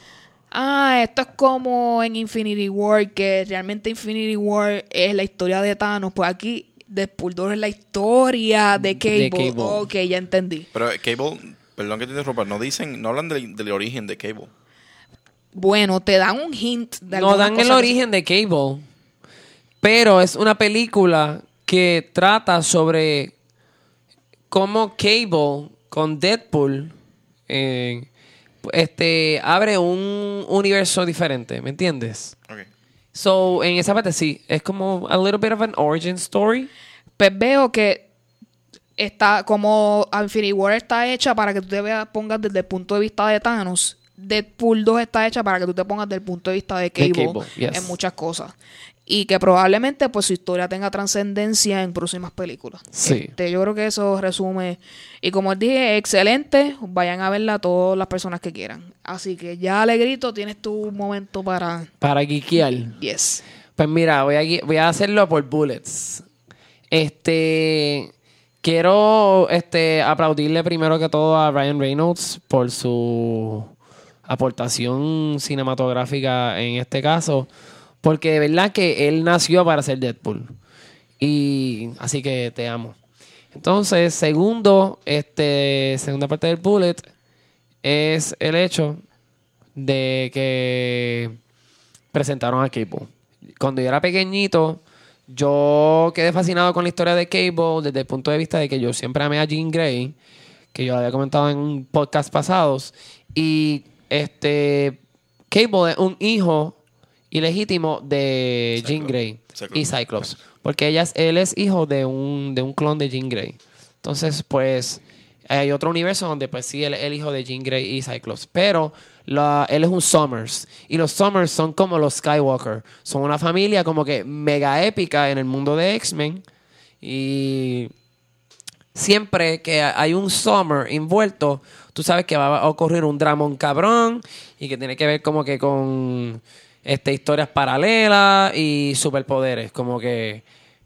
ah, esto es como en Infinity War, que realmente Infinity War es la historia de Thanos. Pues aquí, Deadpool 2 es la historia de Cable. De Cable. Ok, ya entendí. Pero eh, Cable, perdón que te interrumpa, no dicen, no hablan del, del origen de Cable. Bueno, te dan un hint de No dan el origen de Cable, pero es una película que trata sobre cómo Cable con Deadpool eh, este, abre un universo diferente, ¿me entiendes? So, en esa parte sí, es como a little bit of an origin story. pues veo que está como Infinity War está hecha para que tú te veas, pongas desde el punto de vista de Thanos. Deadpool 2 está hecha para que tú te pongas desde el punto de vista de Cable, Cable, yes. en muchas cosas. Y que probablemente pues su historia tenga trascendencia en próximas películas. Sí. Este, yo creo que eso resume. Y como os dije, excelente. Vayan a verla todas las personas que quieran. Así que ya, Alegrito, tienes tu momento para... Para geekear. Yes. Pues mira, voy a, voy a hacerlo por bullets. Este. Quiero este, aplaudirle primero que todo a Ryan Reynolds por su aportación cinematográfica en este caso. Porque de verdad que él nació para ser Deadpool. Y así que te amo. Entonces, segundo, este, segunda parte del bullet es el hecho de que presentaron a Cable. Cuando yo era pequeñito, yo quedé fascinado con la historia de Cable desde el punto de vista de que yo siempre amé a Jean Grey, que yo había comentado en un podcast pasados, y este Cable es un hijo ilegítimo de Jean Cyclops. Grey Cyclops. y Cyclops, porque ella él es hijo de un, de un clon de Jean Grey. Entonces, pues, hay otro universo donde, pues, sí, él es el hijo de Jean Grey y Cyclops. Pero la- él es un Summers. Y los Summers son como los Skywalker. Son una familia como que mega épica en el mundo de X-Men. Y siempre que hay un Summer envuelto, tú sabes que va a ocurrir un dramón cabrón y que tiene que ver como que con este, historias paralelas y superpoderes. Como que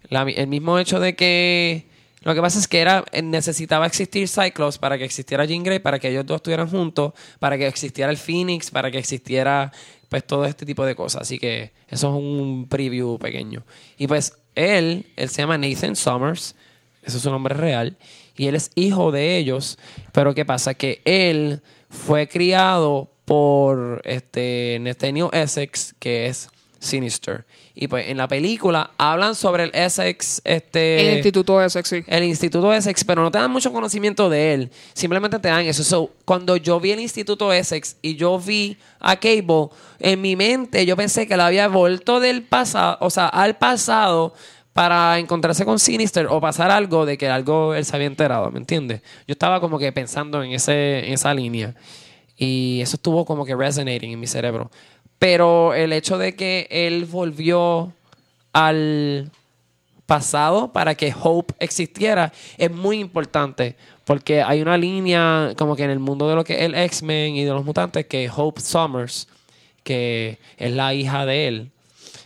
el mismo hecho de que lo que pasa es que era eh, necesitaba existir Cyclops para que existiera Jean Grey, para que ellos dos estuvieran juntos, para que existiera el Phoenix, para que existiera pues todo este tipo de cosas. Así que eso es un preview pequeño. Y pues él, él se llama Nathan Summers, ese es su nombre real, y él es hijo de ellos, pero ¿qué pasa? Que él fue criado por este Nathaniel Essex, que es Sinister. Y pues en la película hablan sobre el Essex, este... el instituto de sexy. El Instituto Essex, pero no te dan mucho conocimiento de él. Simplemente te dan eso. So, cuando yo vi el Instituto Essex y yo vi a Cable, en mi mente yo pensé que él había vuelto del pasado, o sea, al pasado para encontrarse con Sinister o pasar algo de que algo él se había enterado, ¿me entiendes? Yo estaba como que pensando en, ese, en esa línea. Y eso estuvo como que resonating en mi cerebro. Pero el hecho de que él volvió al pasado para que Hope existiera es muy importante porque hay una línea como que en el mundo de lo que es el X-Men y de los mutantes que Hope Summers que es la hija de él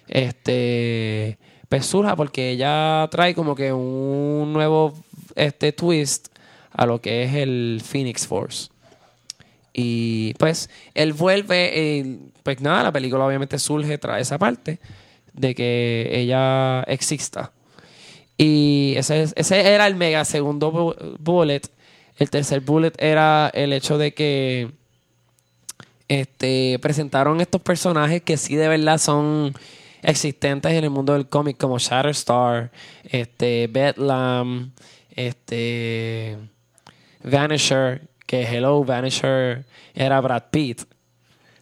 este pues surja porque ella trae como que un nuevo este twist a lo que es el Phoenix Force y pues él vuelve, eh, pues nada, la película obviamente surge tras esa parte de que ella exista. Y ese, es- ese era el mega segundo bu- bullet. El tercer bullet era el hecho de que este, presentaron estos personajes que sí de verdad son existentes en el mundo del cómic, como Shatterstar, este, Bedlam, este, Vanisher, que Hello Vanisher era Brad Pitt.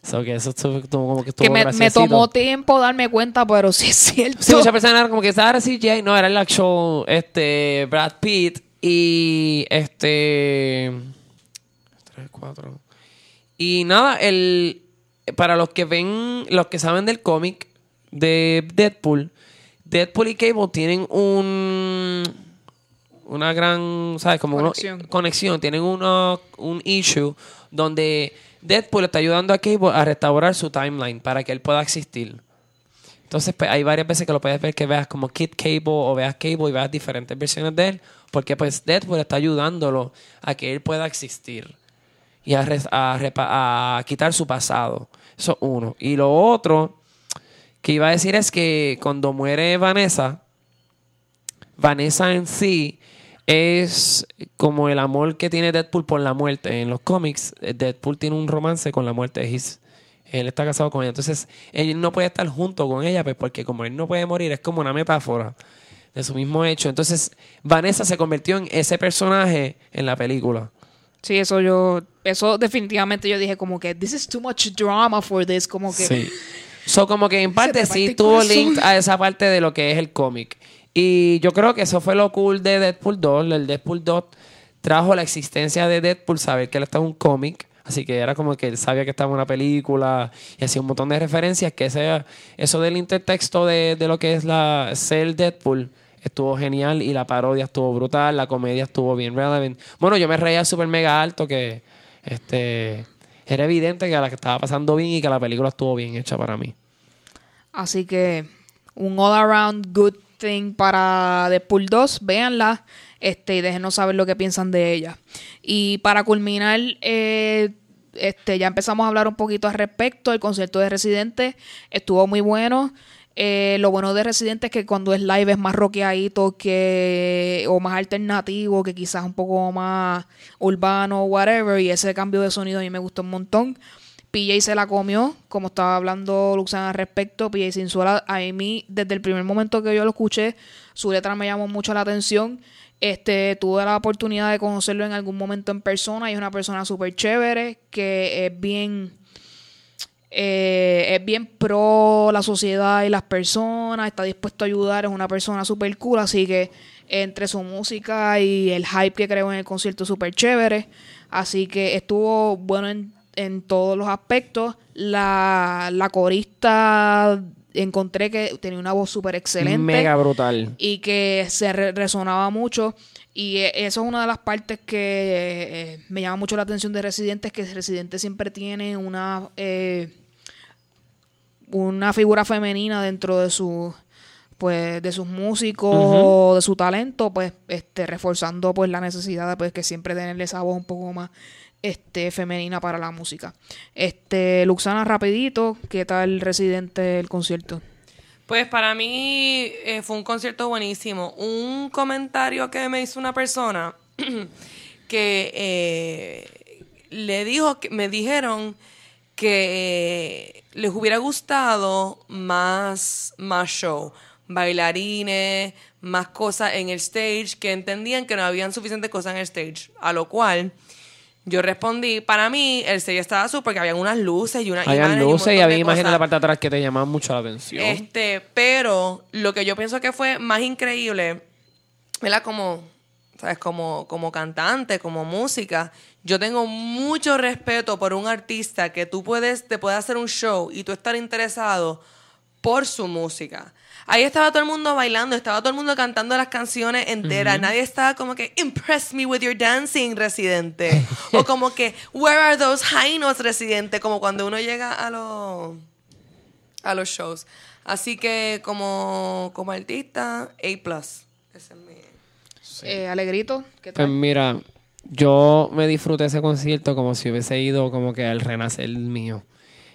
So que eso estuvo, estuvo como que estuvo Que me, tomó tiempo darme cuenta, pero sí es cierto. Sí, muchas personas eran como que estaba CGI. No, era el actual este, Brad Pitt y este. Tres, cuatro. Y nada, el. Para los que ven, los que saben del cómic de Deadpool, Deadpool y Cable tienen un. Una gran, ¿sabes? Como uno- Conexión. conexión. Tienen uno, un issue donde Deadpool está ayudando a Cable a restaurar su timeline para que él pueda existir. Entonces, pues, hay varias veces que lo puedes ver que veas como Kid Cable o veas Cable y veas diferentes versiones de él, porque pues Deadpool está ayudándolo a que él pueda existir y a, a a quitar su pasado. Eso es uno. Y lo otro que iba a decir es que cuando muere Vanessa, Vanessa en sí es como el amor que tiene Deadpool por la muerte. En los cómics, eh, Deadpool tiene un romance con la muerte. He's- él está casado con ella. Entonces, él no puede estar junto con ella, pues porque como él no puede morir, es como una metáfora de su mismo hecho. Entonces, Vanessa se convirtió en ese personaje en la película. Sí, eso yo, eso definitivamente yo dije como que this is too much drama for this, como que Sí. So, como que en <laughs> parte te parte sí tuvo link a esa parte de lo que es el cómic. Y yo creo que eso fue lo cool de Deadpool 2. El Deadpool 2 trajo la existencia de Deadpool, saber que él está en un cómic, Así que era como que él sabía que estaba en una película y hacía un montón de referencias. Que ese, eso del intertexto de, de lo que es la ser Deadpool estuvo genial y la parodia estuvo brutal, la comedia estuvo bien relevant. Bueno, yo me reía súper mega alto que este era evidente que la que estaba pasando bien y que la película estuvo bien hecha para mí. Así que un all around good thing para Deadpool 2, véanla este, y déjenos saber lo que piensan de ella. Y para culminar, eh, este, ya empezamos a hablar un poquito al respecto. El concierto de Residente estuvo muy bueno. Eh, lo bueno de Residente es que cuando es live es más rockeadito que, o más alternativo, que quizás un poco más urbano whatever. Y ese cambio de sonido a mí me gustó un montón. PJ se la comió, como estaba hablando Luxana al respecto. PJ Sinzuela, a mí, desde el primer momento que yo lo escuché, su letra me llamó mucho la atención. Este, tuve la oportunidad de conocerlo en algún momento en persona y es una persona súper chévere, que es bien, eh, es bien pro la sociedad y las personas, está dispuesto a ayudar, es una persona súper cool, así que entre su música y el hype que creó en el concierto súper chévere, así que estuvo bueno en, en todos los aspectos. La, la corista encontré que tenía una voz súper excelente Mega brutal. y que se re- resonaba mucho. Y eh, eso es una de las partes que eh, me llama mucho la atención de Residente, es que Residente siempre tiene una, eh, una figura femenina dentro de su pues de sus músicos, de su talento, pues este reforzando pues la necesidad de pues que siempre tenerle esa voz un poco más este femenina para la música. Este Luxana rapidito, ¿qué tal Residente el concierto? Pues para mí eh, fue un concierto buenísimo. Un comentario que me hizo una persona <clears throat> que eh, le dijo, que me dijeron que eh, les hubiera gustado más, más show, bailarines, más cosas en el stage, que entendían que no habían suficientes cosas en el stage. A lo cual yo respondí, para mí el stage estaba súper, porque habían unas luces y unas Había imágenes un luces y montón había imágenes en cosas. la parte de atrás que te llamaban mucho la atención. Este, pero lo que yo pienso que fue más increíble, ¿verdad? Como, ¿sabes? Como, como cantante, como música. Yo tengo mucho respeto por un artista que tú puedes, te puede hacer un show y tú estar interesado por su música. Ahí estaba todo el mundo bailando, estaba todo el mundo cantando las canciones enteras. Nadie estaba como que, impress me with your dancing, residente. <laughs> o como que, where are those high notes, residente? Como cuando uno llega a los a los shows. Así que como, como artista, A+. Ese es mi... Eh, Alegrito, ¿qué Pues tal? mira, yo me disfruté ese concierto como si hubiese ido como que al renacer mío.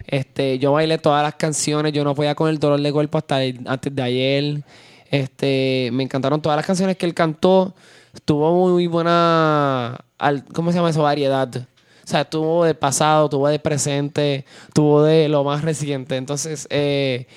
Este, yo bailé todas las canciones, yo no podía con el dolor de cuerpo hasta antes de ayer. Este, me encantaron todas las canciones que él cantó. Tuvo muy buena, al- ¿cómo se llama eso? Variedad. O sea, tuvo de pasado, tuvo de presente, tuvo de lo más reciente. Entonces, eh,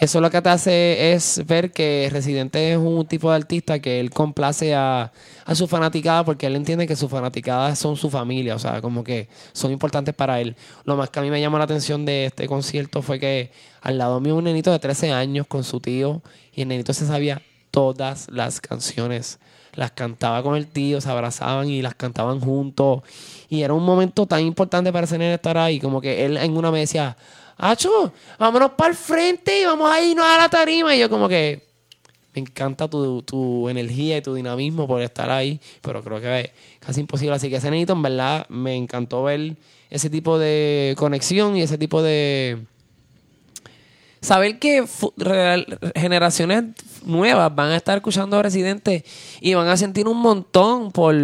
eso lo que te hace es ver que Residente es un tipo de artista que él complace a, a su fanaticada porque él entiende que sus fanaticadas son su familia, o sea, como que son importantes para él. Lo más que a mí me llamó la atención de este concierto fue que al lado mío un nenito de 13 años con su tío y el nenito se sabía todas las canciones. Las cantaba con el tío, se abrazaban y las cantaban juntos. Y era un momento tan importante para ese nene estar ahí, como que él en una me decía, Acho, vámonos para el frente y vamos a irnos a la tarima. Y yo como que me encanta tu, tu energía y tu dinamismo por estar ahí, pero creo que es casi imposible. Así que ese nenito en verdad me encantó ver ese tipo de conexión y ese tipo de... Saber que generaciones nuevas van a estar escuchando a Residente y van a sentir un montón por,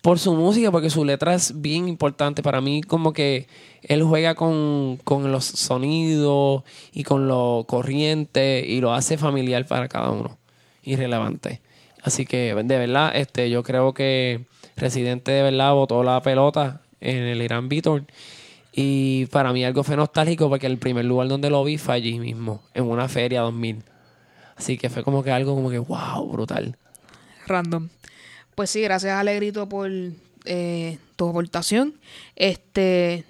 por su música, porque su letra es bien importante. Para mí, como que él juega con, con los sonidos y con lo corriente y lo hace familiar para cada uno y relevante. Así que, de verdad, este, yo creo que Residente de verdad botó la pelota en el Irán Beaton. Y para mí algo fue nostálgico porque el primer lugar donde lo vi fue allí mismo, en una feria 2000. Así que fue como que algo como que, wow, brutal. Random. Pues sí, gracias Alegrito por eh, tu aportación. Este,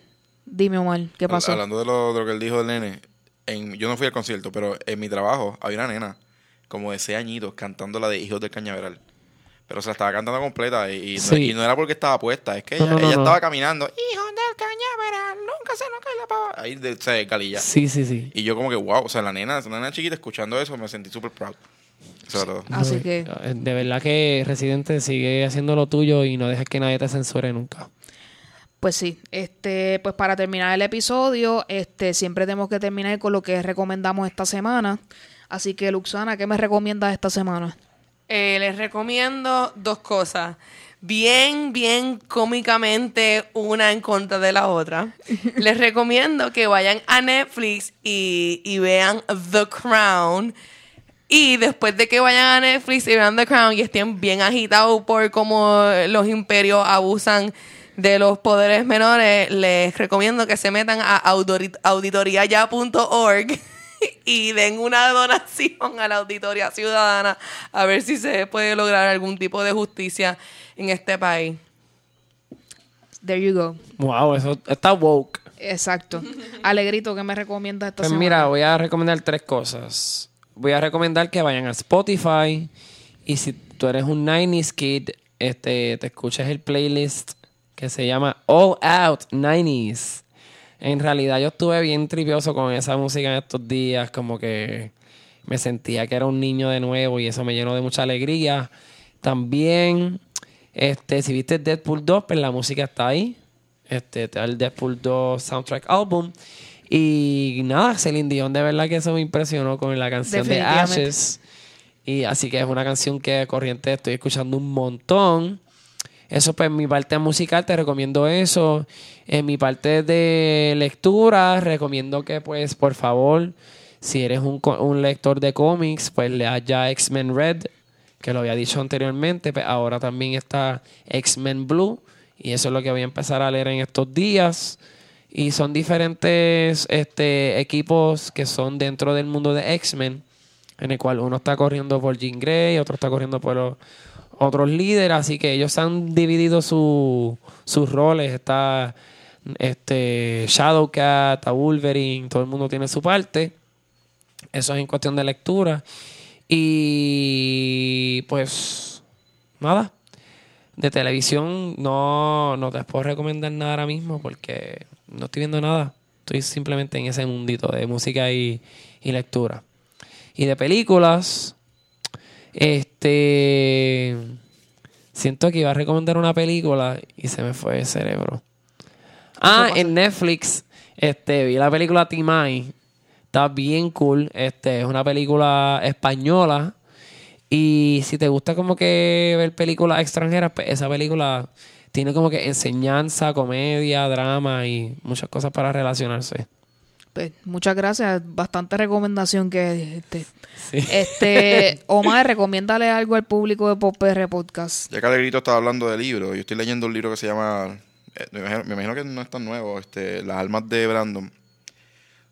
dime Omar, ¿qué pasó? Hablando de lo, de lo que él dijo del nene, en, yo no fui al concierto, pero en mi trabajo había una nena como de 6 añitos cantando la de Hijos del Cañaveral. Pero se la estaba cantando completa y, y no, Sí. y no era porque estaba puesta, es que No, ella, no, no, ella no. estaba caminando. Hijo del cañaveral, nunca se nos cae la pava. Ahí de, se galilla. Sí, sí, sí. Y yo como que, wow, o sea, la nena, esa nena chiquita escuchando eso, me sentí súper proud. Así que eh, De verdad que Residente sigue haciendo lo tuyo y no dejes que nadie te censure nunca. Pues sí, este, pues para terminar el episodio, este, siempre tenemos que terminar con lo que recomendamos esta semana. Así que, Luxana, ¿qué me recomiendas esta semana? Eh, les recomiendo dos cosas. Bien, bien cómicamente una en contra de la otra. <laughs> les recomiendo que vayan a Netflix y, y vean The Crown. Y después de que vayan a Netflix y vean The Crown y estén bien agitados por cómo los imperios abusan de los poderes menores, les recomiendo que se metan a auditoriaya.org <laughs> y den una donación a la auditoría ciudadana a ver si se puede lograr algún tipo de justicia en este país. There you go. Wow, eso está woke. Exacto. <laughs> Alegrito, ¿qué me recomiendas esta Pues semana? mira, voy a recomendar tres cosas. Voy a recomendar que vayan a Spotify y si tú eres un 90s kid, este, te escuches el playlist que se llama All Out 90s. En realidad yo estuve bien tripioso con esa música en estos días, como que me sentía que era un niño de nuevo y eso me llenó de mucha alegría. También, este, si viste Deadpool 2, pues la música está ahí. Este, está el Deadpool 2 soundtrack album. Y nada, Celine Dion, de verdad que eso me impresionó con la canción de. Ashes. Y así que es una canción que corriente estoy escuchando un montón. Eso, pues, en mi parte musical te recomiendo eso. En mi parte de lectura, recomiendo que, pues, por favor, si eres un, un lector de cómics, pues leas ya X-Men Red, que lo había dicho anteriormente. Pues ahora también está X-Men Blue. Y eso es lo que voy a empezar a leer en estos días. Y son diferentes este, equipos que son dentro del mundo de X-Men, en el cual uno está corriendo por Jean Grey, otro está corriendo por los otros líderes, así que ellos han dividido su- sus roles. Está este, Shadowcat, Wolverine, todo el mundo tiene su parte. Eso es en cuestión de lectura. Y pues, nada. De televisión no, no te puedo recomendar nada ahora mismo porque no estoy viendo nada. Estoy simplemente en ese mundito de música y, y lectura. Y de películas, este. Siento que iba a recomendar una película y se me fue el cerebro. Ah, en Netflix, este, vi la película Timai. Está bien cool. Este, es una película española. Y si te gusta como que ver películas extranjeras, pues esa película tiene como que enseñanza, comedia, drama y muchas cosas para relacionarse. Pues, muchas gracias. Bastante recomendación que este. Este, <laughs> Omar, recomiéndale algo al público de Pop PR Podcast. Ya que Alegrito estaba hablando de libros, yo estoy leyendo un libro que se llama, eh, me, imagino, me imagino que no es tan nuevo, este, Las almas de Brandon.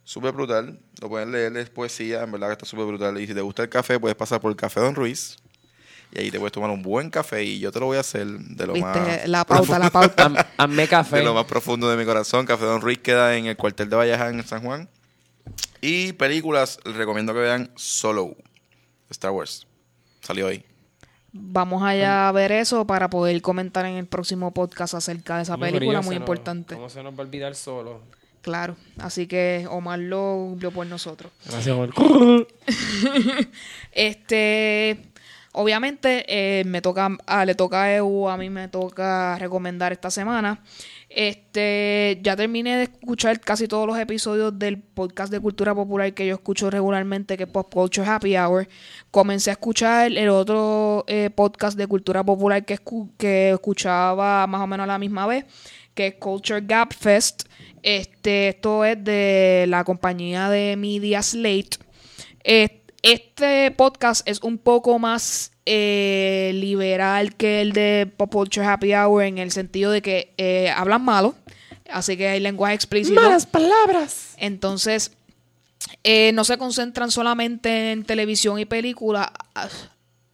Súper brutal, lo pueden leer, es poesía, en verdad que está súper brutal. Y si te gusta el café, puedes pasar por el Café Don Ruiz. Y ahí te puedes tomar un buen café y yo te lo voy a hacer de lo Viste, más la pauta, la pauta. <laughs> Haz- Hazme café. de lo más profundo de mi corazón. Café Don Ruiz queda en el cuartel de Valleja en San Juan. Y películas, les recomiendo que vean Solo, Star Wars. Salió hoy. Vamos allá a ver eso para poder comentar en el próximo podcast acerca de esa película muy importante. ¿Cómo se nos va a olvidar solo? Claro, así que Omar lo cumplió por nosotros. Gracias, Omar. <laughs> <laughs> Este, obviamente, eh, me toca, ah, le toca a EU, a mí me toca recomendar esta semana. Este, ya terminé de escuchar casi todos los episodios del podcast de cultura popular que yo escucho regularmente, que es Pop Culture Happy Hour. Comencé a escuchar el otro eh, podcast de cultura popular que, escu- que escuchaba más o menos a la misma vez, que es Culture Gap Fest. Este, esto es de la compañía de Media Slate. Eh, Este podcast es un poco más eh, liberal que el de Pop Culture Happy Hour en el sentido de que eh, hablan malo, así que hay lenguaje explícito. palabras. Entonces, eh, no se concentran solamente en televisión y película.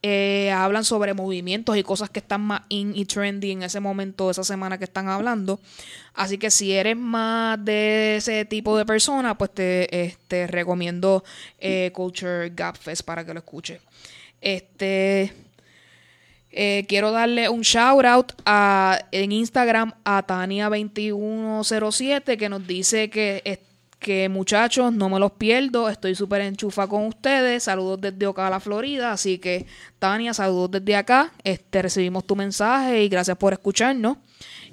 Eh, hablan sobre movimientos y cosas que están más in y trendy en ese momento, esa semana que están hablando. Así que si eres más de ese tipo de persona, pues te este, recomiendo eh, Culture Gap Fest para que lo escuches. Este. Eh, quiero darle un shout out a, en Instagram a Tania2107 que nos dice que, que muchachos, no me los pierdo, estoy súper enchufa con ustedes. Saludos desde Ocala, Florida. Así que, Tania, saludos desde acá. Este, recibimos tu mensaje y gracias por escucharnos.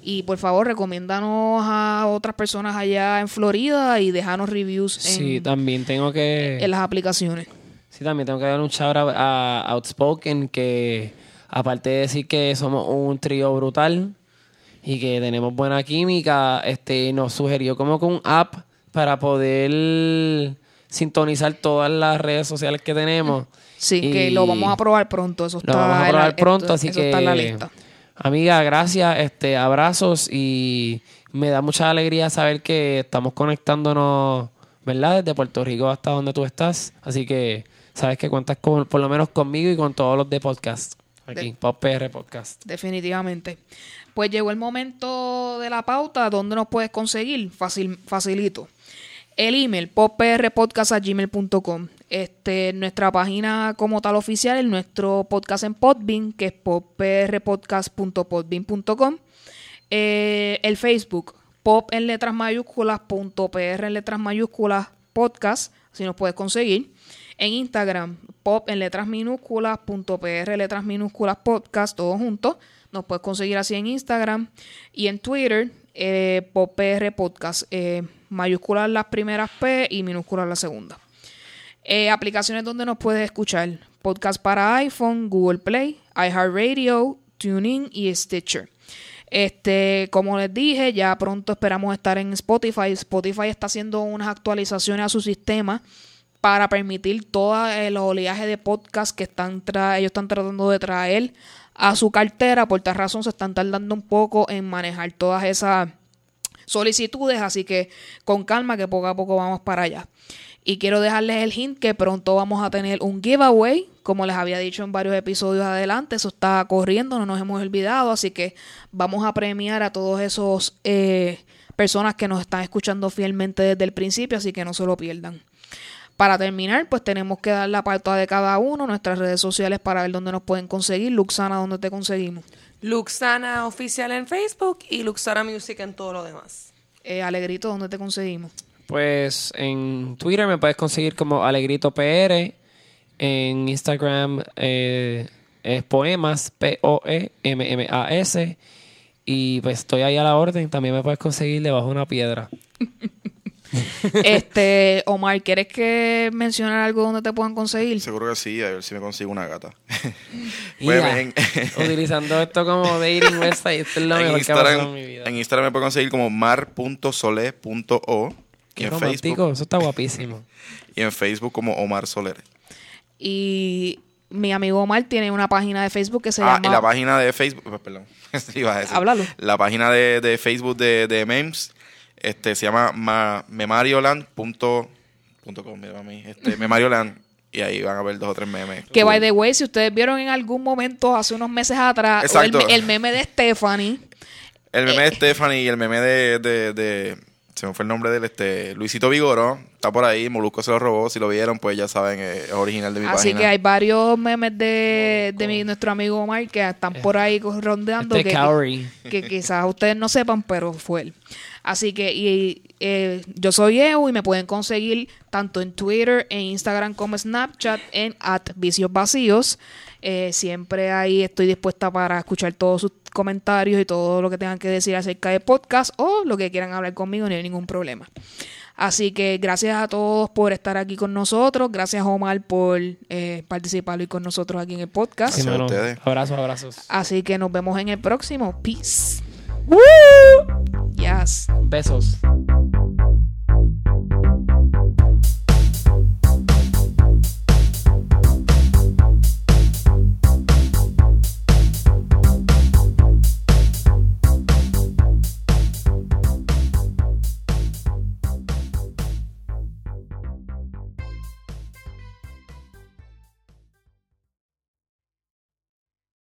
Y por favor, recomiéndanos a otras personas allá en Florida y déjanos reviews en, Sí, también tengo que... en las aplicaciones. Sí, también tengo que dar un shout out a Outspoken, que aparte de decir que somos un trío brutal y que tenemos buena química, este nos sugirió como que un app para poder sintonizar todas las redes sociales que tenemos. Sí, que lo vamos a probar pronto. Eso está Lo vamos a la- probar pronto, esto- así eso que... está en la lista. Amiga, gracias, este, abrazos y me da mucha alegría saber que estamos conectándonos, ¿verdad? Desde Puerto Rico hasta donde tú estás. Así que sabes que cuentas con, por lo menos conmigo y con todos los de podcast. Aquí, De- Pop PR Podcast. Definitivamente. Pues llegó el momento de la pauta. ¿Dónde nos puedes conseguir? Fácil, facilito. El email, popprpodcast.gmail.com. Este, nuestra página como tal oficial, el nuestro podcast en Podbean, que es popprpodcast.podbean.com. Eh, el Facebook, pop en letras mayúsculas, punto PR en letras mayúsculas, podcast, si nos puedes conseguir. En Instagram, pop en letras minúsculas, punto PR letras minúsculas, podcast, todo junto. Nos puedes conseguir así en Instagram. Y en Twitter, eh, pop PR podcast, eh, mayúsculas las primeras P y minúsculas la segunda. Eh, aplicaciones donde nos puedes escuchar. Podcast para iPhone, Google Play, iHeartRadio, TuneIn y Stitcher. Este, como les dije, ya pronto esperamos estar en Spotify. Spotify está haciendo unas actualizaciones a su sistema para permitir todo el oleaje de podcast que están tra- ellos están tratando de traer a su cartera. Por tal razón se están tardando un poco en manejar todas esas solicitudes, así que con calma que poco a poco vamos para allá. Y quiero dejarles el hint que pronto vamos a tener un giveaway, como les había dicho en varios episodios adelante, eso está corriendo, no nos hemos olvidado, así que vamos a premiar a todos esos eh, personas que nos están escuchando fielmente desde el principio, así que no se lo pierdan. Para terminar, pues tenemos que dar la pauta de cada uno, nuestras redes sociales para ver dónde nos pueden conseguir. Luxana, ¿dónde te conseguimos? Luxana Oficial en Facebook y Luxana Music en todo lo demás. Eh, Alegrito, ¿dónde te conseguimos? Pues en Twitter me puedes conseguir como Alegrito PR. En Instagram eh, es Poemas, P-O-E-M-M-A-S. Y pues estoy ahí a la orden. También me puedes conseguir debajo de una piedra. <laughs> <laughs> este, Omar, ¿quieres que mencionar algo donde te puedan conseguir? Seguro que sí, a ver si me consigo una gata. Y <laughs> Pues, en- <laughs> utilizando esto como dating website, esto es lo en, mejor que ha pasado en mi vida. en Instagram me puede conseguir como mar.sole.o y Qué en romántico, Facebook eso está guapísimo. y en Facebook como Omar Soler. Y mi amigo Omar tiene una página de Facebook que se ah, llama... y la página de Facebook, pues, perdón, sí, iba a decir. Háblalo. La página de, de Facebook de, de memes este, se llama ma- memarioland.com, mira mami, este, <laughs> memarioland, y ahí van a ver dos o tres memes. Que, by the way, si ustedes vieron en algún momento, hace unos meses atrás, el, el meme de Stephanie, El meme Eh. de Stephanie y el meme de, de, de- se me fue el nombre del este Luisito Vigoro, está por ahí, Molusco se lo robó, si lo vieron, pues ya saben, eh, es original de mi así página. que hay varios memes de, de mi- nuestro amigo Omar que están por ahí rondeando. Este que, Cowrie. que quizás ustedes no sepan, pero fue él. Así que y, eh, yo soy Eu y me pueden conseguir tanto en Twitter, en Instagram como Snapchat en at vicios vacíos. Eh, siempre ahí estoy dispuesta para escuchar todos sus comentarios y todo lo que tengan que decir acerca de podcast o lo que quieran hablar conmigo, no hay ningún problema. Así que gracias a todos por estar aquí con nosotros. Gracias Omar por eh, participar hoy con nosotros aquí en el podcast. Sí, Gracias a mano. ustedes. Abrazos, abrazos. Así que nos vemos en el próximo. Peace. Yes. Besos.